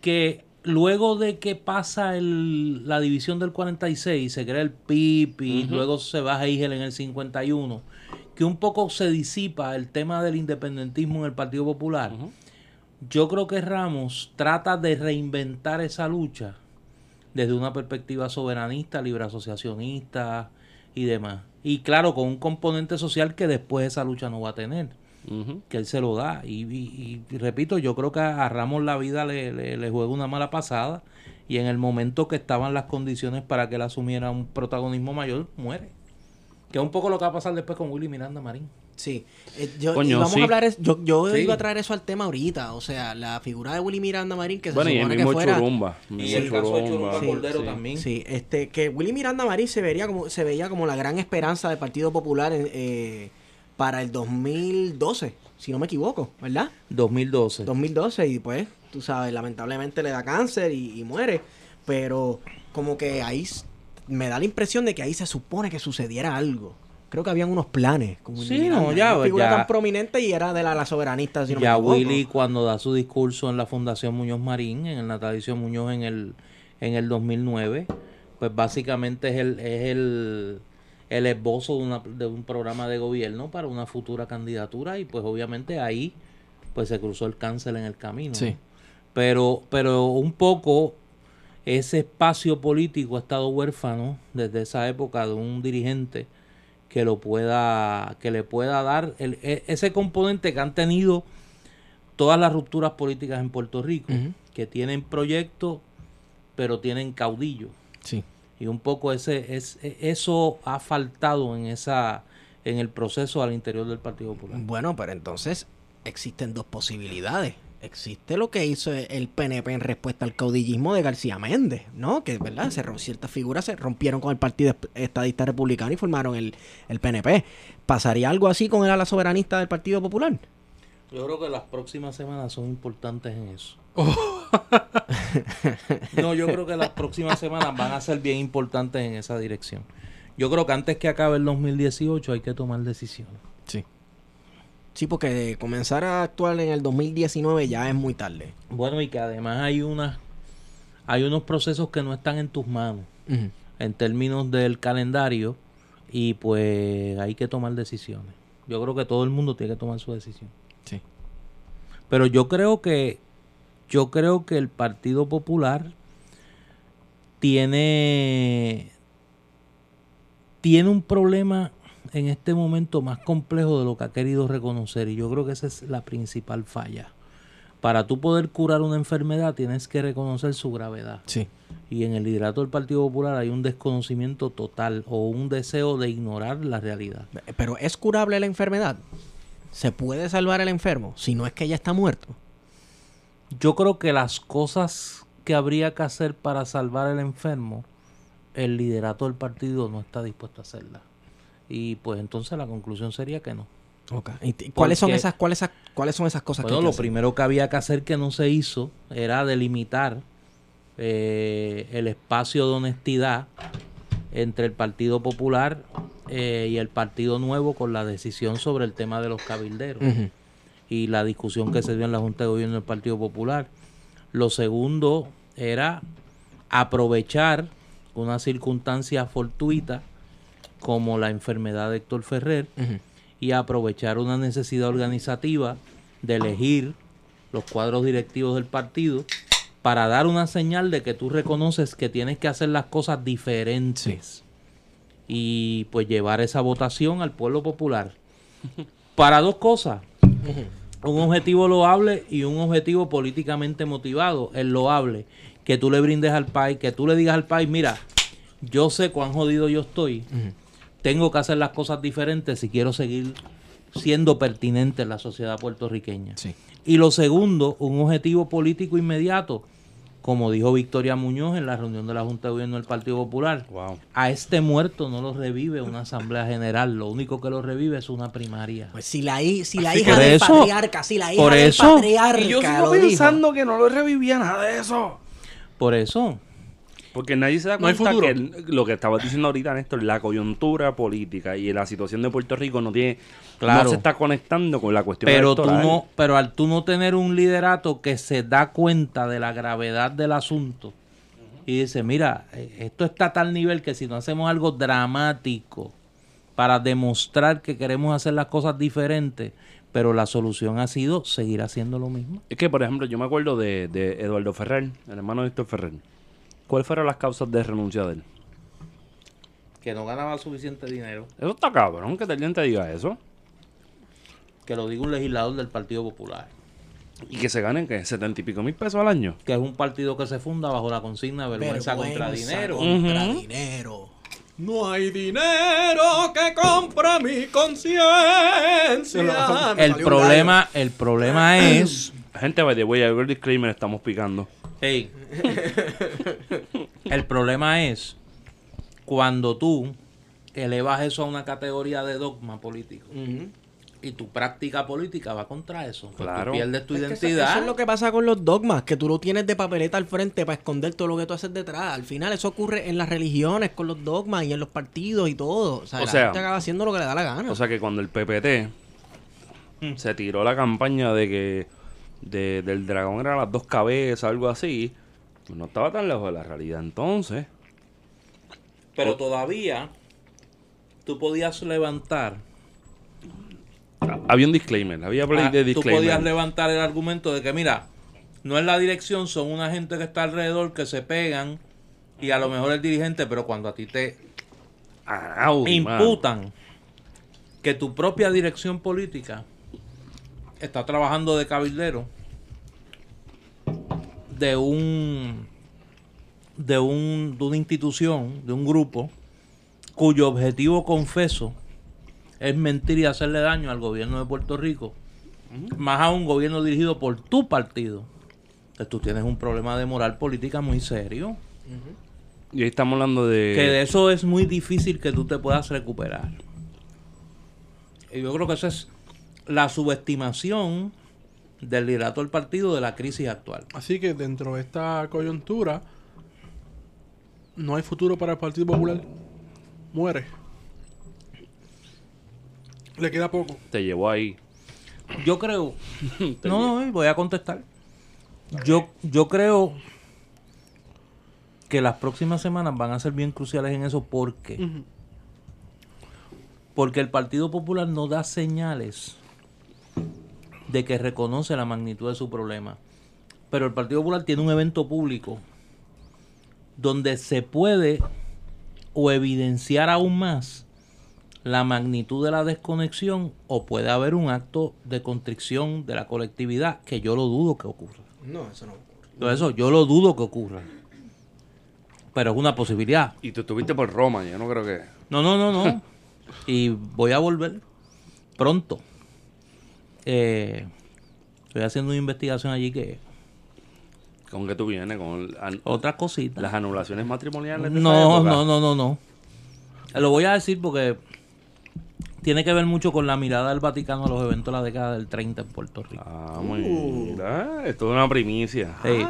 que luego de que pasa el- la división del 46, se crea el PIB y luego se baja Igel en el 51, que un poco se disipa el tema del independentismo en el Partido Popular. Yo creo que Ramos trata de reinventar esa lucha desde una perspectiva soberanista, libre asociacionista y demás. Y claro, con un componente social que después esa lucha no va a tener Que él se lo da. Y, y- y repito, yo creo que a Ramos la vida le, le- le juega una mala pasada y en el momento que estaban las condiciones para que él asumiera un protagonismo mayor, muere. Que es un poco lo que va a pasar después con Willy Miranda Marín. sí. Eh, yo, Coño, vamos sí. a hablar, es- yo, yo Sí. iba a traer eso al tema ahorita, o sea, la figura de Willy Miranda Marín que se Bueno, y el supone que mismo fuera... Churumba. Y mismo el caso de Churumba. Churumba Sí, Cordero sí. también. Sí, este, que Willy Miranda Marín se vería como, se veía como la gran esperanza del Partido Popular eh, para el 2012, si no me equivoco, ¿verdad? 2012. 2012 y pues, tú sabes, lamentablemente le da cáncer y, y muere, pero como que ahí me da la impresión de que ahí se supone que sucediera algo. Creo que habían unos planes. Willy Sí, Miranda, no, ya, una figura ya. tan prominente y era de la, la soberanista, si no me ya equivoco. Willy cuando da su discurso en la Fundación Muñoz Marín, en el natalicio Muñoz en el, en el 2009, pues básicamente es el, es el, el esbozo de, una- de un programa de gobierno para una futura candidatura y pues obviamente ahí pues se cruzó el cáncer en el camino. ¿no? Sí. Pero, pero un poco ese espacio político ha estado huérfano desde esa época de un dirigente que lo pueda, que le pueda dar el- e- ese componente que han tenido todas las rupturas políticas en Puerto Rico, que tienen proyectos, pero tienen caudillo. Sí. Y un poco ese, es, e- eso ha faltado en esa, en el proceso al interior del Partido Popular. Bueno, pero entonces existen dos posibilidades. Existe lo que hizo el PNP en respuesta al caudillismo de García Méndez, ¿no? Que, ¿verdad? Se ciertas figuras se rompieron con el Partido Estadista Republicano y formaron el, el PNP. ¿Pasaría algo así con el ala soberanista del Partido Popular? Yo creo que las próximas semanas son importantes en eso. no, yo creo que las próximas semanas van a ser bien importantes en esa dirección. Yo creo que antes que acabe el 2018 hay que tomar decisiones. Sí. Sí, porque comenzar a actuar en el 2019 ya es muy tarde. Bueno, y que además hay unas hay unos procesos que no están en tus manos en términos del calendario y pues hay que tomar decisiones. Yo creo que todo el mundo tiene que tomar su decisión. Sí. Pero yo creo que yo creo que el Partido Popular tiene tiene un problema en este momento más complejo de lo que ha querido reconocer y yo creo que esa es la principal falla. Para tú poder curar una enfermedad tienes que reconocer su gravedad. Sí. Y en el liderato del Partido Popular hay un desconocimiento total o un deseo de ignorar la realidad. Pero ¿es curable la enfermedad? ¿Se puede salvar el enfermo si no es que ya está muerto? Yo creo que las cosas que habría que hacer para salvar al enfermo, el liderato del partido no está dispuesto a hacerlas. Y pues entonces la conclusión sería que no. ¿Y ¿Cuáles son esas cuáles, cuáles son esas cosas Bueno, que lo hacer? primero que había que hacer que no se hizo era delimitar eh, el espacio de honestidad entre el Partido Popular eh, y el Partido Nuevo con la decisión sobre el tema de los cabilderos. Y la discusión que se dio en la Junta de Gobierno del Partido Popular. Lo segundo era aprovechar una circunstancia fortuita como la enfermedad de Héctor Ferrer y aprovechar una necesidad organizativa de elegir los cuadros directivos del partido para dar una señal de que tú reconoces que tienes que hacer las cosas diferentes y pues llevar esa votación al pueblo popular. Para dos cosas un objetivo loable y un objetivo políticamente motivado. El loable. Que tú le brindes al país que tú le digas al país mira yo sé cuán jodido yo estoy. Tengo que hacer las cosas diferentes si quiero seguir siendo pertinente en la sociedad puertorriqueña. Sí. Y lo segundo, un objetivo político inmediato, como dijo Victoria Muñoz en la reunión de la Junta de Gobierno del Partido Popular. Wow. A este muerto no lo revive una asamblea general, lo único que lo revive es una primaria. Pues si la, si la hija del eso- patriarca, si la hija por del eso- patriarca Y yo sigo lo dijo. pensando que no lo revivía nada de eso. Por eso, Porque nadie se da cuenta que lo que estabas diciendo ahorita, Néstor, la coyuntura política y la situación de Puerto Rico no tiene, Claro. no se está conectando con la cuestión pero tú electoral. no, pero al tú no tener un liderato que se da cuenta de la gravedad del asunto y dice, mira, eh, esto está a tal nivel que si no hacemos algo dramático para demostrar que queremos hacer las cosas diferentes, pero la solución ha sido seguir haciendo lo mismo. Es que, por ejemplo, yo me acuerdo de, de Eduardo Ferrer, el hermano de Héctor Ferrer. ¿Cuáles fueron las causas de renuncia de él? Que no ganaba suficiente dinero. Eso está cabrón, que alguien te diga eso. Que lo diga un legislador del Partido Popular. Y que se ganen, que setenta y pico mil pesos al año. Que es un partido que se funda bajo la consigna vergüenza, contra Vergüenza dinero. contra dinero. No hay dinero que compre mi conciencia. El problema, el problema es Gente, by the way, el disclaimer estamos picando. Ey. El problema es cuando tú elevas eso a una categoría de dogma político y tu práctica política va contra eso. Pues Claro. Tú pierdes tu Es que eso- identidad. Eso es lo que pasa con los dogmas, que tú lo tienes de papeleta al frente para esconder todo lo que tú haces detrás. Al final eso ocurre en las religiones, con los dogmas y en los partidos y todo. O sea, O la sea- gente acaba haciendo lo que le da la gana. O sea que cuando el PPT se tiró la campaña de que de- del dragón era las dos cabezas, algo así, pues no estaba tan lejos de la realidad entonces. Pero todavía tú podías levantar Había un disclaimer, había play ah, de tú disclaimer. podías levantar el argumento de que mira, no es la dirección, son una gente que está alrededor que se pegan y a lo mejor el dirigente, pero cuando a ti te imputan que tu propia dirección política está trabajando de cabildero de un de un de una institución, de un grupo cuyo objetivo confeso es mentir y hacerle daño al gobierno de Puerto Rico, más a un gobierno dirigido por tu partido. Entonces tú tienes un problema de moral política muy serio. Y ahí estamos hablando de... Que de eso es muy difícil que tú te puedas recuperar. Y yo creo que esa es la subestimación del liderato del partido de la crisis actual. Así que dentro de esta coyuntura no hay futuro para el Partido Popular. Muere. Le queda poco. Te llevó ahí. Yo creo. no, no, voy a contestar. Yo, yo creo que las próximas semanas van a ser bien cruciales en eso. ¿Por qué? Porque el Partido Popular no da señales de que reconoce la magnitud de su problema. Pero el Partido Popular tiene un evento público donde se puede o evidenciar aún más la magnitud de la desconexión o puede haber un acto de constricción de la colectividad que yo lo dudo que ocurra. No, eso no ocurre. Todo eso yo lo dudo que ocurra. Pero es una posibilidad. Y tú estuviste por Roma, yo no creo que... No, no, no, no. y voy a volver pronto. Eh, estoy haciendo una investigación allí que ¿Con qué tú vienes? ¿Con an- otras cositas. las anulaciones matrimoniales? de No, no, no, no, no. Eh, Lo voy a decir porque tiene que ver mucho con la mirada del Vaticano a los eventos de la década del 30 en Puerto Rico. Ah, mira. Esto es una primicia. Sí.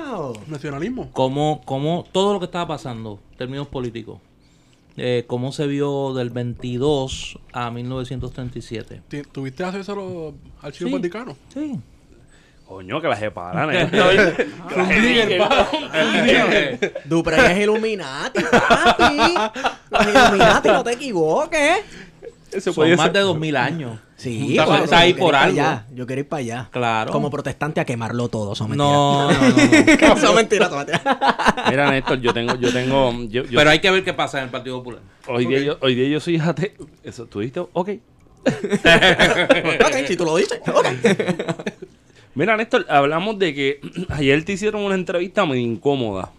Nacionalismo. Cómo, cómo todo lo que estaba pasando, en términos políticos, eh, cómo se vio del 22 a 1937. Ti- ¿Tuviste acceso a los archivos Sí. vaticanos? Sí. Coño, que las separan, Néstor. Que las separan. Duprey es Illuminati, papi. Los Illuminati, no te equivoques. Eso Son más ser- de 2000 años. Sí, Está- ahí yo por quiero ir algo. allá, Yo quiero ir para allá. Claro. Como protestante a quemarlo todo. Eso mentira. No, no, no, no. Eso mentira, eso mentira. Mira, Néstor, yo tengo... Yo tengo yo- yo- Pero hay que ver qué pasa en el Partido Popular. hoy, día yo, hoy día yo soy ateo. Eso, ¿tú dijiste? Ok. ok, si tú lo dices. Ok. Mira, Néstor, hablamos de que ayer te hicieron una entrevista muy incómoda.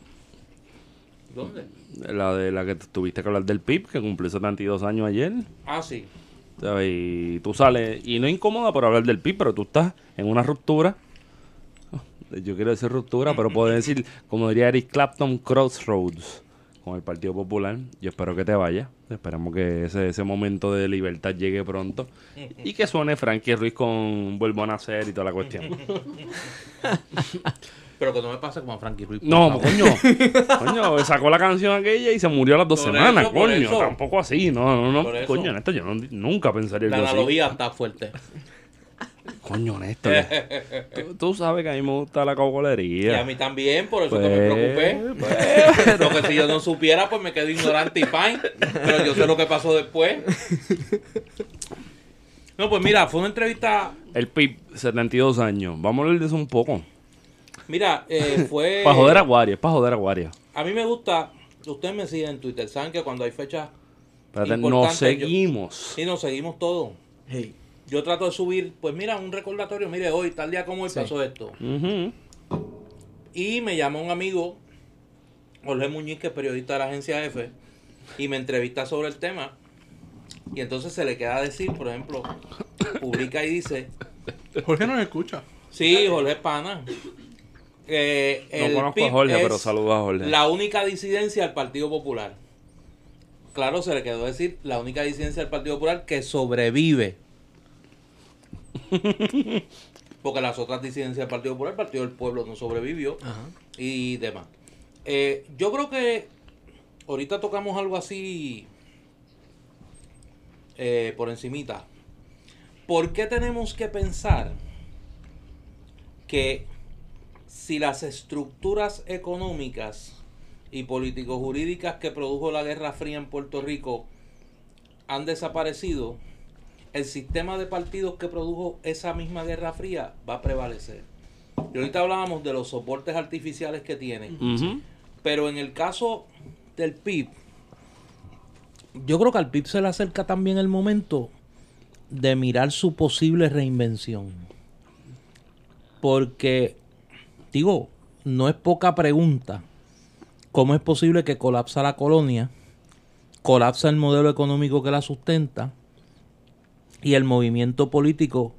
¿Dónde? La de la que tuviste que hablar del PIB, que cumplió 72 años ayer. Ah, sí. ¿sabes? Y tú sales, y no incómoda por hablar del PIB, pero tú estás en una ruptura. Yo quiero decir ruptura, pero puedo decir, como diría Eric Clapton, crossroads con el Partido Popular. Yo espero que te vaya. Esperamos que ese, ese momento de libertad llegue pronto. Y que suene Frankie Ruiz con Vuelvo a nacer y toda la cuestión. Pero que no me pase como a Frankie Ruiz. No, coño. Coño, sacó la canción aquella y se murió a las dos Por semanas, eso, coño. eso. Tampoco así, no, no, no. Coño, Néstor, yo no- nunca pensaría La algo así. analogía está fuerte. Coño, Néstor. tú, tú sabes que a mí me gusta la Y cocolería. a mí también, por eso que me Pues, preocupé. Porque si yo no supiera, pues me quedo ignorante y fine. Pero yo sé lo que pasó después. No, pues mira, fue una entrevista. El PIB, 72 años. Vamos a hablar de eso un poco. Mira, eh, fue. Para joder a Guaria, es para joder a Guaria. A mí me gusta. Ustedes me siguen en Twitter. Saben que cuando hay fechas. Importante, nos yo- seguimos. Sí, nos seguimos todos. Hey. Yo trato de subir, pues mira, un recordatorio. Mire, hoy, tal día como hoy Sí. pasó esto. Y me llama un amigo, Jorge Muñiz, que es periodista de la agencia F, y me entrevista sobre el tema. Y entonces se le queda decir, por ejemplo, publica y dice, Jorge no me escucha. sí, Jorge es Pana. Que No el conozco a Jorge, pero saludos a Jorge. La única disidencia del Partido Popular. Claro, se le quedó decir la única disidencia del Partido Popular que sobrevive. Porque las otras disidencias del Partido Popular, el Partido del Pueblo no sobrevivió Ajá. y demás. Eh, yo creo que ahorita tocamos algo así eh, por encimita. ¿Por qué tenemos que pensar que si las estructuras económicas y político-jurídicas que produjo la Guerra Fría en Puerto Rico han desaparecido, el sistema de partidos que produjo esa misma Guerra Fría va a prevalecer? Y ahorita hablábamos de los soportes artificiales que tienen. Pero en el caso del PIB, yo creo que al PIB se le acerca también el momento de mirar su posible reinvención. Porque, digo, no es poca pregunta cómo es posible que colapsa la colonia, colapsa el modelo económico que la sustenta y el movimiento político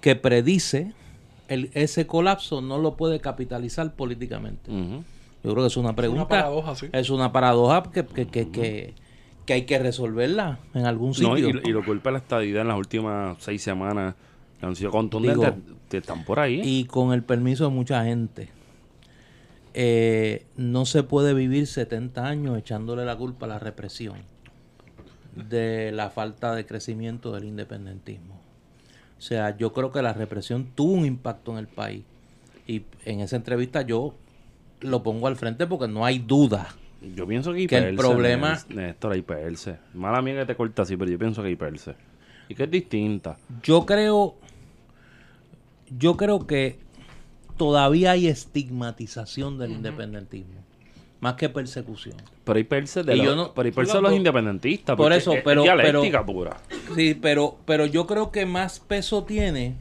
que predice el- ese colapso no lo puede capitalizar políticamente. Yo creo que es una pregunta. paradoja, sí. Es una paradoja que, que, que, que, que hay que resolverla en algún No, sitio. y, y lo culpa la estadidad en las últimas seis semanas han sido contundentes. Digo, están por ahí. Y con el permiso de mucha gente. Eh, no se puede vivir 70 años echándole la culpa a la represión de la falta de crecimiento del independentismo. O sea, yo creo que la represión tuvo un impacto en el país. Y en esa entrevista yo lo pongo al frente porque no hay duda. Yo pienso que hay Que el problema- Nés- Néstor, hay perse. Mala mía que te corta así, pero yo pienso que hay perse. Y que es distinta. Yo creo, yo creo que todavía hay estigmatización del independentismo, más que persecución. Pero hay perse de, Y los, yo no- pero hay perse los independentistas. Por eso, es- es pero- pero- pura. Sí, pero, pero yo creo que más peso tiene,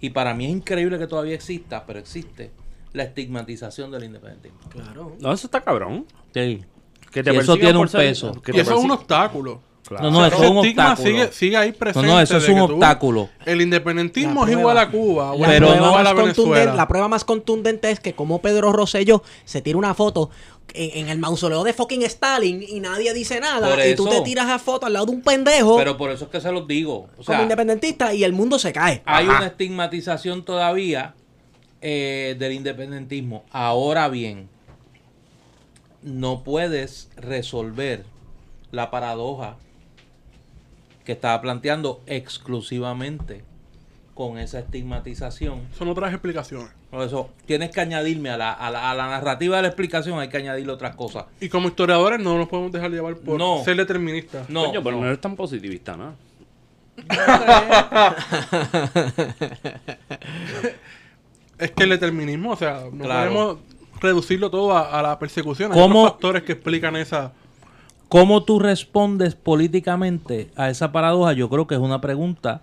y para mí es increíble que todavía exista, pero existe, la estigmatización del independentismo. Claro. No, eso está cabrón. Sí. Que te eso tiene un ser- peso. que Y eso es un obstáculo. Claro. No, no, eso es un estigma obstáculo. sigue, sigue ahí presente. No, no, eso es un tú- obstáculo. el independentismo es igual a Cuba, o Pero a Venezuela. contundente, la prueba más contundente es que como Pedro Rosselló se tira una foto en, en el mausoleo de fucking Stalin y nadie dice nada Por y tú eso. te tiras a foto al lado de un pendejo Pero por eso es que se los digo. O como sea, independentista y el mundo se cae. hay una estigmatización todavía eh, del independentismo. Ahora bien, no puedes resolver la paradoja que estaba planteando exclusivamente con esa estigmatización. Son otras explicaciones. Por eso, tienes que añadirme a la, a la, a la narrativa de la explicación, hay que añadirle otras cosas. Y como historiadores no nos podemos dejar llevar por No. ser deterministas. No, Coño, pero no. no eres tan positivista, ¿no? Es que el determinismo, o sea, no Claro. podemos reducirlo todo a, a la persecución. Hay ¿Cómo- factores que explican esa... ¿Cómo tú respondes políticamente a esa paradoja? Yo creo que es una pregunta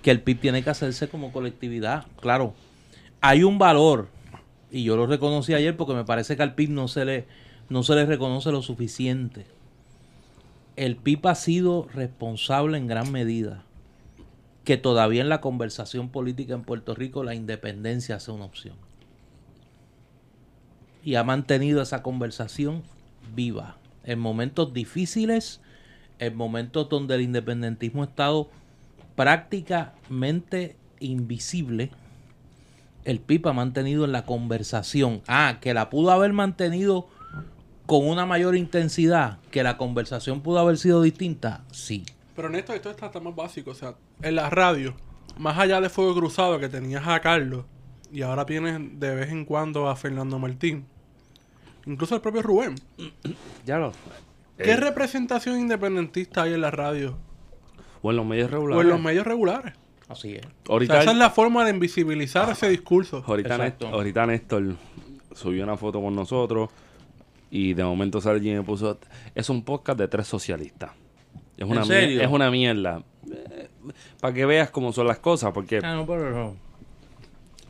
que el PIB tiene que hacerse como colectividad. Claro, hay un valor, y yo lo reconocí ayer porque me parece que al PIB no se le, no se le reconoce lo suficiente. El PIB ha sido responsable en gran medida que todavía en la conversación política en Puerto Rico la independencia sea una opción. Y ha mantenido esa conversación viva en momentos difíciles, en momentos donde el independentismo ha estado prácticamente invisible. El PIB ha mantenido en la conversación. Ah, que la pudo haber mantenido con una mayor intensidad, que la conversación pudo haber sido distinta, sí. Pero en esto, esto está, está más básico. O sea, en la radio, más allá de Fuego Cruzado que tenías a Carlos y ahora tienes de vez en cuando a Fernando Martín, incluso el propio Rubén. Ya lo. ¿Qué Eh, representación independentista hay en la radio o en los medios regulares. o en los medios regulares? Así es. O Ahorita, sea, esa es la forma de invisibilizar ese discurso. ahorita. Néstor, ahorita Néstor subió una foto con nosotros y de momento sale alguien y me puso. Es un podcast de tres socialistas. Es una, ¿En mier- serio? es una mierda. Para que veas cómo son las cosas, porque Ah, no, pero no.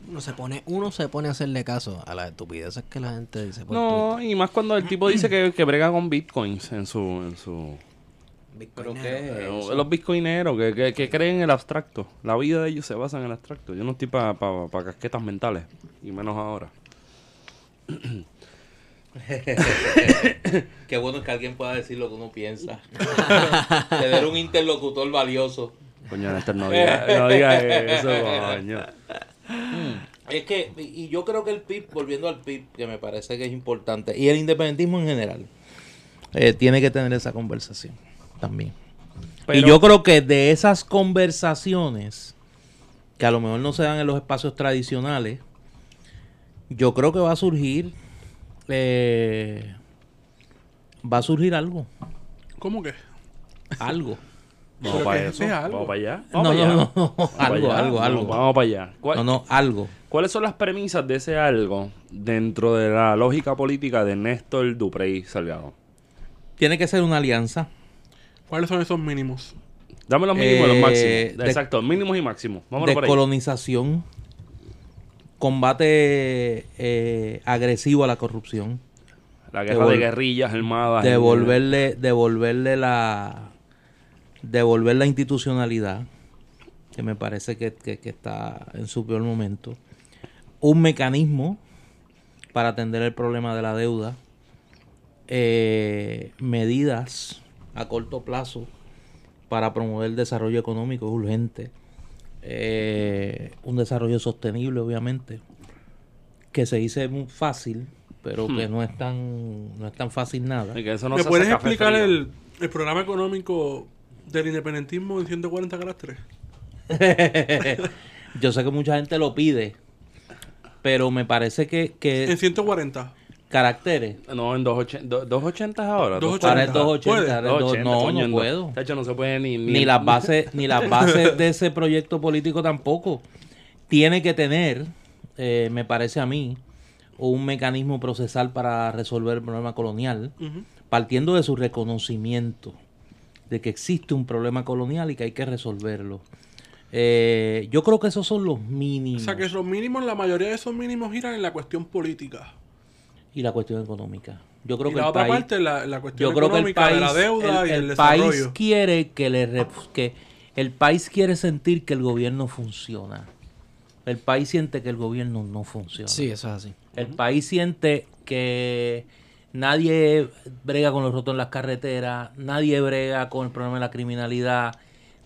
Uno se pone, uno se pone a hacerle caso a las estupideces que la gente dice por No, y más cuando el tipo dice que, que brega con bitcoins en su... En su. ¿Pero eh, eso? los bitcoineros que, que, que creen en el abstracto. La vida de ellos se basa en el abstracto. Yo no estoy para pa, pa casquetas mentales. Y menos ahora. Qué bueno es que alguien pueda decir lo que uno piensa. Tener un interlocutor valioso. Coño, Néstor, no diga, no diga eso, coño. Es que, y y yo creo que el PIB, volviendo al PIB, que me parece que es importante, y el independentismo en general, eh, tiene que tener esa conversación también. Pero- y yo creo que de esas conversaciones, que a lo mejor no se dan en los espacios tradicionales, yo creo que va a surgir, eh, va a surgir algo, ¿Cómo que? algo. Vamos Pero para eso. Vamos para allá. No, para no, allá. no, Vamos algo, allá. algo, algo. Vamos para allá. ¿Cuál- No, no, algo. ¿Cuáles son las premisas de ese algo dentro de la lógica política de Néstor Duprey Salgado? Tiene que ser una alianza. ¿Cuáles son esos mínimos? Dame los mínimos y los Eh, máximos. de- Exacto, mínimos y máximos. Vámonos por ahí. Descolonización. Combate eh, agresivo a la corrupción. La guerra de guerrillas armadas. Devolverle, devolverle la devolver la institucionalidad, que me parece que, que- que está en su peor momento. Un mecanismo para atender el problema de la deuda. Eh, medidas a corto plazo para promover el desarrollo económico es urgente. Eh, un desarrollo sostenible, obviamente, que se dice muy fácil, pero que no es tan no es tan fácil nada. No ¿Me se puedes explicar el, el programa económico del independentismo en 140 caracteres? Yo sé que mucha gente lo pide, pero me parece que, En que 140. caracteres No, en 280 do- 280 ahora. 280. para el 280, ¿Puede? ahora el dos- 280, no, no en puedo. dos- De hecho, no se puede ni... Ni, Ni las bases, ni las bases de ese proyecto político tampoco. Tiene que tener, eh, me parece a mí, un mecanismo procesal para resolver el problema colonial, partiendo de su reconocimiento de que existe un problema colonial y que hay que resolverlo. Eh, yo creo que esos son los O mínimos. sea que los mínimos, la mayoría de esos mínimos giran en la cuestión política. y la cuestión económica. Yo creo y que la el otra país, parte, la, la cuestión yo creo que el económica país, de la deuda el, y el, el país desarrollo. quiere que le re- que el país quiere sentir que el gobierno funciona. El país siente que el gobierno no funciona. Sí, eso es así. El país siente que nadie brega con los rotos en las carreteras, nadie brega con el problema de la criminalidad,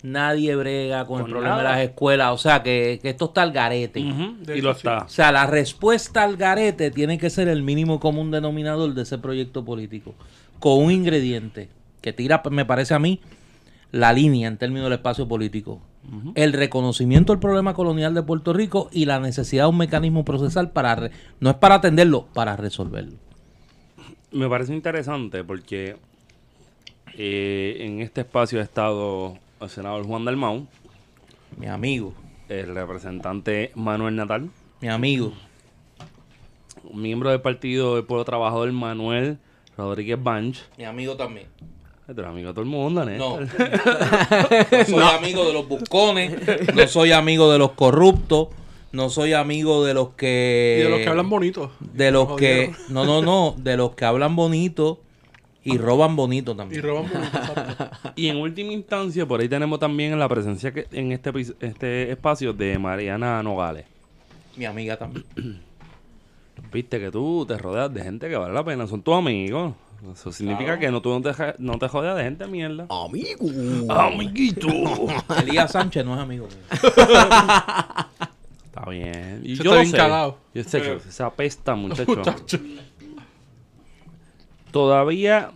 nadie brega con, el problema nada. de las escuelas. O sea, que, que esto está al garete. Y lo está. O sea, la respuesta al garete tiene que ser el mínimo común denominador de ese proyecto político. Con un ingrediente que tira, me parece a mí, la línea en términos del espacio político. El reconocimiento del problema colonial de Puerto Rico y la necesidad de un mecanismo procesal para, re- no es para atenderlo, para resolverlo. Me parece interesante porque eh, en este espacio ha estado el senador Juan Dalmau, Mi amigo, el representante Manuel Natal, mi amigo. un miembro del Partido del Pueblo Trabajador Manuel Rodríguez Banch. Mi amigo también. Es amigo de todo el mundo, No. Néstor. No soy amigo de los buscones, no soy amigo de los corruptos, no soy amigo de los que... Y de los que hablan bonito. De los que... No, no, no, de los que hablan bonito y roban bonito Y también. roban bonito. Y en última instancia, por ahí tenemos también la presencia que, en este, este espacio de Mariana Nogales. Mi amiga también. Viste que tú te rodeas de gente que vale la pena, son tus amigos. Eso significa que no, tú no te, no te rodeas de gente mierda. Amigo. Amiguito. Elías Sánchez no es amigo mío. Está bien. Y Se yo está lo bien sé. cagado. Yo sé que se apesta, muchacho. Muchacho. Todavía,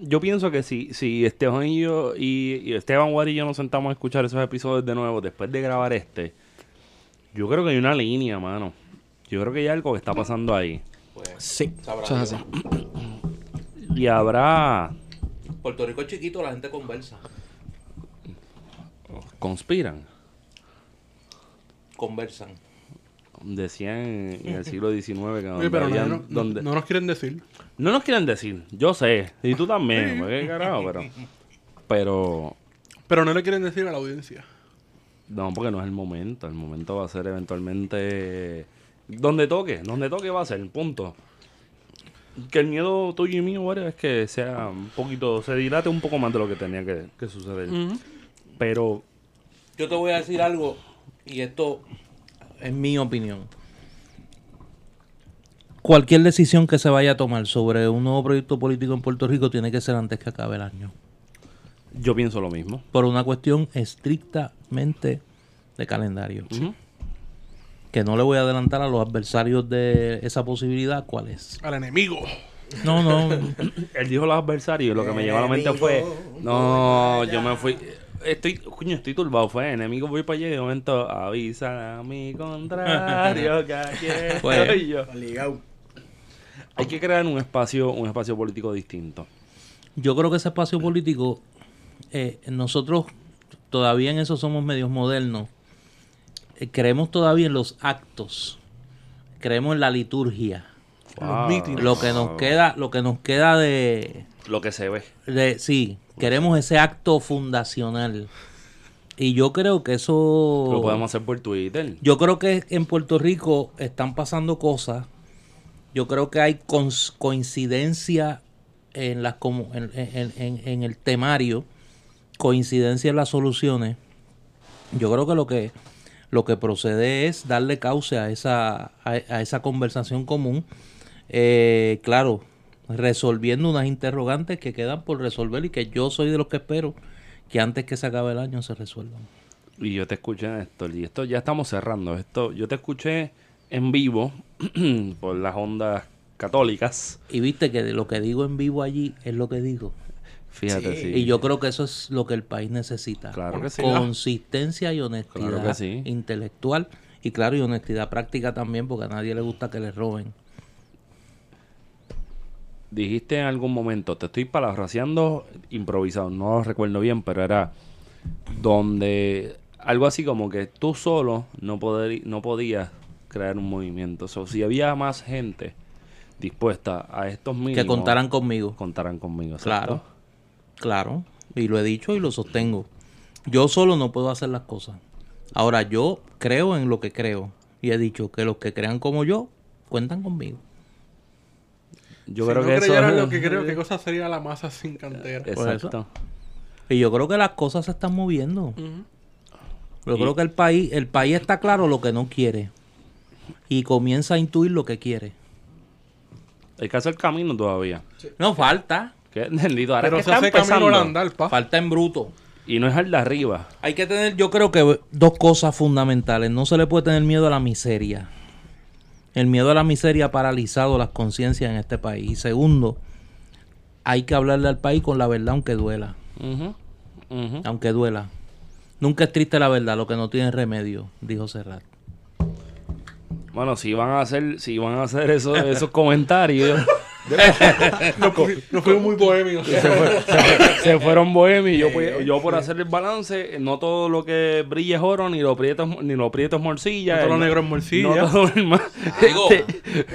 yo pienso que si, si Esteban y yo, y, y Esteban Ward y yo nos sentamos a escuchar esos episodios de nuevo después de grabar este, yo creo que hay una línea, mano. Yo creo que hay algo que está pasando ahí. Sí, Sabrá eso es así. Y habrá. Puerto Rico es chiquito, la gente conversa. conspiran. Conversan. Decían en el siglo XIX que donde Oye, pero no, habían- no- no- donde- no nos quieren decir. No nos quieren decir, yo sé, y tú también, qué carajo, pero, pero, Pero no le quieren decir a la audiencia. no, porque no es el momento, el momento va a ser eventualmente, donde toque, donde toque va a ser, punto. Que el miedo tuyo y mío, Wario, es que sea un poquito, se dilate un poco más de lo que tenía que, que suceder. Pero, Yo te voy a decir algo, y esto es mi opinión. Cualquier decisión que se vaya a tomar sobre un nuevo proyecto político en Puerto Rico tiene que ser antes que acabe el año. yo pienso lo mismo. Por una cuestión estrictamente de calendario. Que no le voy a adelantar a los adversarios de esa posibilidad cuál es. Al enemigo. No, no. Él dijo los adversarios y lo que me llegó a la mente fue, no, yo me fui, estoy, coño, estoy turbado, fue enemigo, voy para allá y de momento avisa a mi contrario que aquí estoy yo. Ligado. Hay que crear un espacio, un espacio político distinto. Yo creo que ese espacio político, eh, nosotros todavía en eso somos medios modernos. Eh, creemos todavía en los actos. Creemos en la liturgia. Los. Lo que nos queda, lo que nos queda de, Lo que se ve. de- sí, queremos ese acto fundacional. Y yo creo que eso Lo podemos hacer por Twitter. yo creo que en Puerto Rico están pasando cosas. Yo creo que hay coincidencia en, las, en, en- en- en el temario, coincidencia en las soluciones. Yo creo que lo que lo que procede es darle cauce a esa, a, a esa conversación común. Eh, claro, resolviendo unas interrogantes que quedan por resolver y que yo soy de los que espero que antes que se acabe el año se resuelvan. Y yo te escuché, Néstor, y esto ya estamos cerrando. Esto, yo te escuché en vivo por las ondas católicas. Y viste que de lo que digo en vivo allí es lo que digo. Fíjate, sí. Y yo creo que eso es lo que el país necesita. Claro que sí. Consistencia y honestidad Claro que sí. intelectual. Y claro, y honestidad práctica también, porque a nadie le gusta que le roben. Dijiste en algún momento, te estoy parafraseando improvisado, no lo recuerdo bien, pero era donde algo así como que tú solo no, poder, no podías crear un movimiento. O sea, si había más gente dispuesta a estos mínimos, Que contaran conmigo. contaran conmigo. Claro, claro. Y lo he dicho y lo sostengo. Yo solo no puedo hacer las cosas. Ahora, yo creo en lo que creo. Y he dicho que los que crean como yo, cuentan conmigo. Yo si creo no que eso es- lo que creo, ¿qué cosa sería la masa sin cantera? Exacto. Y yo creo que las cosas se están moviendo. Yo Y- creo que el país, el país está claro lo que no quiere. Y comienza a intuir lo que quiere. Hay que hacer camino todavía. No falta. Entendido. Ahora Pero que se está hace camino empezando. al andar, pa. Falta en bruto. Y no es al de arriba. Hay que tener, yo creo que dos cosas fundamentales. No se le puede tener miedo a la miseria. El miedo a la miseria ha paralizado las conciencias en este país. Y segundo, hay que hablarle al país con la verdad aunque duela. Aunque duela. Nunca es triste la verdad, lo que no tiene remedio, dijo Serrat. Bueno, si van a hacer, si van a hacer eso- esos comentarios, No, fu- no fuimos muy bohemios. se, fue- se fue- se fueron bohemios. Yo, por- yo por hacer el balance, no todo lo que brilla es oro, ni lo prieto es, ni lo prieto es morcilla. No todo lo negro es morcilla. No todo el ma- Digo, Este-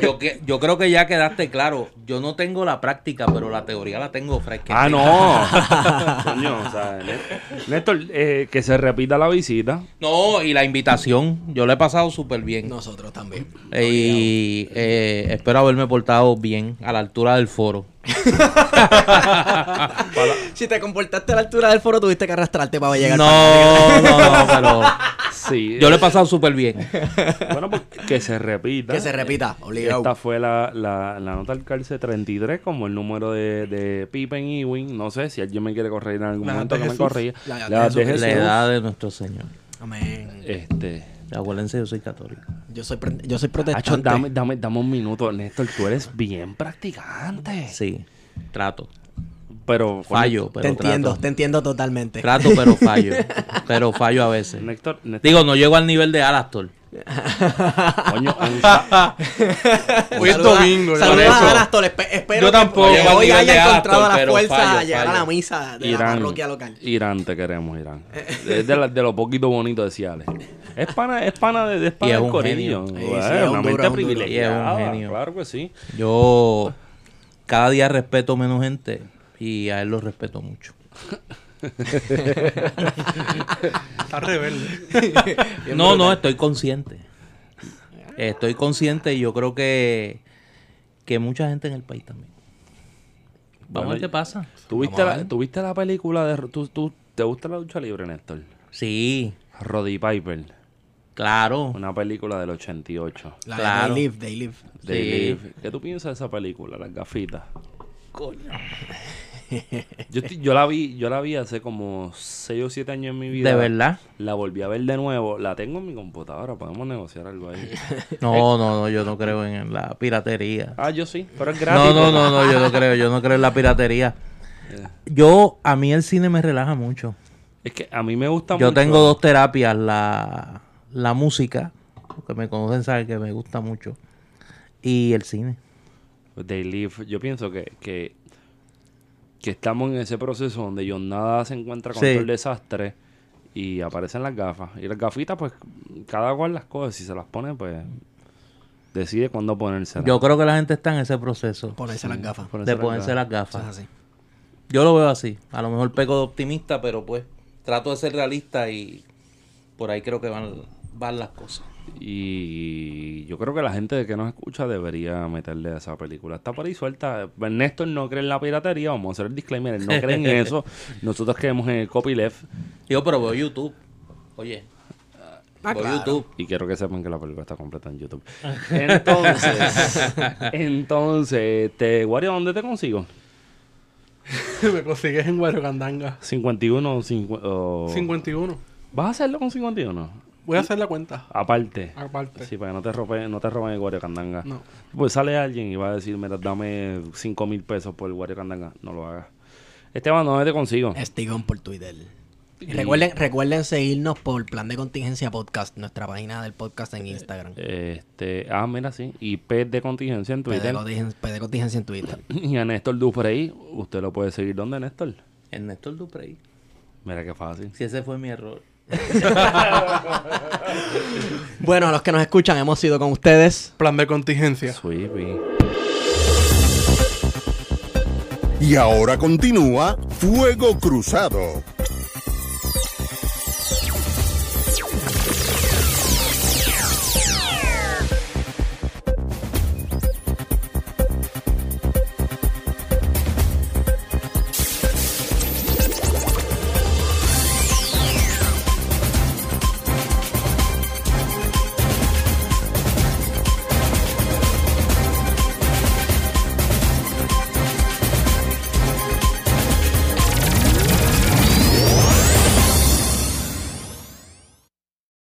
yo, que- yo creo que ya quedaste claro. Yo no tengo la práctica, pero la teoría la tengo fresca. Ah, no. Coño, o sea, Né- Néstor, eh, que se repita la visita. No, y la invitación, yo la he pasado súper bien. Nosotros también. Y eh, espero haberme portado bien a la altura del foro. Si te comportaste a la altura del foro, tuviste que arrastrarte para llegar. No, no, no, pero Sí. yo lo he pasado súper bien. Bueno, pues que se repita. Que se repita, obligado. Esta fue la, la, la nota del cárcel 33, como el número de, de Pippen Ewing. No sé si alguien me quiere corregir en algún La momento que me corrija. La edad de de Jesús. La edad de nuestro Señor. Amén. Este. Acuérdense, yo soy católico. Yo soy, pre- yo soy Acho, protestante. dame, dame, dame un minuto, Néstor. Tú eres bien practicante. Sí, trato. Pero. Fallo, pero te entiendo, trato. te entiendo totalmente. Trato, pero fallo. Pero fallo a veces. Néstor, Néstor Digo, no llego al nivel de Alastor. Coño, Hoy es domingo. eso. a Anastol, espe- espero Yo que- tampoco. que hoy de haya encontrado la fuerza fallo, a llegar a la misa de la Irán, parroquia local. Irán, te queremos, Irán. Es de, la- de lo poquito bonito de Ciales. Es pana, es pana de, pana Y es un corillo. genio. Sí, Bueno, sí, es una mente privilegiada. Un genio. Claro que sí. Yo cada día respeto menos gente y a él lo respeto mucho. Está rebelde. No, no, estoy consciente. Estoy consciente y yo creo que, que mucha gente en el país también. Vamos a ver Bueno, qué pasa. ¿Tuviste la, ver. ¿Tuviste la película de... Tú, tú- ¿Te gusta la lucha libre, Néstor? Sí, Roddy Piper. claro. Una película del 88. La Claro. They Live, They Live. They Sí. Live. ¿Qué tú piensas de esa película? Las gafitas. Yo, estoy- yo la vi yo la vi hace como 6 o 7 años en mi vida. De verdad. La volví a ver de nuevo. La tengo en mi computadora. Podemos negociar algo ahí. No, no, no, yo no creo en la piratería. ah, yo sí. Pero es gratis. No, no, no, no, yo no creo, yo no creo en la piratería. Yo, a mí el cine me relaja mucho. Es que a mí me gusta Yo mucho. tengo dos terapias, la, la música, que me conocen saben que me gusta mucho, y el cine. They Live. Yo pienso que, que, que estamos en ese proceso donde John Nada se encuentra con Sí. todo el desastre y aparecen las gafas. Y las gafitas, pues, cada cual las coge. Si se las pone, pues, decide cuándo ponérselas. Yo creo que la gente está en ese proceso Ponerse las gafas. Ponerse de las ponerse las gafas. así. Yo lo veo así. A lo mejor peco de optimista, pero pues trato de ser realista y por ahí creo que van, van las cosas. Y yo creo que la gente que nos escucha debería meterle a esa película. Está por ahí suelta. Néstor no cree en la piratería. Vamos a hacer el disclaimer. Él no cree en eso. Nosotros creemos en el copyleft. Yo, pero veo YouTube. Oye, Ah, veo claro. YouTube. Y quiero que sepan que la película está completa en YouTube. Entonces, entonces, te, Wario, ¿dónde te consigo? Me consigues en Guarocandanga. 51 o cincu- o- 51. ¿Vas a hacerlo con 51? Voy a hacer la cuenta. Aparte. Aparte. Sí, para que no te roben, no te roben el Wario Candanga. No. Pues sale alguien y va a decir, mira, dame 5 mil pesos por el Wario Candanga. No lo hagas. Esteban, ¿dónde te consigo? Estigón por Twitter. Y recuerden, recuerden seguirnos por Plan de Contingencia Podcast, nuestra página del podcast en Instagram. Este, ah, mira, sí. Y Pez de contingencia en P de Twitter. P de Contingencia en Twitter. Y a Néstor Duprey, usted lo puede seguir. ¿Dónde, Néstor? En Néstor Duprey. Mira qué fácil. Si ese fue mi error. Bueno, a los que nos escuchan, hemos sido con ustedes. Plan de contingencia. Sweepy. Y ahora continúa Fuego Cruzado.